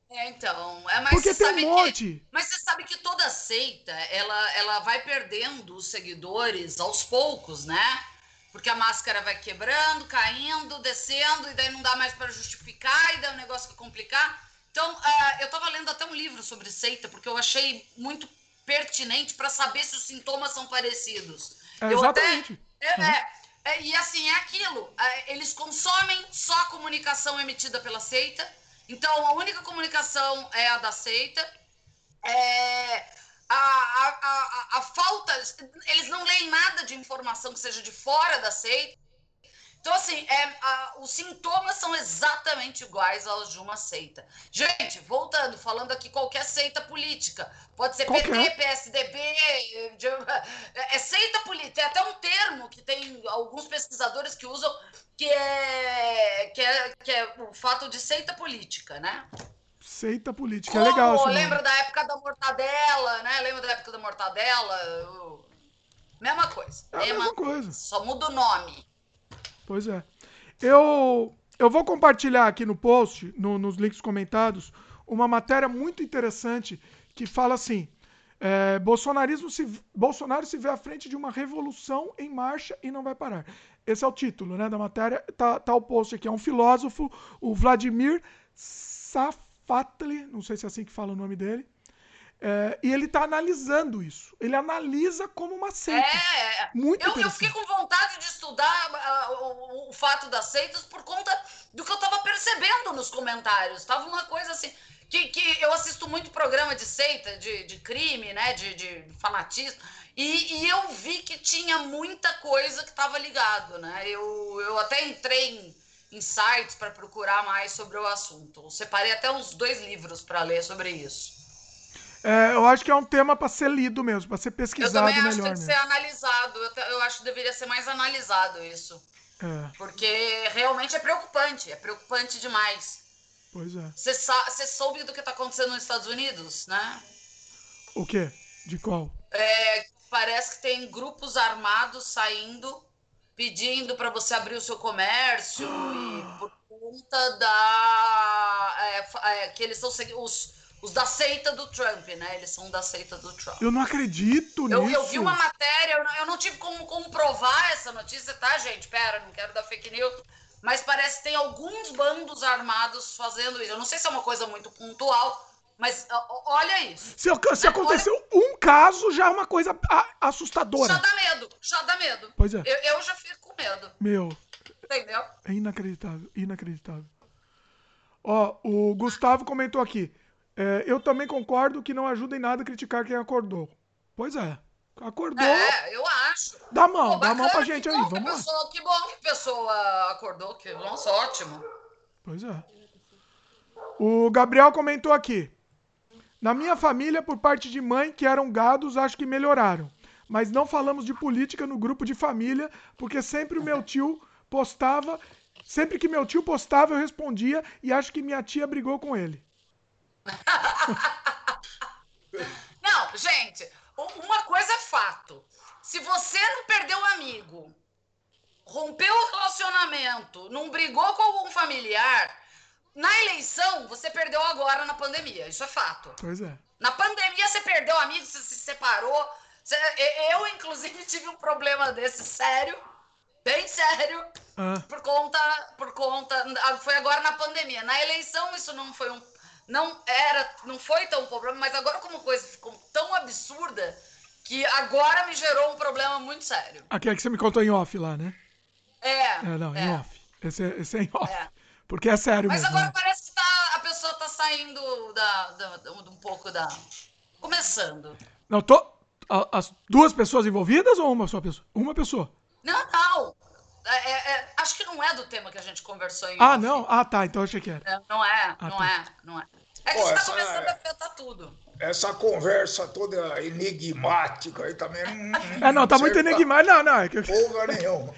É, então. É, mas Porque tem um monte. Que, mas você sabe que toda seita, ela, ela vai perdendo os seguidores aos poucos, né? Porque a máscara vai quebrando, caindo, descendo, e daí não dá mais para justificar, e daí é um negócio que complicar. Então, uh, eu estava lendo até um livro sobre seita, porque eu achei muito pertinente para saber se os sintomas são parecidos. É, exatamente. Até, é, uhum. é, e assim, é aquilo. É, eles consomem só a comunicação emitida pela seita. Então, a única comunicação é a da seita. É, a, a, a, a falta. Eles não leem nada de informação que seja de fora da seita. Então, assim, é, a, os sintomas são exatamente iguais aos de uma seita. Gente, voltando, falando aqui qualquer seita política. Pode ser qualquer. PT, PSDB, é, é seita política. Tem até um termo que tem alguns pesquisadores que usam, que é, que é, que é o fato de seita política, né? Seita política, Como, é legal. Lembra da época da mortadela, né? Lembra da época da mortadela? Mesma coisa. É a mesma, mesma coisa. Só muda o nome. Pois é. Eu, eu vou compartilhar aqui no post, no, nos links comentados, uma matéria muito interessante que fala assim: é, Bolsonarismo se, Bolsonaro se vê à frente de uma revolução em marcha e não vai parar. Esse é o título né, da matéria. Tá, tá o post aqui. É um filósofo, o Vladimir Safatli, não sei se é assim que fala o nome dele. É, e ele está analisando isso. Ele analisa como uma seita. É, muito eu, eu fiquei com vontade de estudar uh, o, o, fato das seitas por conta do que eu estava percebendo nos comentários. Tava uma coisa assim. Que, que eu assisto muito programa de seita, de, de crime, né? De, de fanatismo. E, e eu vi que tinha muita coisa que estava ligado, né? Eu, eu até entrei em, em sites para procurar mais sobre o assunto. Eu separei até uns dois livros para ler sobre isso. É, eu acho que é um tema para ser lido mesmo, para ser pesquisado melhor. Eu também acho que tem que ser analisado. Eu, eu, acho que deveria ser mais analisado isso. É. Porque realmente é preocupante, é preocupante demais. Pois é. Você soube do que está acontecendo nos Estados Unidos, né? O quê? De qual? É, parece que tem grupos armados saindo pedindo para você abrir o seu comércio e por conta da é, é, que eles são os os da seita do Trump, né? Eles são da seita do Trump. Eu não acredito eu, nisso. Eu vi uma matéria, eu não, eu não tive como comprovar essa notícia, tá, gente? Pera, não quero dar fake news. Mas parece que tem alguns bandos armados fazendo isso. Eu não sei se é uma coisa muito pontual, mas olha isso. Se, se né? aconteceu olha... um caso, já é uma coisa assustadora. Já dá medo, já dá medo. Pois é. Eu, eu já fico com medo. Meu. Entendeu? É inacreditável, inacreditável. Ó, o Gustavo comentou aqui. É, eu também concordo que não ajuda em nada criticar quem acordou. Pois é. Acordou. É, eu acho. Dá mão, Pô, dá mão pra gente aí. Vamos lá. Pessoa, que bom que a pessoa acordou, que nossa, ótimo. Pois é. O Gabriel comentou aqui. Na minha família, por parte de mãe, que eram gados, acho que melhoraram. Mas não falamos de política no grupo de família, porque sempre o meu tio postava. Sempre que meu tio postava, eu respondia e acho que minha tia brigou com ele. Não, gente, uma coisa é fato. Se você não perdeu um amigo, rompeu o relacionamento, não brigou com algum familiar, na eleição você perdeu agora na pandemia. Isso é fato. Pois é. Na pandemia você perdeu amigo, você se separou. eu, inclusive, tive um problema desse sério, bem sério, ah. por conta, por conta. Foi agora na pandemia. Na eleição isso não foi um não era, não foi tão problema, mas agora como a coisa ficou tão absurda que agora me gerou um problema muito sério. Aquele que você me contou em off lá, né? É. É, não, é. em off. Esse, é, esse é em off. É. Porque é sério mas mesmo. Mas agora né? parece que tá, a pessoa tá saindo da, da, da, um pouco da... Começando. Não, tô... As duas pessoas envolvidas ou uma só pessoa? Uma pessoa. Não, não. É, é, é acho que não é do tema que a gente conversou em Ah, off. não? Ah, tá. Então achei que era. É, não é, ah, não tá. é, não é. É que Pô, está começando a afetar tudo. Essa conversa toda enigmática aí também não. É, não, tá muito enigmática. Não, não. É que... Porra nenhuma.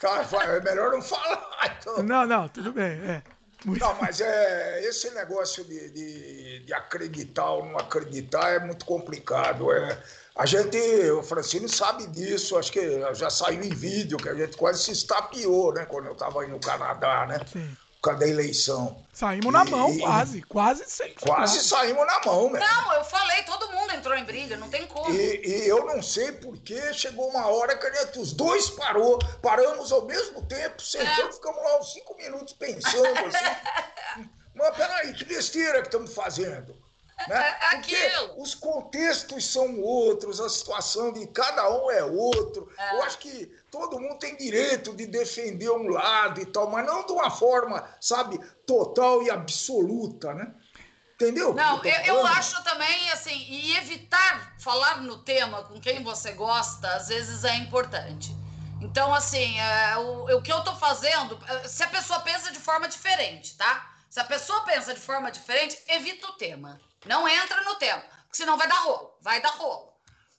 Tá, é melhor não falar. Então. Não, não, tudo bem. É. Muito... Não, mas é, esse negócio de, de, de, acreditar ou não acreditar é muito complicado. É, a gente, o Francine sabe disso, acho que já saiu em vídeo, que a gente quase se estapeou, né, quando eu estava aí no Canadá, né? Sim da eleição. Saímos e, na mão, quase, quase sem. Quase saímos na mão, né? Não, eu falei, todo mundo entrou em briga, não tem como. E, e eu não sei porque chegou uma hora que gente, os dois parou, paramos ao mesmo tempo, sentamos, é. ficamos lá uns cinco minutos pensando assim. Mas peraí, que besteira que estamos fazendo? Né? É, é Porque os contextos são outros, a situação de cada um é outro. É. Eu acho que todo mundo tem direito de defender um lado e tal, mas não de uma forma, sabe, total e absoluta, né? Entendeu? Não, eu, eu, acho também, assim, e evitar falar no tema com quem você gosta, às vezes é importante. Então, assim, é, o, o que eu tô fazendo, é, se a pessoa pensa de forma diferente, tá? Se a pessoa pensa de forma diferente, evita o tema. Não entra no tema, porque senão vai dar rolo, vai dar rolo.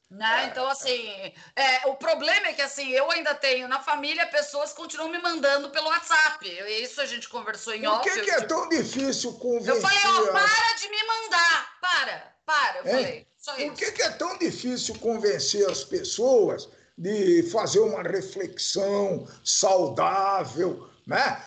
Né? Então, assim, é, o problema é que assim, eu ainda tenho na família pessoas que continuam me mandando pelo WhatsApp. Isso a gente conversou em Por off. que, que é tão difícil convencer? Eu falei, ó, para de me mandar. Para, para. Eu Hein? falei, só Por isso. que, que é tão difícil convencer as pessoas de fazer uma reflexão saudável, né?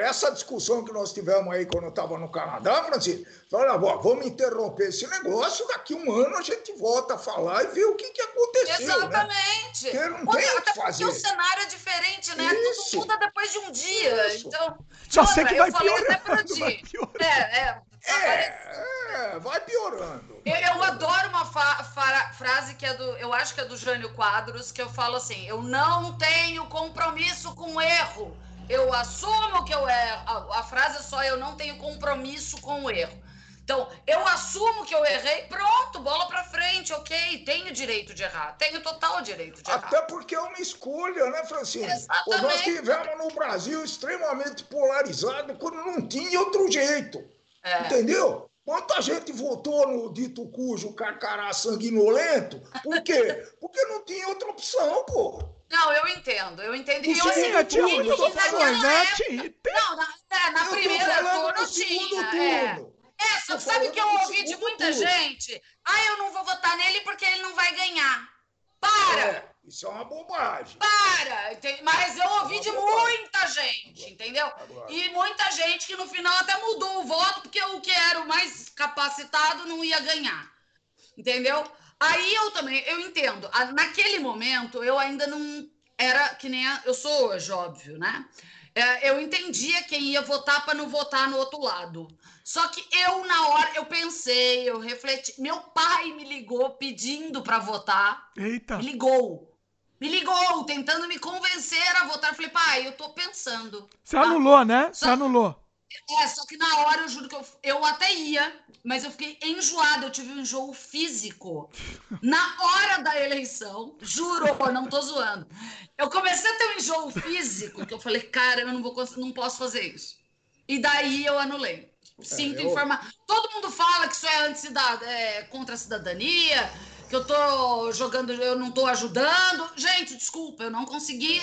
Essa discussão que nós tivemos aí quando eu estava no Canadá, Francisco, olha, ó, vamos interromper esse negócio, daqui um ano a gente volta a falar e vê o que, que aconteceu, né? Exatamente. Porque não Outra- tem o que até fazer. porque o cenário é diferente, né? Isso. Tudo muda depois de um dia. Isso. Então, Só E sei outra, que vai eu falei até pra piorando, ti. vai piorando. É, é. É, é, vai piorando. Eu, eu adoro uma fa- fra- frase que é do. Eu acho que é do Jânio Quadros, que eu falo assim: eu não tenho compromisso com o erro. Eu assumo que eu erro. A, a frase é só: eu não tenho compromisso com o erro. Então, eu assumo que eu errei, pronto, bola pra frente, ok. Tenho direito de errar, tenho total direito de errar. Até porque é uma escolha, né, Francine? Exatamente. Nós tivemos no Brasil extremamente polarizado quando não tinha outro jeito. É. Entendeu? Quanta gente votou no dito cujo carcará sanguinolento? Por quê? Porque não tinha outra opção, pô. Não, eu entendo, eu entendo. E eu, assim, tinha opções, né? Tinha. Tem- Não, na, é, na primeira turno tinha. É. turno. É, só sabe o que eu ouvi de muita turno. gente? Ah, eu não vou votar nele porque ele não vai ganhar. Para! É, isso é uma bobagem. Para! Mas eu ouvi de muita gente, entendeu? Agora. E muita gente que no final até mudou o voto porque o que era o mais capacitado não ia ganhar. Entendeu? Aí eu também, eu entendo. Naquele momento, eu ainda não era que nem a- eu sou hoje, óbvio, né? É, eu entendia quem ia votar para não votar no outro lado. Só que eu, na hora, eu pensei, eu refleti. Meu pai me ligou pedindo para votar. Eita. Me ligou. Me ligou, tentando me convencer a votar. Eu falei, pai, eu tô pensando. Você anulou, né? Você Só- anulou. É, só que na hora eu juro que eu, eu até ia, mas eu fiquei enjoada, eu tive um enjoo físico. Na hora da eleição, juro, não tô zoando. Eu comecei a ter um enjoo físico, que eu falei, cara, eu não, vou, não posso fazer isso. E daí eu anulei. Sinto eu- informar. Todo mundo fala que isso é, anticida- é contra a cidadania, que eu tô jogando, eu não tô ajudando. Gente, desculpa, eu não consegui.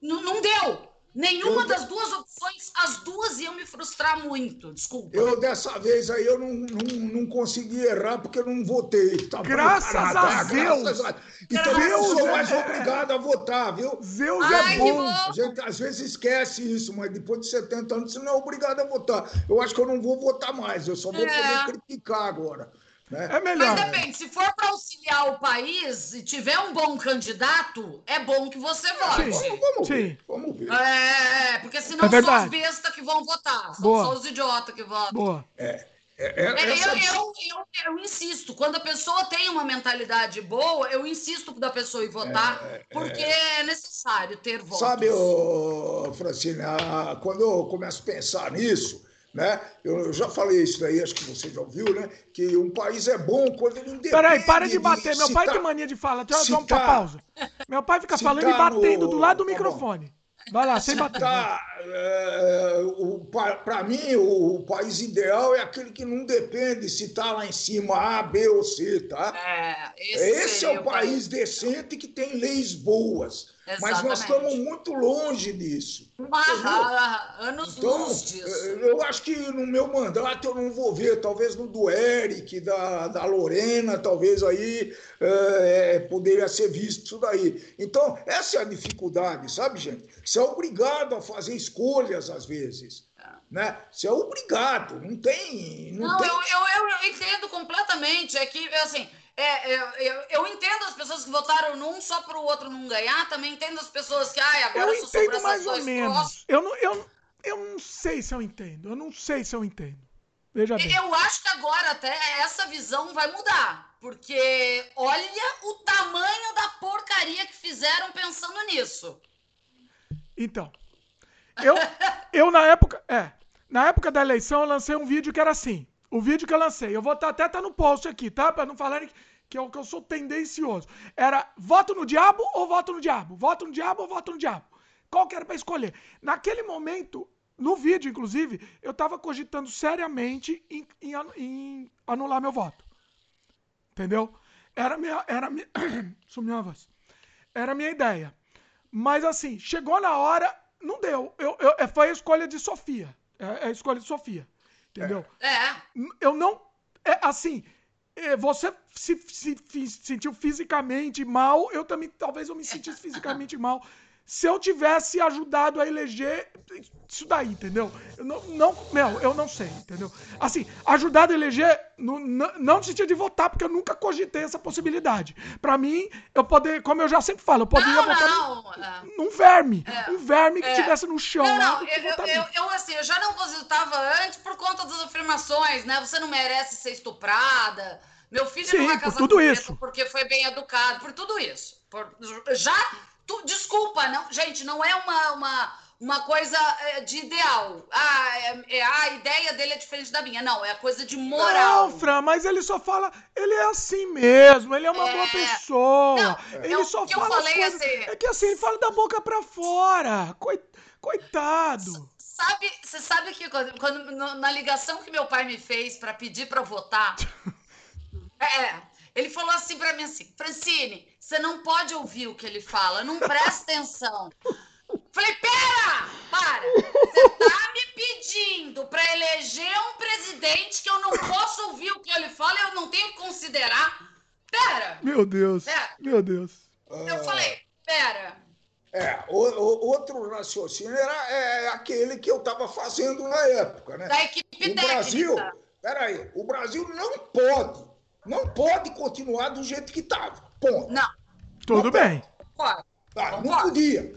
Não, não deu. Nenhuma Eu- das duas opções, as duas iam me frustrar muito. Desculpa. Eu, dessa vez aí, eu não, não, não consegui errar porque eu não votei. No Graças a Deus. graças a- Então eu Deus sou é- mais obrigado a votar, viu? Zeus Ai, é bom. bom. A gente às vezes esquece isso, mas depois de 70 anos você não é obrigado a votar. Eu acho que eu não vou votar mais, eu só vou É. poder criticar agora. Né? É melhor. Mas depende, se for para auxiliar o país e tiver um bom candidato, é bom que você vote. Vamos, vamos Sim. ver, vamos ver. É, porque senão É são os bestas que vão votar. São Boa. só os idiotas que votam. Boa. É, é, É, essa- Eu, eu, eu, eu insisto, quando a pessoa tem uma mentalidade boa, eu insisto da pessoa ir votar, porque é necessário ter votos. Sabe, ô, Francine, a- quando eu começo a pensar nisso, né? Eu já falei isso daí, acho que você já ouviu, né? Que um país é bom quando ele independe. Peraí, para de bater. Meu pai tá- tem mania de falar. Deixa eu dar uma tá- pausa. Meu pai fica falando tá e batendo no- do lado do tá bom. microfone. Vai lá, sem bater. Tá, é, o, para mim, o, país ideal é aquele que não depende se está lá em cima A, B ou C, tá? É, Esse é seria o país decente que tem leis boas. Mas nós Exatamente. estamos muito longe disso. Ah, anos Então, luz disso. eu acho que no meu mandato eu não vou ver, talvez no do Eric, da, da Lorena, talvez aí é, poderia ser visto isso daí. Então, essa é a dificuldade, sabe, gente? Você é obrigado a fazer escolhas às vezes. Né? Você é obrigado, não tem. Não, Não, tem... eu, eu, eu entendo completamente. É que, assim, é, é, eu, eu entendo as pessoas que votaram num só para o outro não ganhar, também entendo as pessoas que, ai, agora Eu sobrou entendo essas mais ou menos. Eu não, eu, eu não sei se eu entendo. Eu não sei se eu entendo. Veja bem. Eu acho que agora até essa visão vai mudar. Porque olha o tamanho da porcaria que fizeram pensando nisso. Então, eu, eu na época, é, na época da eleição eu lancei um vídeo que era assim. O vídeo que eu lancei, eu vou tá, até tá no post aqui, tá? Pra não falarem que é o que eu sou tendencioso. Era voto no diabo ou voto no diabo? Voto no diabo ou voto no diabo? Qual que era pra escolher? Naquele momento, no vídeo, inclusive, eu tava cogitando seriamente em, em, em anular meu voto. Entendeu? Era minha. Era minha. Sumiu a voz. Era minha ideia. Mas assim, chegou na hora, não deu. Eu, eu, é, foi a escolha de Sofia. É, é a escolha de Sofia. Entendeu? É. Eu não. É, assim, é, você se, se, se, sentiu fisicamente mal, eu também, talvez eu me sentisse fisicamente mal se eu tivesse ajudado a eleger isso daí, entendeu? Eu não, não, meu, eu não sei, entendeu? Assim, ajudado a eleger, no, não, não no sentido de votar, porque eu nunca cogitei essa possibilidade. Para mim, eu poder, como eu já sempre falo, eu poderia não, votar não, num, é. num, verme, é, um verme que estivesse é. no chão. Não, não, eu, eu, eu, eu, assim, eu já não cogitava antes por conta das afirmações, né? Você não merece ser estuprada. Meu filho Sim, não vai casar por tudo isso. porque foi bem educado, por tudo isso. Por, já Tu, desculpa, não, gente, não é uma, uma, uma coisa é, de ideal. Ah, é, é, a ideia dele é diferente da minha. Não, é coisa de moral. Não, Fran, mas ele só fala. Ele é assim mesmo, ele é uma é... boa pessoa. Não, ele eu, só fala. Eu falei assim, é que assim, ele fala da boca pra fora. Coitado. Sabe, você sabe que quando, quando na ligação que meu pai me fez para pedir para votar. é, ele falou assim para mim assim, Francine, você não pode ouvir o que ele fala, não presta atenção. Falei, pera! Para! Você tá me pedindo para eleger um presidente que eu não posso ouvir o que ele fala e eu não tenho que considerar? Pera! Meu Deus! Pera. Meu Deus! Eu falei, pera! É, o, o, outro raciocínio era é, aquele que eu estava fazendo na época, né? Da equipe o técnica. Brasil, peraí, o Brasil não pode, não pode continuar do jeito que estava. Ponto. Não. Tudo bem. Ah, não podia.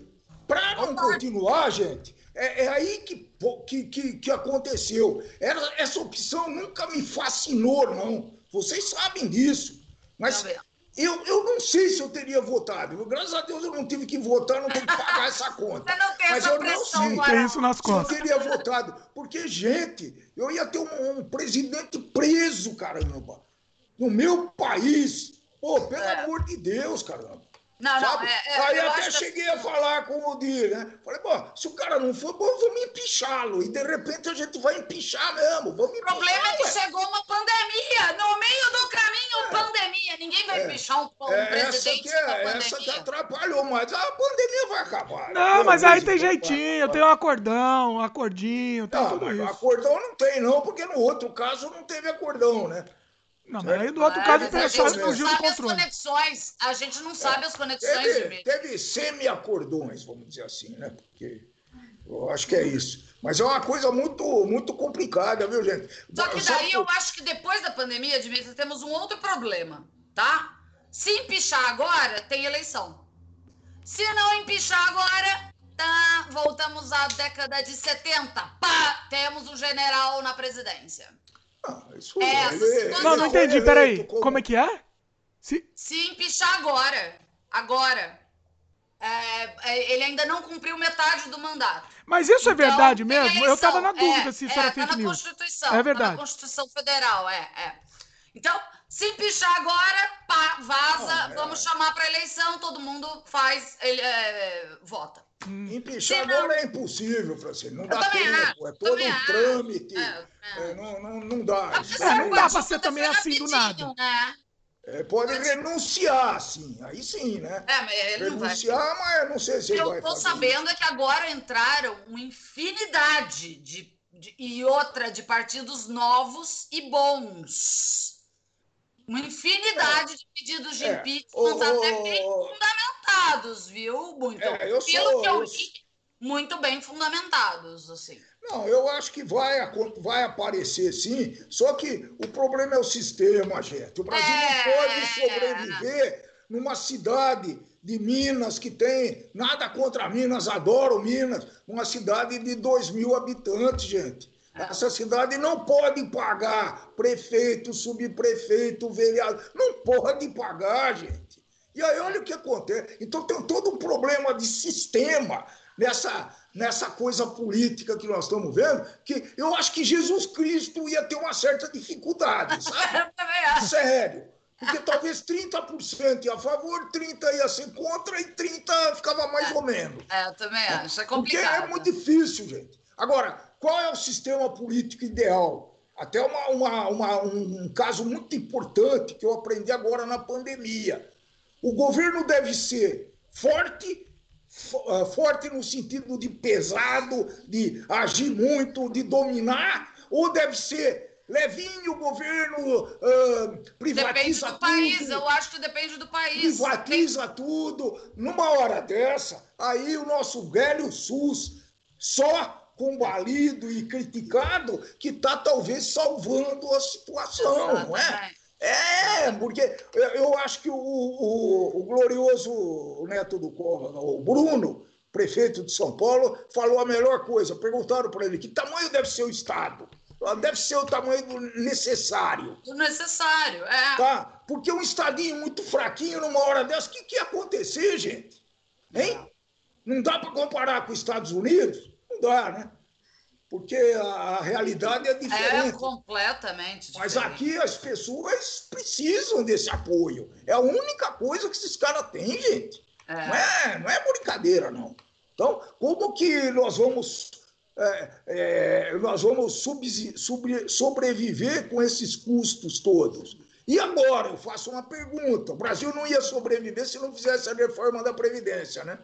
Para não continuar, gente, é, é aí que, que, que, que, aconteceu. Era, essa opção nunca me fascinou, não. Vocês sabem disso. Mas eu, eu não sei se eu teria votado. Graças a Deus eu não tive que votar, não tenho que pagar essa conta. Você não tem Mas essa eu pressão, não sei. Tem isso nas costas. eu teria votado. Porque, gente, eu ia ter um, um presidente preso, caramba. No meu país. Pô, pelo é. amor de Deus, caramba. Não, Sabe? não, é, é, Aí até cheguei que... a falar com o Dir, né? Falei, pô, se o cara não for, bom, vamos empichá-lo. E de repente a gente vai empichar mesmo. Vamos o problema é que ué. chegou uma pandemia. No meio do caminho, é. pandemia. Ninguém vai é. empichar um, um é, presidente essa que, é, essa que atrapalhou, mas a pandemia vai acabar. Não, mas aí tem jeitinho, tem um acordão, um acordinho, tem não, tudo isso. Acordão não tem, não, porque no outro caso não teve acordão, né? Não, mas aí do outro caso o pessoal fugiu do controle. As conexões, a gente não sabe é, as conexões. Teve, teve semi-acordões, vamos dizer assim, né? Porque eu acho que é isso. Mas é uma coisa muito, muito complicada, viu, gente? Só que daí eu acho que depois da pandemia, Dimitri, temos um outro problema, tá? Se empichar agora, tem eleição. Se não empichar agora, tá, voltamos à década de 70. Pá, temos o um general na presidência. Ah, isso é, ele, Não, não entendi, peraí. Como... como é que é? Se, Se empichar agora. Agora. É, é, ele ainda não cumpriu metade do mandato. Mas isso é então, é verdade mesmo? Eu tava na dúvida é, se isso é, era fake tá na news. Constituição, é verdade. Tá na Constituição Federal, é, é. Então, se empichar agora, pá, vaza, oh, vamos chamar para eleição, todo mundo faz, ele, é, vota. Hum. Empichar agora é impossível, Francisco. Não dá tempo. É todo um trâmite. É, é. não, não, não dá. É, não dá para ser também assim do nada. Né? É, pode renunciar, sim. Aí sim, né? É, mas ele renunciar, mas não sei se ele Eu vai tô sabendo é que agora entraram uma infinidade de, de, e outra de partidos novos e bons. Uma infinidade é. de pedidos de é. impeachment, até bem fundamentados, viu? Muito. É, Pelo sou, que eu li, muito bem fundamentados, assim. Não, eu acho que vai, vai aparecer sim, só que o problema é o sistema, gente. O Brasil é, não pode sobreviver numa cidade de Minas que tem nada contra Minas, adoro Minas, uma cidade de 2 mil habitantes, gente. Essa cidade não pode pagar prefeito, subprefeito, vereador. Não pode pagar, gente. E aí, olha o que acontece. Então, tem todo um problema de sistema nessa, nessa coisa política que nós estamos vendo, que eu acho que Jesus Cristo ia ter uma certa dificuldade, sabe? Sério. Porque talvez 30% ia a favor, 30% ia ser contra e 30% ficava mais é. ou menos. É, eu também acho. É complicado. Porque é muito difícil, gente. Agora, qual é o sistema político ideal? Até uma, uma, uma, um caso muito importante que eu aprendi agora na pandemia. O governo deve ser forte, ah, forte no sentido de pesado, de agir muito, de dominar, ou deve ser levinho, o governo uh, privatiza depende do tudo, país, eu acho que depende do país. Privatiza Tem... tudo. Numa hora dessa, aí o nosso velho SUS, só combalido e criticado, que está talvez salvando a situação, não é? É, porque eu acho que o, o, o glorioso neto do o Bruno, prefeito de São Paulo, falou a melhor coisa. Perguntaram para ele que tamanho deve ser o Estado. Deve ser o tamanho necessário. O necessário, é. Tá? Porque um estadinho muito fraquinho numa hora dessa, o que, que ia acontecer, gente? Hein? Não dá para comparar com os Estados Unidos? Não dá, né? Porque a realidade é diferente. É completamente diferente. Mas aqui as pessoas precisam desse apoio. É a única coisa que esses caras têm, gente. É. Não, é, não é brincadeira, não. Então, como que nós vamos, é, é, nós vamos sub, sobreviver com esses custos todos? E agora, eu faço uma pergunta. O Brasil não ia sobreviver se não fizesse a reforma da Previdência, né?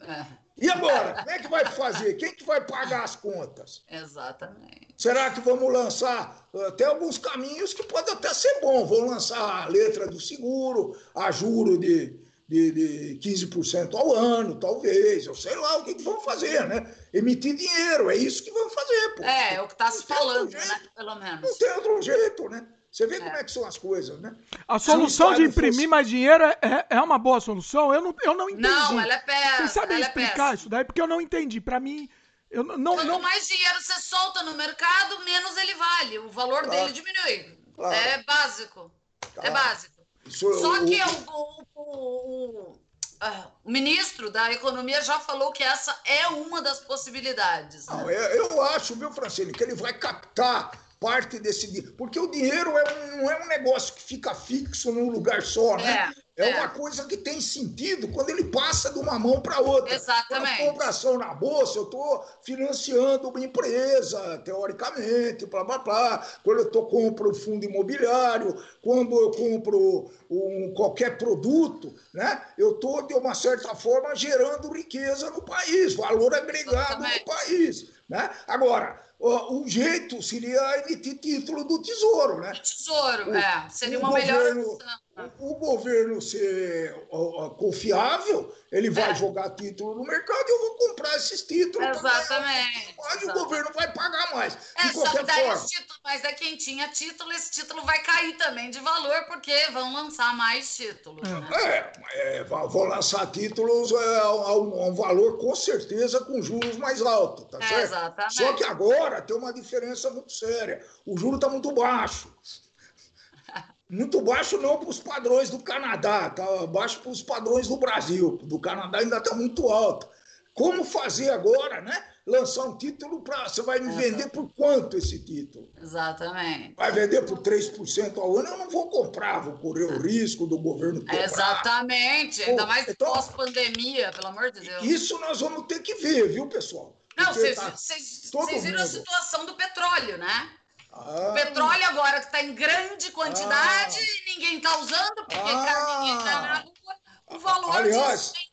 É. E agora? Como é que vai fazer? Quem que vai pagar as contas? Exatamente. Será que vamos lançar até alguns caminhos que pode até ser bom? Vamos lançar a letra do seguro, a juro de, de, de 15% ao ano, talvez. Eu sei lá o que, que vão fazer, né? Emitir dinheiro, é isso que vão fazer. Pô. É, é o que está se falando, né? Pelo menos. Não tem outro jeito, né? Você vê é. como é que são as coisas, né? A solução de imprimir fosse... mais dinheiro é, é uma boa solução? Eu não, eu não entendi. Não, ela é péssima. Vocês sabem é explicar é isso daí? Porque eu não entendi. Para mim, eu não, Quanto não... mais dinheiro você solta no mercado, menos ele vale. O valor claro. dele diminui. Claro. É básico. Claro. É básico. Isso, Só o... que o, o, o, ah, o, ministro da Economia já falou que essa é uma das possibilidades. Né? Não, eu, eu acho, viu, Francine, que ele vai captar parte desse dinheiro. Porque o dinheiro é um, não é um negócio que fica fixo num lugar só, né? É, é, é. uma coisa que tem sentido quando ele passa de uma mão para outra. Exatamente. Quando eu ação na bolsa, eu estou financiando uma empresa, teoricamente, blá blá blá. Quando eu tô, compro um fundo imobiliário, quando eu compro um, qualquer produto, né? Eu estou, de uma certa forma, gerando riqueza no país, valor agregado Exatamente. no país. Né? Agora, o jeito seria emitir título do Tesouro, né? Tesouro, o, é. Seria uma melhor o, governo ser confiável, ele vai é. jogar título no mercado e eu vou comprar esses títulos. Exatamente. Mas o governo vai pagar mais. É, de qualquer forma. Título, mas é quem tinha título, esse título vai cair também de valor, porque vão lançar mais títulos. Né? É, é vão lançar títulos é, a, um, a, um, valor com certeza com juros mais altos, tá certo? Exatamente. Só que agora tem uma diferença muito séria. O juro está muito baixo. Muito baixo não para os padrões do Canadá, está baixo para os padrões do Brasil. Do Canadá ainda está muito alto. Como fazer agora, né? Lançar um título para. Você vai me vender por quanto esse título? Exatamente. Vai vender por 3% ao ano? Eu não vou comprar, vou correr o risco do governo comprar. Exatamente, ainda mais então, pós-pandemia, pelo amor de Deus. Isso nós vamos ter que ver, viu, pessoal? Não, vocês tá viram a situação do petróleo, né? Ah. O petróleo agora que está em grande quantidade, ah. ninguém está usando, porque ah. ninguém está na rua. O valor Aliás, disso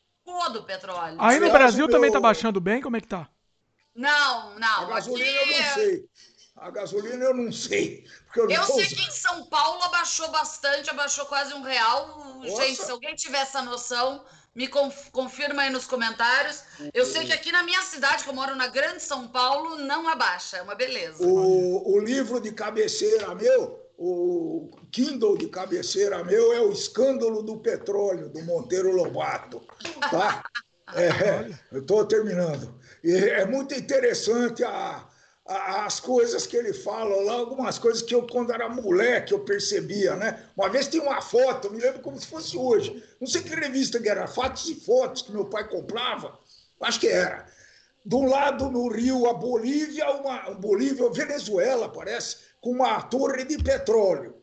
do petróleo. Aí no Brasil meu... também está baixando bem? Como é que tá? Não, não. A gasolina aqui... eu não sei. A gasolina eu não sei. Eu, eu sei que em São Paulo abaixou bastante, abaixou quase um real. Nossa. Gente, se alguém tiver essa noção, me confirma aí nos comentários. Eu sei que aqui na minha cidade, que eu moro na Grande São Paulo, não abaixa, é uma beleza. O, o livro de cabeceira meu, o Kindle de cabeceira meu é o Escândalo do Petróleo, do Monteiro Lobato. Tá? É, eu estou terminando. E é muito interessante a, as coisas que ele fala lá, algumas coisas que eu, quando era moleque, eu percebia, né? Uma vez tinha uma foto, eu me lembro como se fosse hoje. Não sei que revista que era, Fatos e Fotos, que meu pai comprava, acho que era. De um lado no Rio, a Bolívia, uma Bolívia, Venezuela, parece, com uma torre de petróleo.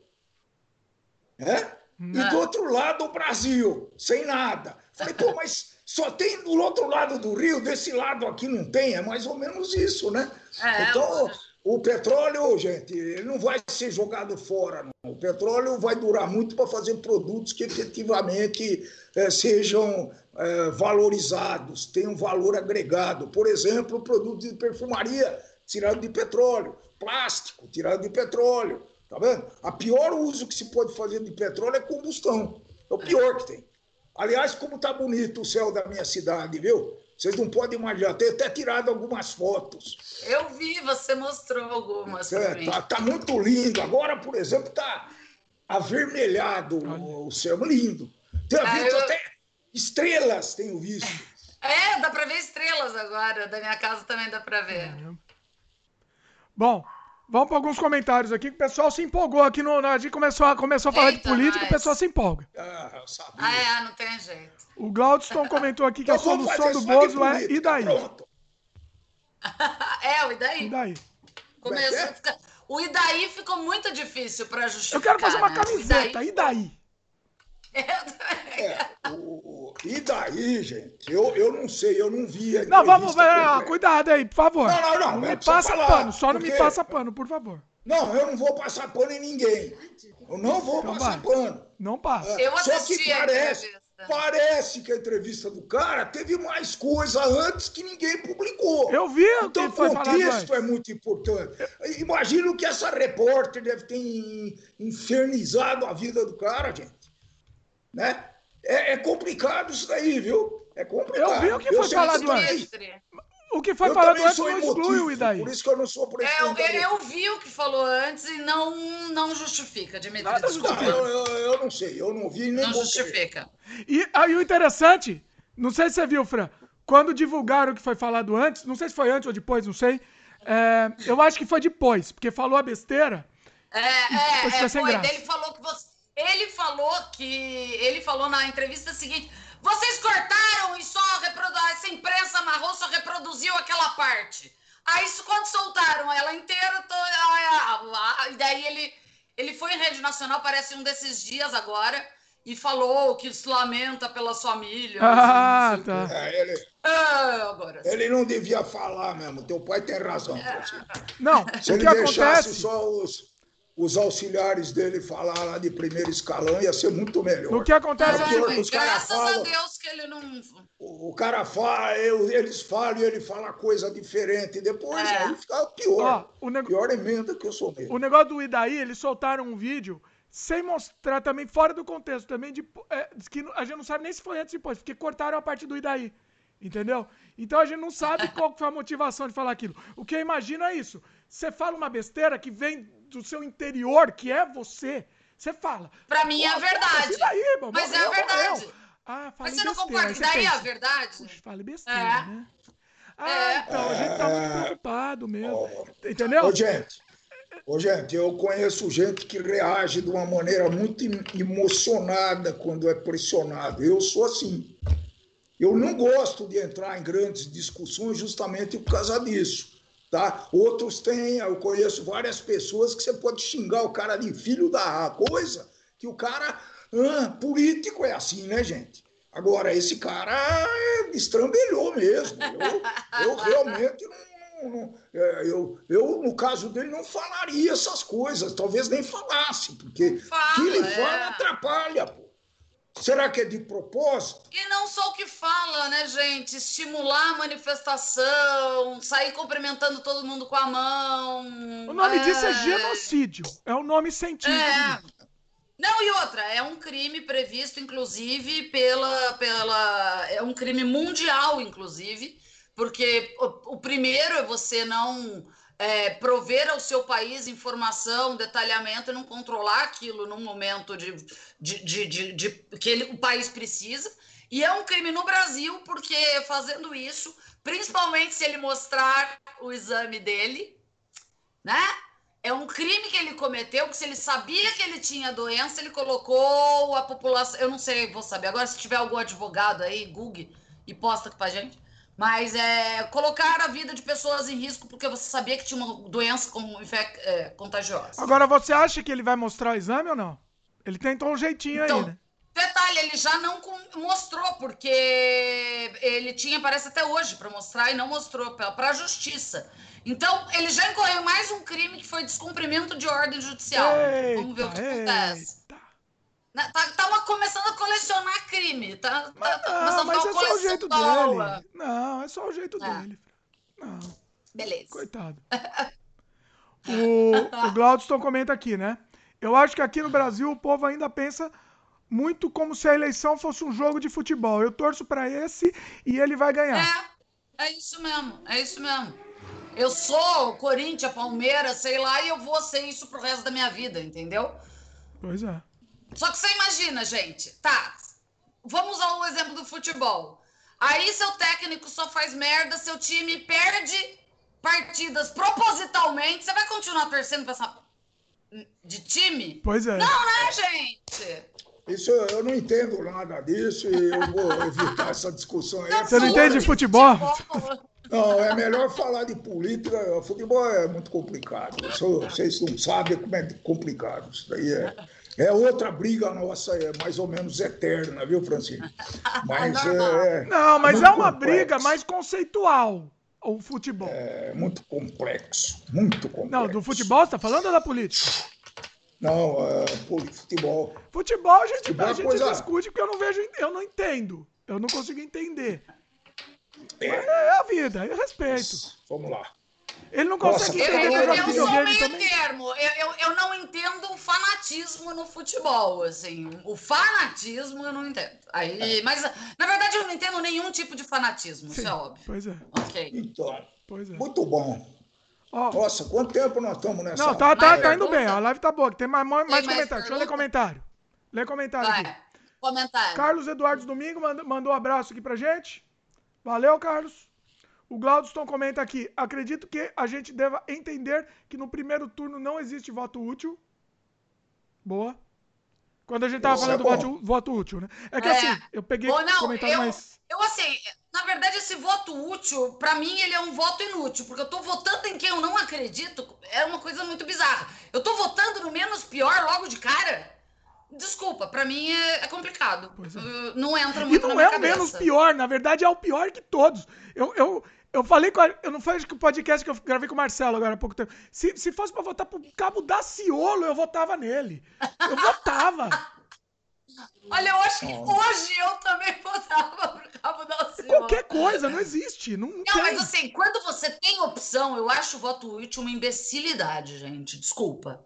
Né? E do outro lado o Brasil, sem nada. Falei, pô, mas só tem do outro lado do rio, desse lado aqui não tem, é mais ou menos isso, né? É, então, o petróleo, gente, ele não vai ser jogado fora, não. O petróleo vai durar muito para fazer produtos que efetivamente é, sejam é, valorizados, tenham valor agregado. Por exemplo, produtos de perfumaria tirado de petróleo, plástico tirado de petróleo. Tá vendo? A pior uso que se pode fazer de petróleo é combustão. É o pior que tem. Aliás, como tá bonito o céu da minha cidade, viu? Vocês não podem imaginar, tem até tirado algumas fotos. Eu vi, você mostrou algumas. É, tá, tá, muito lindo. Agora, por exemplo, tá avermelhado o céu, lindo. Tem ah, visto eu... até estrelas, tenho visto. É, dá para ver estrelas agora. Da minha casa também dá para ver. Bom, Vamos para alguns comentários aqui, que o pessoal se empolgou aqui no. A gente começou a, começou a falar Eita, de política, mas... o pessoal se empolga. Ah, eu sabia. Ah, é, não tem jeito. O Glaudston comentou aqui que a solução do Bozo é e daí? é, o e daí? E daí? Começou é? a ficar... O e daí ficou muito difícil para justificar. Eu quero fazer uma né? camiseta, e daí? É, o, e daí, gente? Eu, eu não sei, eu não vi. Não, vamos ver. Ah, cuidado aí, por favor. Não, não, não. Não me passa falar, pano, só não me passa pano, por favor. Não, eu não vou passar pano em ninguém. Eu não vou não passar vai. pano. Não passa. É, eu só que parece, parece que a entrevista do cara teve mais coisa antes que ninguém publicou. Eu vi Então o contexto é muito importante. Imagino que essa repórter deve ter infernizado a vida do cara, gente. Né? É, é, complicado isso daí, viu? É complicado. Eu vi o que foi falado antes. O que foi eu falado antes não exclui o daí. Por isso que eu não sou presidente. É, eu, eu, vi o que falou antes e não, não justifica, Dimitri. Nada desculpa. Eu, eu, eu, não sei, eu não vi nem Não justifica. E aí o interessante, não sei se você viu, Fran, quando divulgaram o que foi falado antes, não sei se foi antes ou depois, não sei. É, eu acho que foi depois, porque falou a besteira. É, é, é foi, ele falou que você ele falou que. Ele falou na entrevista seguinte: vocês cortaram e só reproduziram. Essa imprensa marrom só reproduziu aquela parte. Aí quando soltaram ela inteira, tô, e daí ele, ele foi em rede nacional, parece um desses dias agora, e falou que se lamenta pelas famílias. Ah, tá. É, ele, ah, agora ele não devia falar mesmo, teu pai tem razão. É. Não, se ele deixasse acontece... só os os auxiliares dele falar lá de primeiro escalão ia ser muito melhor. O que acontece é que os graças falam, a Deus que ele não. O, cara fala, eu, eles falam e ele fala coisa diferente. Depois é. aí fica pior. Ó, nego... Pior emenda que eu sou mesmo. O negócio do Idaí, eles soltaram um vídeo sem mostrar também, fora do contexto, também de. É, que a gente não sabe nem se foi antes ou depois, porque cortaram a parte do Idaí. Entendeu? Então a gente não sabe qual foi a motivação de falar aquilo. O que eu imagino é isso. Você fala uma besteira que vem do seu interior, que é você, você fala. Pra mim é verdade. Daí, mano, Mas morreu, é verdade. Ah, Mas você não concorda que daí é a verdade? Puxa, fale besteira, é. né? Ah, é. então, a gente tá muito preocupado mesmo. Oh, Entendeu? Ô, gente, ô, gente, eu conheço gente que reage de uma maneira muito emocionada quando é pressionado. Eu sou assim. Eu não gosto de entrar em grandes discussões justamente por causa disso. Tá? Outros têm, eu conheço várias pessoas que você pode xingar o cara de filho da coisa, que o cara, ah, político é assim, né, gente? Agora, esse cara estrambelhou mesmo. Eu, eu realmente não, não, é, eu, eu, no caso dele, não falaria essas coisas, talvez nem falasse, porque o que ele é. fala atrapalha, pô. Será que é de propósito? E não só o que fala, né, gente? Estimular a manifestação, sair cumprimentando todo mundo com a mão. O nome é... disso é genocídio. É o nome científico. É. Não, e outra, é um crime previsto, inclusive, pela. pela é um crime mundial, inclusive, porque o, o primeiro é você não é, prover ao seu país informação, detalhamento e não controlar aquilo num momento de, de, de, de, de que ele, o país precisa. E é um crime no Brasil, porque fazendo isso, principalmente se ele mostrar o exame dele, né? É um crime que ele cometeu, que se ele sabia que ele tinha doença, ele colocou a população. Eu não sei, vou saber. Agora, se tiver algum advogado aí, Google, e posta aqui pra gente. Mas é, colocar a vida de pessoas em risco porque você sabia que tinha uma doença com, é, contagiosa. Agora, você acha que ele vai mostrar o exame ou não? Ele tentou um jeitinho então, aí, né? Detalhe, ele já não mostrou, porque ele tinha, parece até hoje, para mostrar e não mostrou para a justiça. Então, ele já incorreu mais um crime que foi descumprimento de ordem judicial. Eita, Vamos ver o que eita. acontece. Né, tá, tá começando a colecionar crime. Tá, mas, tá, tá não, mas é só o jeito dele. Não, é só o jeito é. dele. Não. Beleza. Coitado. o, o Glaudston comenta aqui, né? Eu acho que aqui no Brasil o povo ainda pensa muito como se a eleição fosse um jogo de futebol. Eu torço para esse e ele vai ganhar. É, é isso mesmo, é isso mesmo. Eu sou Corinthians, Palmeiras, sei lá, e eu vou ser isso pro resto da minha vida, entendeu? Pois é. Só que você imagina, gente, tá? Vamos ao exemplo do futebol. Aí seu técnico só faz merda, seu time perde partidas propositalmente. Você vai continuar torcendo pra essa de time? Pois é. Não, né, gente? Isso eu não entendo nada disso e eu vou evitar essa discussão aí. Você não entende de futebol? Não, é melhor falar de política. Futebol é muito complicado. Vocês não sabem como é complicado. Isso daí é. É outra briga nossa, é mais ou menos eterna, viu, Francisco? Mas é, é. Não, mas é uma complexo. briga mais conceitual, o futebol. É muito complexo, muito complexo. Não, do futebol você tá falando ou da política? Não, é, futebol. Futebol a gente, futebol a é gente coisa... discute porque eu não vejo, eu não entendo. Eu não consigo entender. É, é a vida, eu respeito. Vamos lá. Ele não consegue Nossa, entender. Eu, eu, eu sou meio também. termo. Eu, eu, eu não entendo o fanatismo no futebol. Assim, o fanatismo eu não entendo. Aí, mas, na verdade, eu não entendo nenhum tipo de fanatismo, Sim, isso é óbvio. Pois é. Ok. Então, pois é. muito bom. Oh. Nossa, quanto tempo nós estamos nessa? Não, tá, tá, tá indo bem. A live tá boa. Tem mais, mais, mais comentário. Deixa eu ler comentário. Lê comentário Vai. aqui. Comentário. Carlos Eduardo Domingo mandou, mandou um abraço aqui pra gente. Valeu, Carlos. O Glaudston comenta aqui: acredito que a gente deva entender que no primeiro turno não existe voto útil. Boa. Quando a gente tava Isso falando é do voto, voto, útil, né? É que é. assim, eu peguei Bom, não, comentário eu, mais. Eu, assim, na verdade, esse voto útil, para mim, ele é um voto inútil, porque eu tô votando em quem eu não acredito. É uma coisa muito bizarra. Eu tô votando no menos pior logo de cara. Desculpa, para mim é, é complicado. É. Não entra muito e não é o menos pior, na verdade é o pior que todos. Eu, eu, eu falei com a, Eu não falei que o podcast que eu gravei com o Marcelo agora há pouco tempo. Se, se fosse pra votar pro Cabo da Ciolo, eu votava nele. Eu votava. Olha, eu acho que hoje eu também votava pro Cabo da Ciolo. Qualquer coisa, não existe. Não, não, não mas assim, quando você tem opção, eu acho o voto útil uma imbecilidade, gente. Desculpa.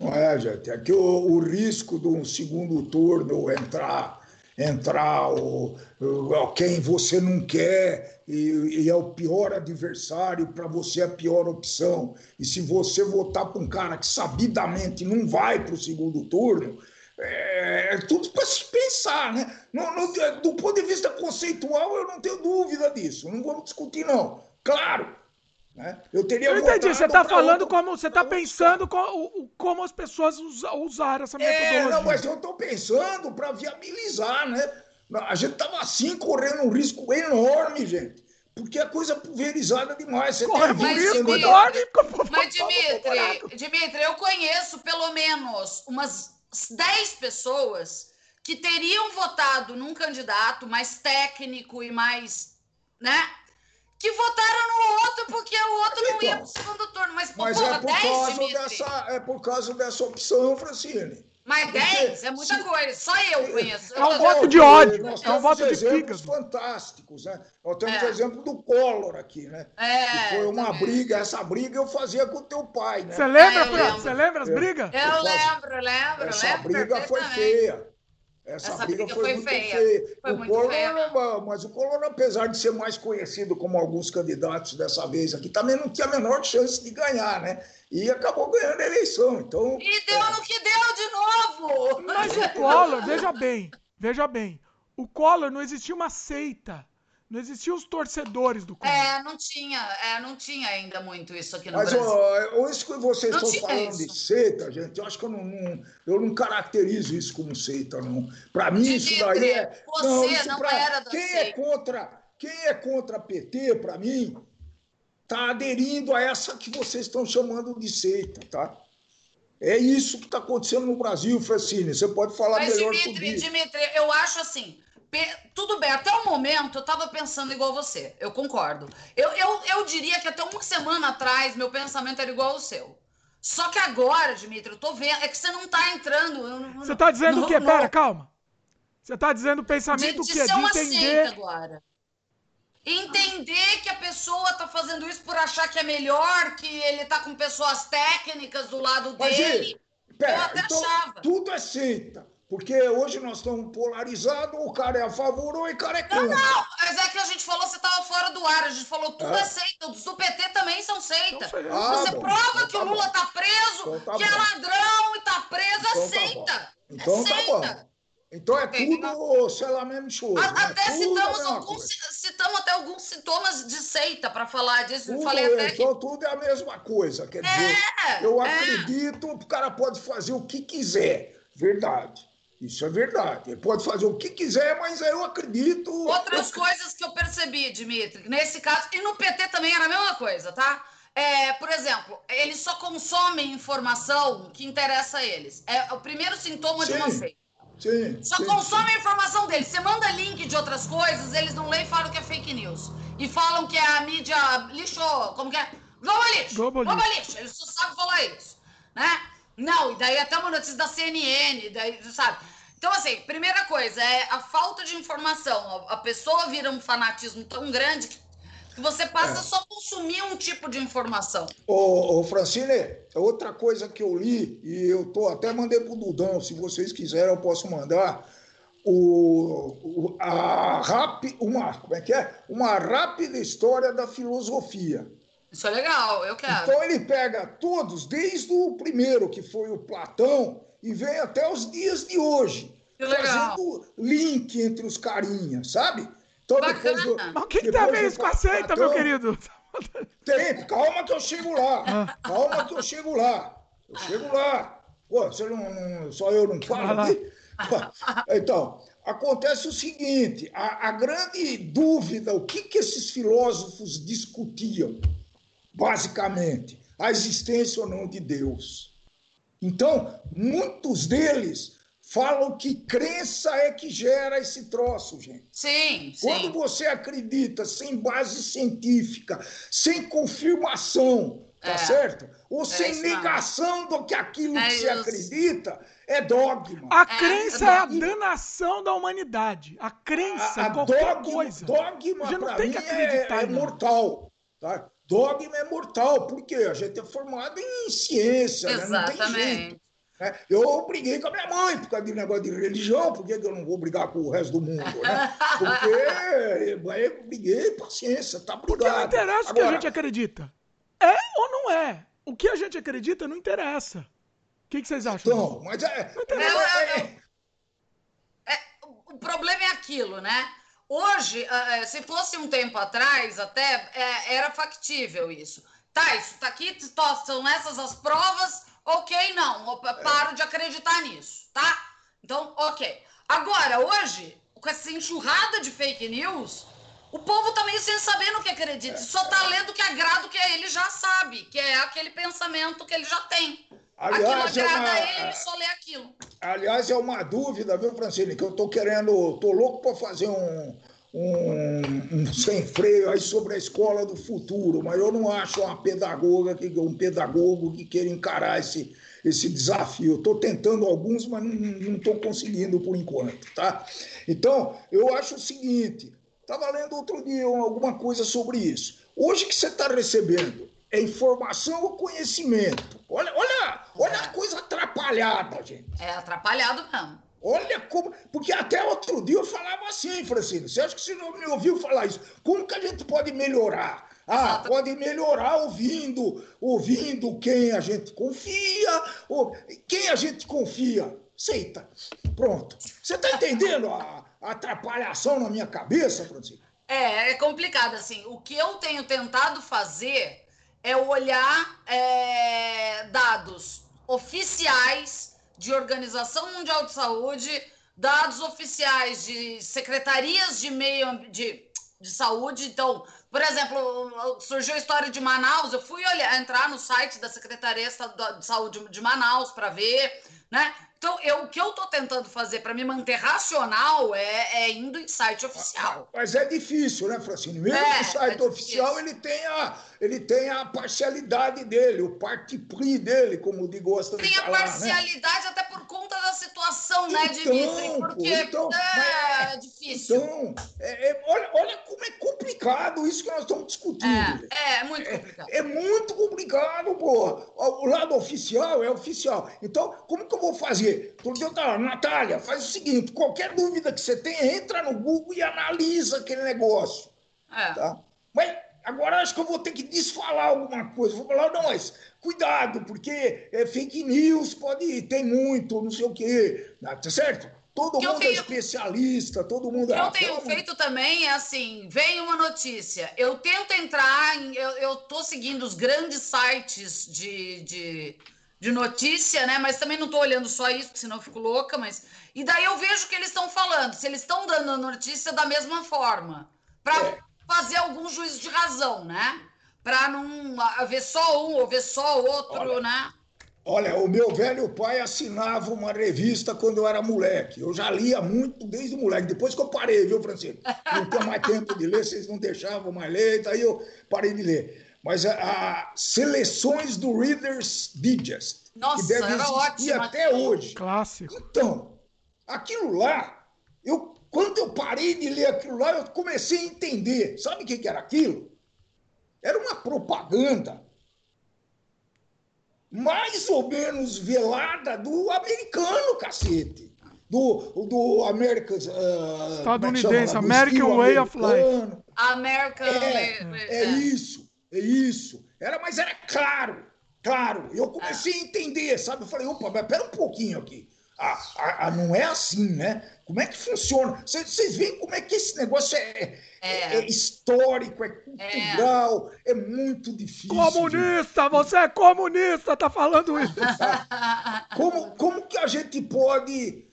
É. É, gente. É que o, o risco do segundo turno entrar entrar o, o, quem você não quer e, e é o pior adversário, para você é a pior opção. E se você votar para um cara que sabidamente não vai para o segundo turno, é, é tudo para se pensar, né? Do ponto de vista conceitual, eu não tenho dúvida disso. Não vamos discutir, não. Claro, né? Eu teria Eu entendi, você está falando outro, como. Você está pensando como, como as pessoas usaram essa metodologia. É, não, mas eu estou pensando para viabilizar, né? A gente estava assim correndo um risco enorme, gente. Porque é coisa pulverizada demais. Você Corre um risco enorme. Mas, Dimitri, Dimitri, eu conheço pelo menos umas 10 pessoas que teriam votado num candidato mais técnico e mais, né? Que votaram no outro porque o outro então, não ia então, para o segundo turno. Mas, mas porra, é, por 10, causa dessa, é por causa dessa opção, Francine. Mas 10 é muita se... coisa, só eu conheço. É um voto de ódio, é um voto de exemplos fantásticos, né? Nós temos é. o exemplo do Collor aqui, né? É, que foi uma também. briga, essa briga eu fazia com o teu pai, né? Você lembra, é, Você lembra as brigas? Eu, eu lembro, lembro, Essa lembro briga foi feia. Essa, Essa briga, briga, foi, foi muito feia. feia. Foi o muito Collor, feia. Mas o Collor, apesar de ser mais conhecido como alguns candidatos dessa vez aqui, também não tinha a menor chance de ganhar, né? E acabou ganhando a eleição. Então, e deu é... no que deu de novo! Mas o Collor, veja bem, veja bem, o Collor não existia uma seita não existiam os torcedores do clube. É, não tinha, é, não tinha ainda muito isso aqui no Mas, Brasil. Mas isso que vocês não estão falando isso. de seita, gente, eu acho que eu não, não, eu não caracterizo isso como seita, não. Para mim, isso daí é. Você não, isso não pra, era da quem seita. é contra Quem é contra PT, para mim, está aderindo a essa que vocês estão chamando de seita, tá? É isso que está acontecendo no Brasil, Francine. Você pode falar Mas, melhor Dimitri, sobre isso. Dimitri, eu acho assim, tudo bem, até o momento eu estava pensando igual você, eu concordo. Eu, eu, eu diria que até uma semana atrás meu pensamento era igual ao seu. Só que agora, Dimitri, eu tô vendo, é que você não tá entrando. você tá dizendo o quê? Pera, calma. Você tá dizendo o pensamento de, de que é de entender. agora. Entender que a pessoa tá fazendo isso por achar que é melhor, que ele tá com pessoas técnicas do lado Mas, dele. Pera, eu até então, achava. Tudo é seita. Porque hoje nós estamos polarizados, o cara é a favor ou o cara é contra. Não, não, mas é que a gente falou, você estava fora do ar, a gente falou tudo é, é seita, os do PT também são seita. Então, ah, você bom, prova então, que tá o Lula bom. tá preso, então, tá que é bom. é ladrão e tá preso, então, é seita. Tá então é tá seita. bom. Então é tudo, sei lá, mesmo show. Né? Até citamos, alguns, citamos até alguns sintomas de seita para falar disso. Tudo, Falei até então, que... tudo é a mesma coisa. Quer dizer, é, eu é. acredito que o cara pode fazer o que quiser. Verdade. Isso é verdade. Ele pode fazer o que quiser, mas eu acredito. Outras eu... coisas que eu percebi, Dimitri, nesse caso, e no PT também era a mesma coisa, tá? É, por exemplo, eles só consomem informação que interessa a eles. É o primeiro sintoma sim, de uma fake. Sim, só sim, consomem a informação deles. Você manda link de outras coisas, eles não leem e falam que é fake news. E falam que é a mídia lixou, como que é? Globo lixo! Globo lixo! Eles só sabem falar isso, né? Não, e daí até uma notícia da CNN, daí, sabe? Então, assim, primeira coisa, é a falta de informação. A pessoa vira um fanatismo tão grande que você passa é. só a consumir um tipo de informação. Ô, ô, Francine, outra coisa que eu li, e eu tô até mandei pro Dudão, se vocês quiserem eu posso mandar, o, o, a rap, uma, como é que é? Uma rápida história da filosofia. Isso é legal, eu quero. Então ele pega todos, desde o primeiro, que foi o Platão, e vem até os dias de hoje. Que legal. Fazendo link entre os carinhas, sabe? Então, Bacana. Do, Mas o que, que tem a ver isso com a seita, meu querido? Tem, calma que eu chego lá. Ah. Calma que eu chego lá. Eu chego lá. Pô, você não, não só eu não falo aqui? Então, acontece o seguinte: a, a, grande dúvida, o que, que esses filósofos discutiam, basicamente, a existência ou não de Deus. Então, muitos deles falam que crença é que gera esse troço, gente. Sim, sim. Quando você acredita sem base científica, sem confirmação, tá é. certo? Ou é sem negação do que aquilo é que você acredita, é dogma. A é, crença é, a danação da humanidade. A crença, a, a qualquer dogma, coisa. Dogma, para mim, é, é mortal. Tá? Dogma é mortal, porque a gente é formado em ciência, né? não tem jeito. Né? Eu briguei com a minha mãe por causa de negócio de religião, por que eu não vou brigar com o resto do mundo? Né? Porque eu briguei, paciência, tá brigado. Porque não interessa Agora, o que a gente acredita. É ou não é? O que a gente acredita não interessa. O que, que vocês acham? Então, mas é. Não interessa. É, é, é, o problema é aquilo, né? Hoje, é, se fosse um tempo atrás, até é, era factível isso. Tá, isso tá aqui, são essas as provas ok, não, paro de acreditar nisso, tá? Então, ok. Agora, hoje, com essa enxurrada de fake news, o povo tá meio sem saber no que acredita. Só tá lendo o que agrada o que ele já sabe, que é aquele pensamento que ele já tem. Aliás, aquilo agrada é uma... ele, só lê aquilo. Aliás, é uma dúvida, viu, Francine, que eu tô querendo, tô louco para fazer um, um, um, sem freio aí sobre a escola do futuro, mas eu não acho uma pedagoga que, um pedagogo que queira encarar esse, esse desafio. Estou tentando alguns, mas não estou conseguindo por enquanto, tá? Então, eu acho o seguinte, estava lendo outro dia alguma coisa sobre isso. Hoje que você está recebendo é informação ou conhecimento? Olha, olha, olha a coisa atrapalhada, gente. É atrapalhado mesmo. Olha como. Porque até outro dia eu falava assim, Francine. Você acha que você não me ouviu falar isso? Como que a gente pode melhorar? Ah, pode melhorar ouvindo, ouvindo quem a gente confia, ou quem a gente confia. Seita. Pronto. Você está entendendo a, a atrapalhação na minha cabeça, Francine? É, é complicado assim. O que eu tenho tentado fazer é olhar é, dados oficiais de Organização Mundial de Saúde, dados oficiais de secretarias de meio de, de saúde. Então, Por exemplo, surgiu a história de Manaus, eu fui olhar, entrar no site da Secretaria de Saúde de Manaus para ver, né? Então, eu, o que eu estou tentando fazer para me manter racional é, é, indo em site oficial. Mas é difícil, né, Francine? Mesmo é, no site é oficial, ele tem, a, ele tem a parcialidade dele, o parti dele, como o Di gosta tem de falar. Tem a né? parcialidade né? até por conta da situação, né, então, né, Dimitri? Porque então, é, é difícil. Então, é, é, olha, olha como é complicado isso que nós estamos discutindo. É, é muito complicado. É, muito complicado, pô. O lado oficial é oficial. Então, como que eu vou fazer? Porque eu tava, Natália, faz o seguinte: qualquer dúvida que você tenha, entra no Google e analisa aquele negócio. É. Tá? Mas agora acho que eu vou ter que desfalar alguma coisa. Vou falar, não, mas cuidado, porque é fake news pode ter muito, não sei o quê. Tá certo? Todo mundo é tenho... é especialista, todo mundo é. O que eu tenho feito também é assim: vem uma notícia, eu tento entrar, em, eu, tô seguindo os grandes sites de, de de notícia, né? Mas também não estou olhando só isso, porque senão eu fico louca. Mas e daí eu vejo o que eles estão falando, se eles estão dando a notícia da mesma forma, para é. Fazer algum juízo de razão, né? Para não ver só um ou ver só outro, olha, né? Olha, o meu velho pai assinava uma revista quando eu era moleque. Eu já lia muito desde moleque. Depois que eu parei, viu, Francisco? Não tinha mais tempo de ler, vocês não deixavam mais ler, daí eu parei de ler mas a, a seleções do Reader's Digest, Nossa, que deve existir ótimo, até hoje. Clássico. Então, aquilo lá, eu, quando eu parei de ler aquilo lá, eu comecei a entender. Sabe o que, era aquilo? Era uma propaganda mais ou menos velada do americano, cacete. Do, do American. Uh, Estadunidense, American Way of Life. American. É, é, é isso. É isso. Era, mas era claro, claro. Eu comecei a entender, sabe? Eu falei, opa, mas pera um pouquinho aqui. Ah, ah, ah não é assim, né? Como é que funciona? Vocês veem como é que esse negócio é, é. é histórico, é cultural, é. é. muito difícil. Comunista! Você é comunista, tá falando isso. como, como que a gente pode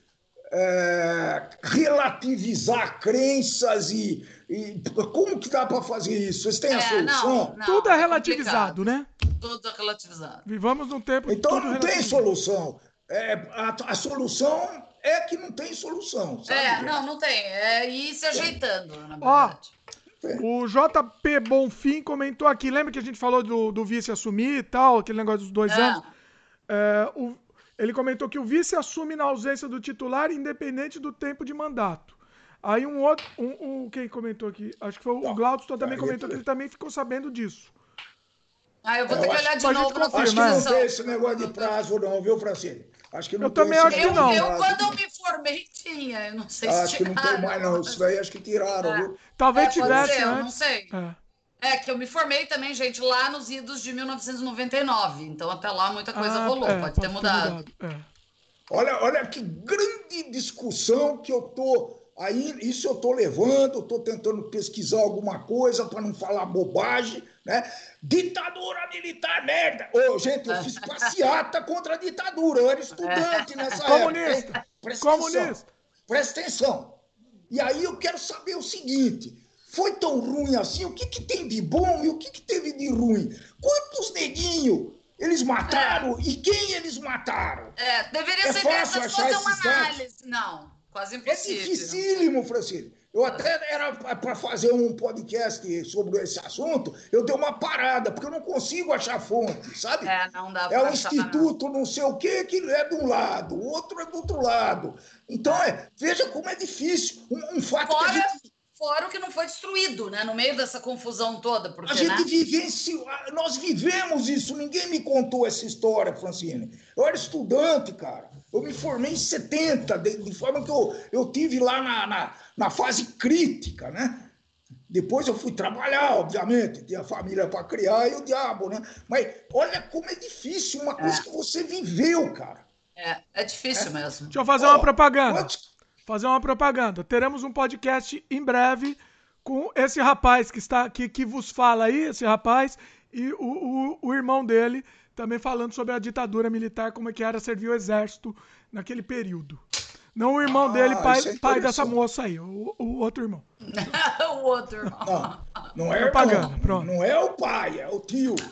é, relativizar crenças e, e, como que dá para fazer isso? Vocês têm a é, solução? Não, não, tudo é, é relativizado, né? Tudo é relativizado. Vivamos num tempo. Então não tem solução. É, a, a, solução é que não tem solução. Sabe? É, não, não tem. É ir se ajeitando, na verdade. Ó, o JP Bonfim comentou aqui, lembra que a gente falou do, do vice assumir e tal, aquele negócio dos dois é. anos? É, o, ele comentou que o vice assume na ausência do titular, independente do tempo de mandato. Aí um outro, um, um quem comentou aqui, acho que foi o Glaudston também comentou que ele também ficou sabendo disso. Ah, eu vou ter que olhar de novo na Acho que não tem esse negócio de prazo não, viu, Francine? Acho que não eu também acho que não. Eu, quando eu me formei, tinha. Eu não sei se Acho que não tem mais, não. Isso daí acho que tiraram, é. viu? Talvez é, tivesse. Ser, eu não sei. É. É, que eu me formei também, gente, lá nos idos de 1999. Então, até lá, muita coisa ah, rolou. É, pode, pode, ter mudado. mudado. É. Olha, olha que grande discussão que eu tô aí. Isso eu tô levando, estou tentando pesquisar alguma coisa para não falar bobagem, né? Ditadura militar, merda! Ô, gente, eu fiz passeata contra a ditadura. Eu era estudante nessa Comunista. época. Presta Comunista! Atenção. Presta atenção. E aí eu quero saber o seguinte: foi tão ruim assim? O que, que tem de bom e o que, que teve de ruim? Quantos neguinhos eles mataram é. e quem eles mataram? É, deveria é ser fácil achar fazer uma análise. Dados. Não, quase impossível. É dificílimo, Francisco. Eu até era para fazer um podcast sobre esse assunto, eu dei uma parada, porque eu não consigo achar fonte, sabe? É, não dá É um instituto não sei o quê que é de um lado, o outro é do outro lado. Então, é, veja como é difícil. Um, um fato Fora... que a gente fora o que não foi destruído, né? No meio dessa confusão toda. Porque, a gente né? vivenciou, nós vivemos isso, ninguém me contou essa história, Francine. Eu era estudante, cara. Eu me formei em 70, de, de forma que eu, eu tive lá na, na, na fase crítica, né? Depois eu fui trabalhar, obviamente, tinha família para criar e o diabo, né? Mas olha como é difícil uma coisa é. que você viveu, cara. É, é difícil é. mesmo. Deixa eu fazer uma propaganda. Quantos, fazer uma propaganda. Teremos um podcast em breve com esse rapaz que está aqui, que vos fala aí, esse rapaz, e o, o, o irmão dele, também falando sobre a ditadura militar, como é que era servir o exército naquele período. Não o irmão ah, dele, pai, é pai dessa moça aí, o, o outro irmão. o outro irmão. Não, não é, Propaganda, não, não é o pai, é o tio.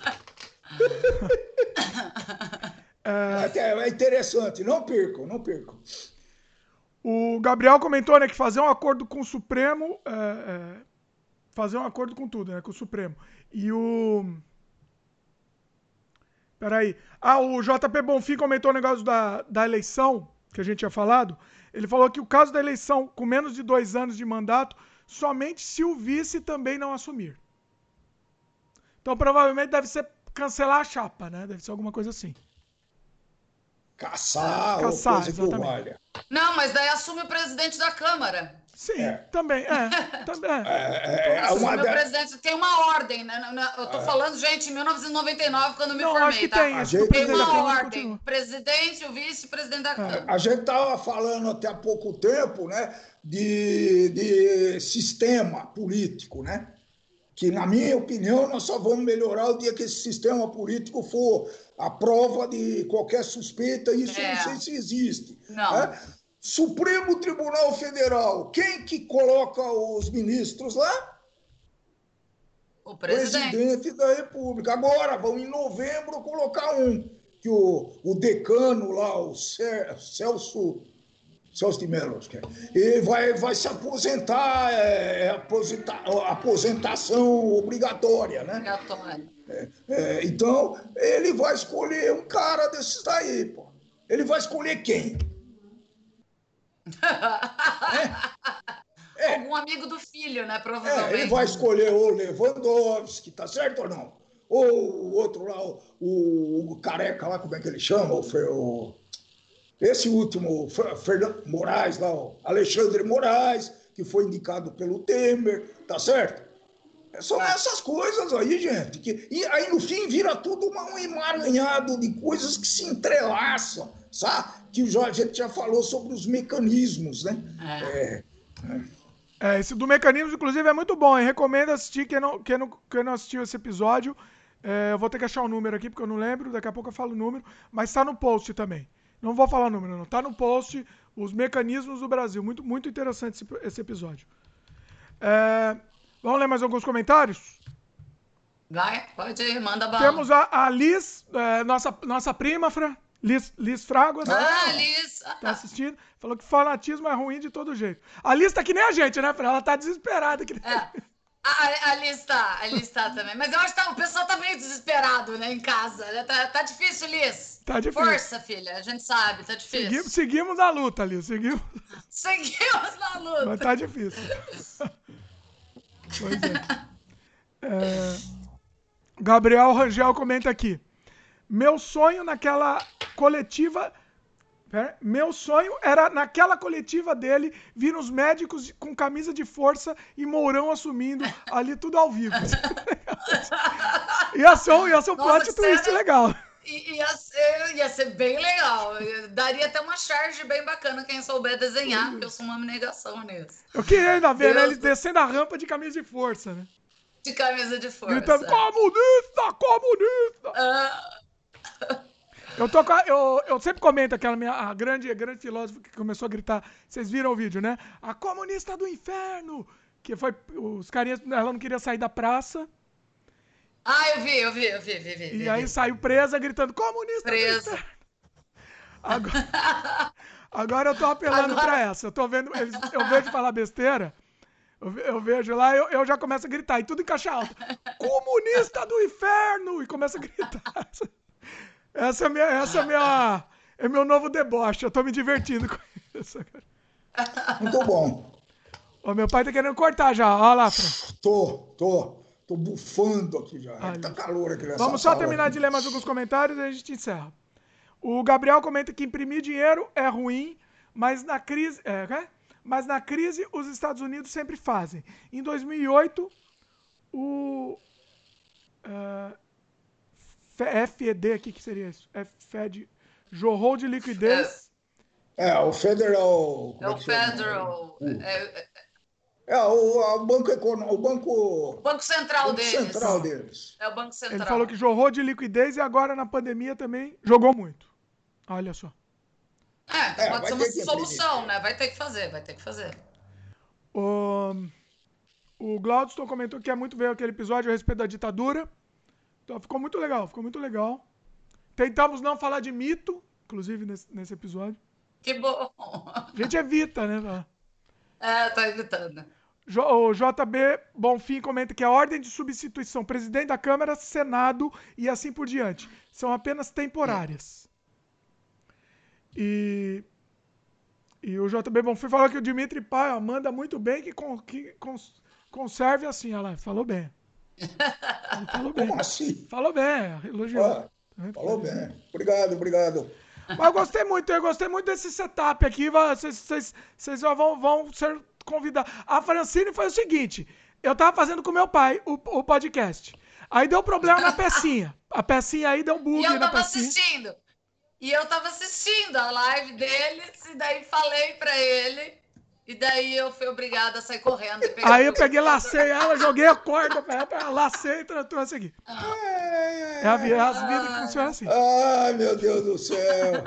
é... é interessante, não percam, não percam. O Gabriel comentou né, que fazer um acordo com o Supremo. É, é, fazer um acordo com tudo, né? Com o Supremo. E o. Peraí. Ah, o JP Bonfim comentou o negócio da, da eleição, que a gente tinha falado. Ele falou que o caso da eleição com menos de dois anos de mandato, somente se o vice também não assumir. Então provavelmente deve ser cancelar a chapa, né? Deve ser alguma coisa assim. Caçar, Caçar ou coisa exatamente. que Não, mas daí assume o presidente da Câmara. Sim, é. também, é. também, é. é, é uma meu presidente tem uma ordem, né? Eu tô é. falando, gente, em 1999, quando me Não, formei, acho que tá? Tem, a gente... tem uma ordem. Continua. Presidente, o vice-presidente da é. Câmara. A gente tava falando até há pouco tempo, né? De, de sistema político, né? Que, na minha opinião, nós só vamos melhorar o dia que esse sistema político for a prova de qualquer suspeita, isso é. eu não sei se existe. Né? Supremo Tribunal Federal, quem que coloca os ministros lá? O presidente. presidente da República. Agora, vão em novembro colocar um, que o, o decano lá, o Celso, Celso de Mello, e vai, vai se aposentar, é, é aposenta, aposentação obrigatória, né? Obrigatória. É, é, então, ele vai escolher um cara desses daí, pô. Ele vai escolher quem? É. Algum amigo do filho, né? Provavelmente. É, ele vai escolher o Lewandowski, tá certo ou não? Ou o outro lá, o, o careca lá, como é que ele chama? O, o esse último, Fernando Moraes, lá, o Alexandre Moraes, que foi indicado pelo Temer, tá certo? É são essas coisas aí, gente. Que, e aí, no fim, vira tudo uma, um emaranhado de coisas que se entrelaçam, sabe? Que o Jorge, a gente já falou sobre os mecanismos, né? É. é. é esse do mecanismo, inclusive, é muito bom. Hein? Recomendo assistir quem não, quem não, quem não assistiu esse episódio. É, eu vou ter que achar o um número aqui, porque eu não lembro. Daqui a pouco eu falo o número. Mas está no post também. Não vou falar número, não. Está no post os mecanismos do Brasil. Muito, muito interessante esse, esse episódio. É, Vamos ler mais alguns comentários? Vai, pode ir, manda bala. Temos a, a Liz, é, nossa, nossa prima, Fran. Liz, Liz Fraguas. Ah, Liz. Tá assistindo. Falou que fanatismo é ruim de todo jeito. A Liz tá que nem a gente, né, Fran? Ela tá desesperada. Que nem... é. A, a Liz tá, a Liz tá também. Mas eu acho que tá, o pessoal tá meio desesperado, né, em casa. Tá, tá difícil, Liz. Tá difícil. Força, filha. A gente sabe, tá difícil. Seguimos, seguimos a luta, Liz. Seguimos. Seguimos na luta. Mas tá difícil. Pois é. é. Gabriel Rangel comenta aqui. Meu sonho naquela coletiva. Meu sonho era naquela coletiva dele vir os médicos com camisa de força e Mourão assumindo ali tudo ao vivo. ia ser, ia ser um Nossa, plot twist sério? legal. Ia ser, ia ser bem legal. Daria até uma charge bem bacana quem souber desenhar, porque eu sou uma negação nisso. Eu queria ainda ver, né? Ele descendo a rampa de camisa de força, né? De camisa de força. Gritando, comunista, comunista! Uh... Eu, tô, eu, eu sempre comento aquela minha a grande, a grande filósofa que começou a gritar. Vocês viram o vídeo, né? A comunista do inferno! Que foi. Os carinhas. Ela não queria sair da praça. Ah, eu vi, eu vi, eu vi, vi, vi. E vi, aí vi. saiu presa gritando comunista. Presa. Agora, agora eu tô apelando agora... pra essa. Eu tô vendo, eles, eu vejo falar besteira. Eu, eu vejo lá, eu, eu já começo a gritar, e tudo em caixa alta. Comunista do inferno! E começa a gritar. Essa é minha, essa é minha, é meu novo deboche. Eu tô me divertindo com isso. Muito bom. Ô, meu pai tá querendo cortar já. Olha lá. Tô, tô. Tô bufando aqui já. Ai, tá calor aqui nessa Vamos só terminar aqui. de ler mais alguns comentários e a gente encerra. O Gabriel comenta que imprimir dinheiro é ruim, mas na crise, é, é? mas na crise os Estados Unidos sempre fazem. Em 2008, o uh, FED aqui que seria isso? É FED jorrou de liquidez. É, é o Federal. É o Federal. É, é, o, o Banco Econômico. O Banco, o banco Central banco deles. Central deles. É o Banco Central. Ele falou que jorrou de liquidez e agora na pandemia também jogou muito. Olha só. É, é pode ser uma solução, né? Vai ter que fazer, vai ter que fazer. O, o Glaudston comentou que quer muito ver aquele episódio a respeito da ditadura. Então ficou muito legal, ficou muito legal. Tentamos não falar de mito, inclusive nesse, nesse episódio. Que bom! A gente evita, né? É, tá evitando. O JB Bonfim comenta que a ordem de substituição, presidente da Câmara, Senado e assim por diante, são apenas temporárias. E, e o JB Bonfim falou que o Dimitri Pai ó, manda muito bem que, con, que cons, conserve assim. Olha lá, falou bem. Falou bem. Como assim? Falou bem, elogiou. Ah, falou bem. Obrigado, obrigado. Mas eu gostei muito, eu gostei muito desse setup aqui. Vocês, vocês vão, vão ser convidar. A Francine foi o seguinte: eu tava fazendo com meu pai o, o podcast. Aí deu problema na pecinha. A pecinha aí deu um bug e eu na tava pecinha. assistindo. E eu tava assistindo a live deles, e daí falei pra ele. E daí eu fui obrigada a sair correndo. aí eu peguei, lacei ela, joguei a corda pra ela, lacei e trouxe aqui. É, a, as vidas que funcionam assim. Ai, meu Deus do céu.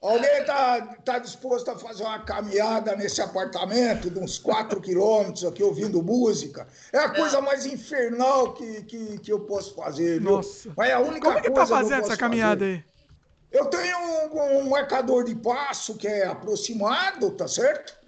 Alguém está tá disposto a fazer uma caminhada nesse apartamento de uns 4 quilômetros aqui ouvindo música? É a coisa mais infernal que, que, que eu posso fazer. Viu? Nossa. Mas é a única Como é que tá fazendo essa caminhada fazer. aí? Eu tenho um, um, marcador de passo que é aproximado, tá certo?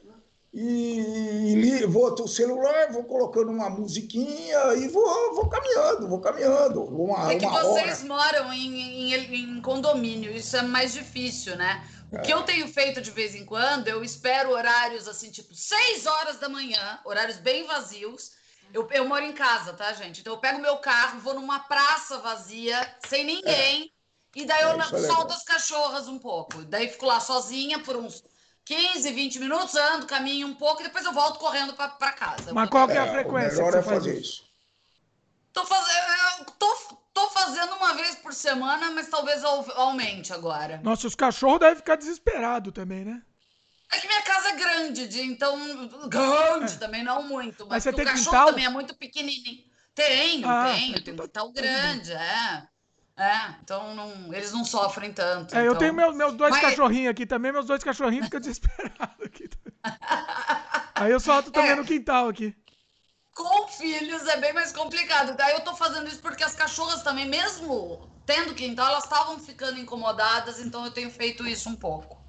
E, e vou o celular, vou colocando uma musiquinha e vou, vou caminhando, vou caminhando. Uma, é que uma vocês hora. moram em, em, em, condomínio, isso é mais difícil, né? O é. que eu tenho feito de vez em quando, eu espero horários assim, tipo 6 horas da manhã, horários bem vazios. Eu, eu moro em casa, tá, gente? Então eu pego meu carro, vou numa praça vazia, sem ninguém, é. e daí eu é, solto as cachorras um pouco. Daí fico lá sozinha por uns 15, 20 minutos, ando, caminho um pouco e depois eu volto correndo para casa. Mas qual que é a frequência? O melhor é fazer isso. Tô fazendo, tô, tô fazendo uma vez por semana, mas talvez aumente agora. Nossa, os cachorros devem ficar desesperados também, né? É que minha casa é grande, de, então. Grande é. também, não muito. Mas, mas você tem o cachorro quintal? também é muito pequenininho. Tenho, ah, tenho. Tem um quintal grande, é. É, então não, eles não sofrem tanto. É, então... eu tenho meus, meus dois Mas... cachorrinhos aqui também, meus dois cachorrinhos ficam desesperados aqui. Aí eu solto também é. no quintal aqui. Com filhos é bem mais complicado. Daí eu tô fazendo isso porque as cachorras também, mesmo tendo quintal, elas estavam ficando incomodadas, então eu tenho feito isso um pouco.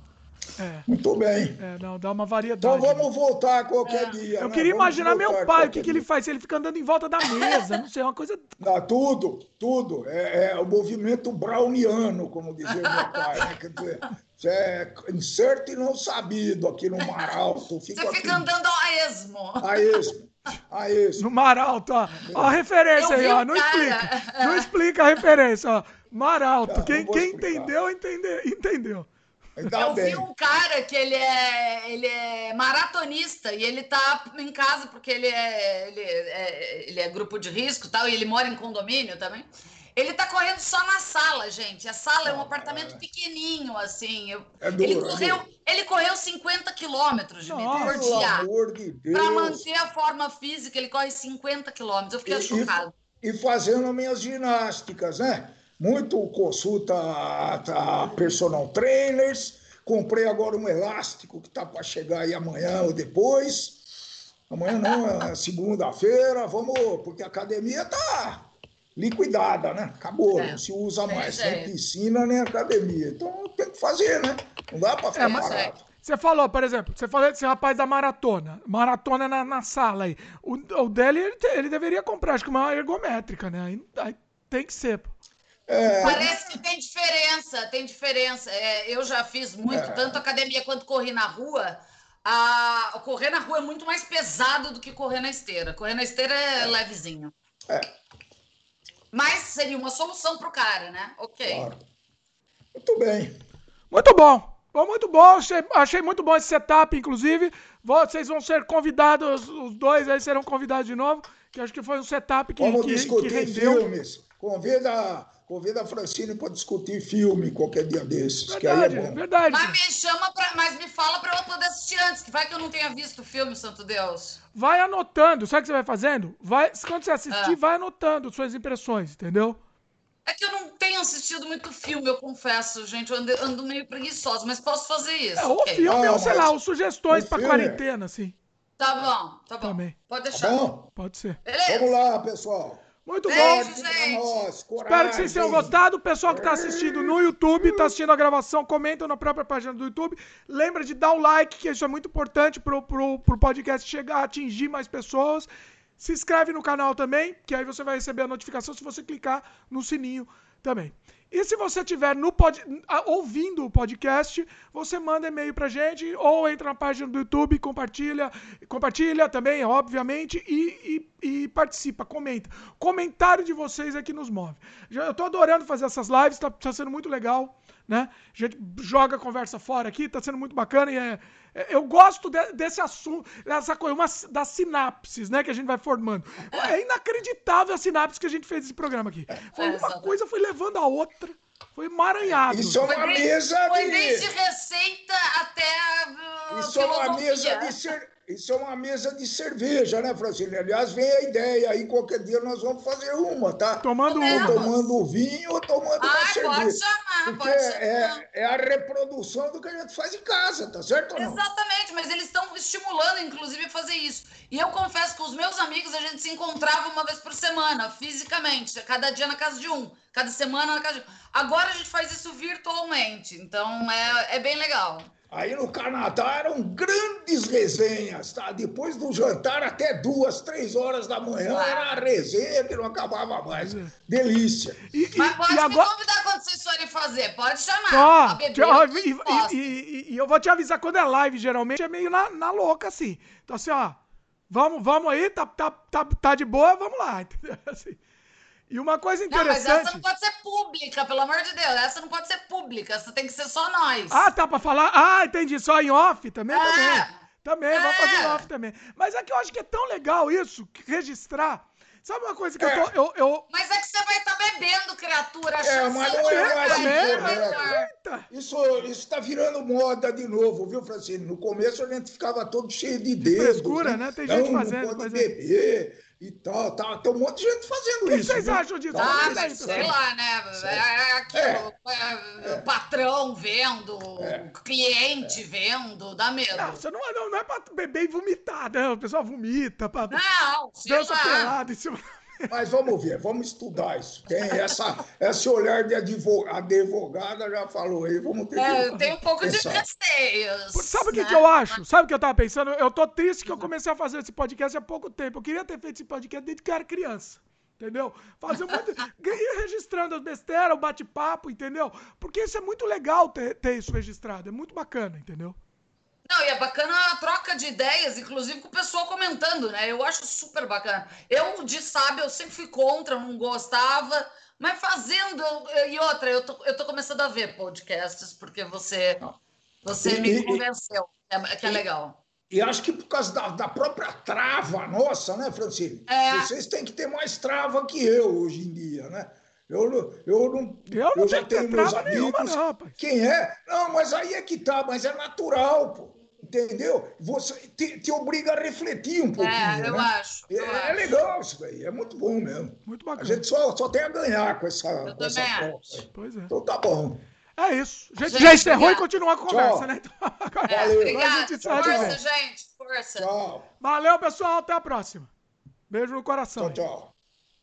É. Muito bem. É, não, dá uma variedade. Então vamos voltar a qualquer é. dia. Eu né? queria vamos imaginar meu pai, o que, que ele faz? Ele fica andando em volta da mesa, não sei, é uma coisa. Não, tudo, tudo. É, é o movimento browniano, como dizia meu pai. Né? Quer dizer, você é incerto e não sabido aqui no Mar Alto. Você fica aqui. andando a esmo. A esmo. A esmo. No Mar Alto, ó. ó a referência aí, ó. Não cara. explica. Não explica a referência, ó. Mar Alto. Não, quem quem entendeu, entendeu, entendeu. Eu bem. vi um cara que ele é, ele é maratonista e ele tá em casa porque ele é, ele é, ele é grupo de risco tal, e ele mora em condomínio também. Ele tá correndo só na sala, gente. A sala é um ah, apartamento é. pequenininho, assim. Eu, é duro, ele, correu, é ele correu 50 quilômetros, por dia. De Deus. Pra manter a forma física, ele corre 50 quilômetros. Eu fiquei e, chocado. E, e fazendo minhas ginásticas, né? Muito consulta a, a personal trainers. Comprei agora um elástico que está para chegar aí amanhã ou depois. Amanhã não, é segunda-feira, vamos, porque a academia está liquidada, né? Acabou, é. não se usa mais, é. nem piscina, nem academia. Então tem que fazer, né? Não dá para ficar é, parado. É. Você falou, por exemplo, você falou desse rapaz da maratona. Maratona na, na sala aí. O, o dele, ele, ele, deveria comprar, acho que uma ergométrica, né? Aí, aí tem que ser. É... Parece que tem diferença, tem diferença. É, eu já fiz muito, é. tanto academia quanto corri na rua. A, correr na rua é muito mais pesado do que correr na esteira. Correr na esteira é, é. levezinho. É. Mas seria uma solução para o cara, né? Ok. Claro. Muito bem. Muito bom. Bom, muito bom. Achei, achei muito bom esse setup, inclusive. Vocês vão ser convidados, os dois aí serão convidados de novo. Que acho que foi um setup que, Vamos que, discutir que rendeu. filmes. Convida Convida a Francine para discutir filme qualquer dia desses. Verdade, que aí é bom. verdade. Mas me chama pra, mas me fala para eu poder assistir antes, que vai que eu não tenha visto o filme, Santo Deus. Vai anotando, sabe o que você vai fazendo? Vai, quando você assistir, ah. vai anotando suas impressões, entendeu? É que eu não tenho assistido muito filme, eu confesso, gente. Eu ando, ando meio preguiçosa, mas posso fazer isso. É, ou ok. filme, Ah, ou sei lá, ou sugestões pra filme- quarentena, assim. Tá bom, tá bom. Também. Pode Tá deixar. bom? Pode ser. Beleza? Vamos lá, pessoal. Muito bom. Beijo, Forte pra gente. nós, Espero que vocês tenham gostado. O pessoal que está assistindo no YouTube, está assistindo a gravação, comenta na própria página do YouTube. Lembra de dar o like, que isso é muito importante pro, pro podcast chegar, atingir mais pessoas. Se inscreve no canal também, que aí você vai receber a notificação se você clicar no sininho também. E se você estiver pod... ouvindo o podcast, você manda e-mail pra gente ou entra na página do YouTube, compartilha, compartilha também, obviamente, e, e- e participa, comenta. Comentário de vocês é que nos move. Eu tô adorando fazer essas lives, tá, tá sendo muito legal, né? A gente joga a conversa fora aqui, tá sendo muito bacana e é- eu gosto de- desse assunto, dessa coisa, uma, das sinapses, né, que a gente vai formando. É inacreditável a sinapse que a gente fez desse programa aqui. Foi É, uma coisa foi levando a outra, foi emaranhado. Isso é uma Foi mesa Foi desde de... receita até. uh, Isso é uma mesa de cer- Isso é uma mesa de cerveja, né, Francine? Aliás, vem a ideia aí, qualquer dia nós vamos fazer uma, tá? Tomando uma. Tomando vinho ou tomando uma Ai, cerveja. pode chamar, Porque pode chamar. é, é a reprodução do que a gente faz em casa, tá certo ou não? Exatamente, mas eles estão estimulando, inclusive, a fazer isso. E eu confesso que com os meus amigos a gente se encontrava uma vez por semana, fisicamente, cada dia na casa de um, cada semana na casa de um. Agora a gente faz isso virtualmente, então é, é bem legal. Aí no Canadá eram grandes resenhas, tá? Depois do jantar até duas, três horas da manhã era a resenha que não acabava mais. Delícia. E, e- Mas pode e me agora. convidar quando vocês forem fazer, pode chamar. Ó, e, e- e- e eu vou te avisar quando é live, geralmente é meio na, na louca, assim. Então, assim, ó, vamos, vamos aí, tá, tá, tá, tá de boa, vamos lá, entendeu? Assim. E uma coisa Não, mas essa interessante. não pode ser pública, pelo amor de Deus. Essa não pode ser pública, essa tem que ser só nós. Ah, tá pra falar? Ah, entendi, só em off também? É. Também. Também, vamos É. fazer em off também. Mas é que eu acho que é tão legal isso, registrar. Sabe uma coisa que É. eu tô. Eu, eu... Mas é que você vai estar bebendo, criatura. É, chance mas é não é outra, mais é importante. melhor. Eita! Isso está virando moda de novo, viu, Francine? No começo a gente ficava todo cheio de dedos. frescura, né? Tem gente não, fazendo, Não pode é. beber e tal, tal. Tem um monte de gente fazendo O que isso. vocês viu? acham disso? Tá Ah, mas sei lá, né? É aquilo. é, O patrão vendo, É. o cliente vendo, dá medo. Não, você não, é- não, não é pra beber e vomitar, não. O pessoal vomita, pra, Não, dança lá. pelada em cima. Mas vamos ver, vamos estudar isso. Tem essa, esse olhar de advo- advogada já falou aí, vamos ter É, que. eu tenho um pouco de pensar. receios. Sabe o que, né? que eu acho? Sabe o que eu tava pensando? Eu tô triste que eu comecei a fazer esse podcast há pouco tempo. Eu queria ter feito esse podcast desde que eu era criança. Entendeu? Fazer um monte. ir registrando as besteiras, o bate-papo, entendeu? Porque isso é muito legal ter, ter isso registrado. É muito bacana, entendeu? Não, e é bacana a troca de ideias, inclusive com o pessoal comentando, né? Eu acho super bacana. Eu, de sábio, eu sempre fui contra, não gostava, mas fazendo. eu- E outra, eu tô, eu tô começando a ver podcasts, porque você, você E- me e- convenceu, é, que é legal. E acho que por causa da, da própria trava nossa, né, Francine? É. Vocês têm que ter mais trava que eu hoje em dia, né? Eu, não- eu não. Eu não já tenho meus trava nenhuma, amigos. não, rapaz. Quem é? Não, mas aí é que tá, mas é natural, pô. Entendeu? Você te, te obriga a refletir um pouquinho. É, eu né? acho. É, eu é acho. legal isso daí, é muito bom mesmo. Muito A bacana. gente só, só tem a ganhar com essa, Eu com essa acho. Pois é. Então tá bom. É isso. A gente, Gente, já encerrou e obrigada. continua a conversa, Tchau. né? Então, agora, É, Valeu. agora a obrigada. gente Força, gente. Força. Tchau. Valeu, pessoal. Até a próxima. Beijo no coração. Tchau, tchau.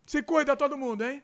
Se cuida todo mundo, hein?